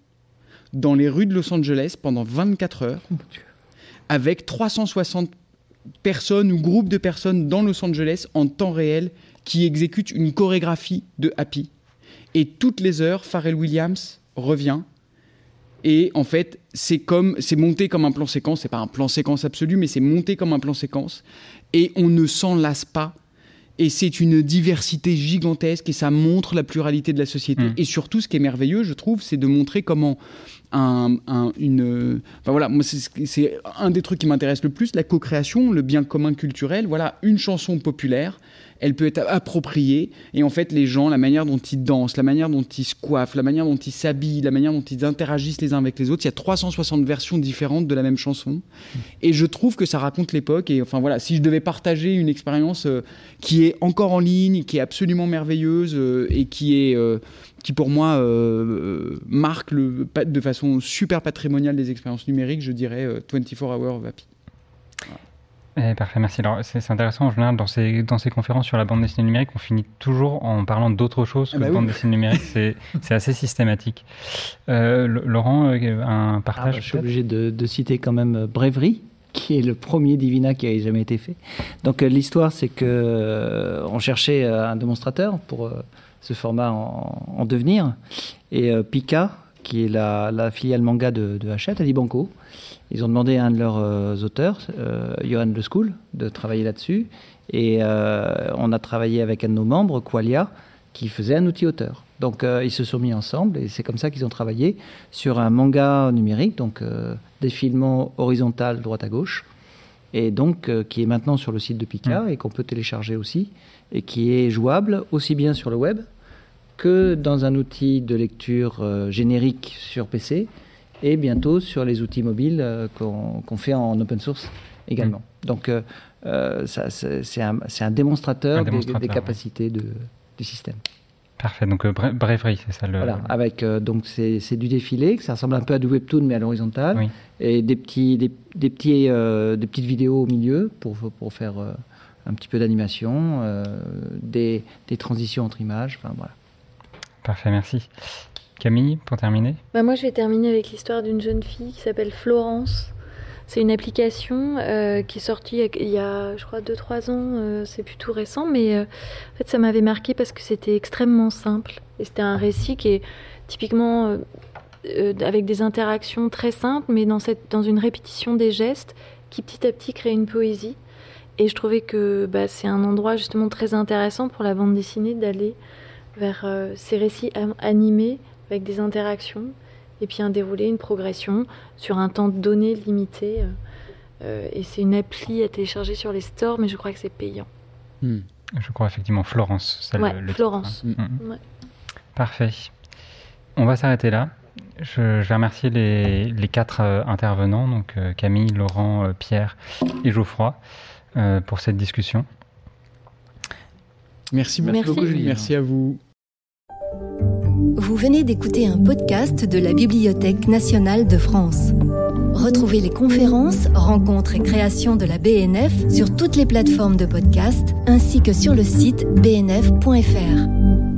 [SPEAKER 4] dans les rues de Los Angeles pendant 24 heures. Oh avec 360 personnes ou groupes de personnes dans Los Angeles en temps réel qui exécutent une chorégraphie de Happy. Et toutes les heures, Pharrell Williams revient. Et en fait, c'est comme c'est monté comme un plan séquence. C'est pas un plan séquence absolu, mais c'est monté comme un plan séquence. Et on ne s'en lasse pas. Et c'est une diversité gigantesque et ça montre la pluralité de la société. Mmh. Et surtout, ce qui est merveilleux, je trouve, c'est de montrer comment un, une. Enfin voilà, moi c'est un des trucs qui m'intéresse le plus, la co-création, le bien commun culturel. Voilà, une chanson populaire elle peut être appropriée. Et en fait, les gens, la manière dont ils dansent, la manière dont ils se coiffent, la manière dont ils s'habillent, la manière dont ils interagissent les uns avec les autres, il y a 360 versions différentes de la même chanson. Et je trouve que ça raconte l'époque. Et enfin voilà, si je devais partager une expérience euh, qui est encore en ligne, qui est absolument merveilleuse euh, et qui est euh, qui pour moi marque le, de façon super patrimoniale des expériences numériques, je dirais 24 Hours of Happy.
[SPEAKER 3] Eh, parfait, merci. Alors, c'est intéressant, en général, dans ces, dans ces conférences sur la bande dessinée numérique, on finit toujours en parlant d'autre chose ah que la bah bande dessinée numérique. C'est [laughs] assez systématique. Euh, Laurent, euh, un partage ah bah,
[SPEAKER 6] Je suis obligé de, de, citer quand même euh, Bravery, qui est le premier Divina qui a jamais été fait. Donc, l'histoire, c'est que on cherchait un démonstrateur pour ce format en, en devenir. Et Pika, qui est la, la, filiale manga de, de Hachette, a dit Banco. Ils ont demandé à un de leurs euh, auteurs, euh, Johan Le School, de travailler là-dessus. Et euh, on a travaillé avec un de nos membres, Qualia, qui faisait un outil auteur. Donc ils se sont mis ensemble et c'est comme ça qu'ils ont travaillé sur un manga numérique, donc défilement horizontal droite à gauche, et donc qui est maintenant sur le site de Pika mm. et qu'on peut télécharger aussi, et qui est jouable aussi bien sur le web que dans un outil de lecture générique sur PC et bientôt sur les outils mobiles euh, qu'on fait en open source également. Mm. Donc, euh, euh, c'est un, un, démonstrateur, des, capacités de, du système.
[SPEAKER 3] Parfait, donc Bravery, c'est ça le.
[SPEAKER 6] Voilà, avec donc c'est du défilé, ça ressemble un peu à du webtoon mais à l'horizontale, et des petits des, des petits des petites vidéos au milieu pour pour faire un petit peu d'animation, des, des transitions entre images, enfin voilà.
[SPEAKER 3] Parfait, merci. Camille, pour terminer
[SPEAKER 5] bah Moi, je vais terminer avec l'histoire d'une jeune fille qui s'appelle Florence. C'est une application euh, qui est sortie il y a, je crois, 2-3 ans. Euh, c'est plutôt récent, mais euh, en fait, ça m'avait marqué parce que c'était extrêmement simple. Et c'était un récit qui est typiquement avec des interactions très simples, mais dans, cette, dans une répétition des gestes qui petit à petit crée une poésie. Et je trouvais que bah, c'est un endroit justement très intéressant pour la bande dessinée d'aller vers ces récits animés avec des interactions et puis un déroulé, une progression sur un temps donné limité. Euh, euh, et c'est une appli à télécharger sur les stores, mais je crois que c'est payant.
[SPEAKER 3] Hmm. Je crois effectivement Florence.
[SPEAKER 5] le, Florence. Hmm.
[SPEAKER 3] Hmm. Parfait. On va s'arrêter là. Je, vais remercier les, les quatre euh, intervenants, donc Camille, Laurent, Pierre et Geoffroy, pour cette discussion.
[SPEAKER 4] Merci, merci, merci. beaucoup, Julie. Merci à vous.
[SPEAKER 1] Vous venez d'écouter un podcast de la Bibliothèque nationale de France. Retrouvez les conférences, rencontres et créations de la BNF sur toutes les plateformes de podcast ainsi que sur le site bnf.fr.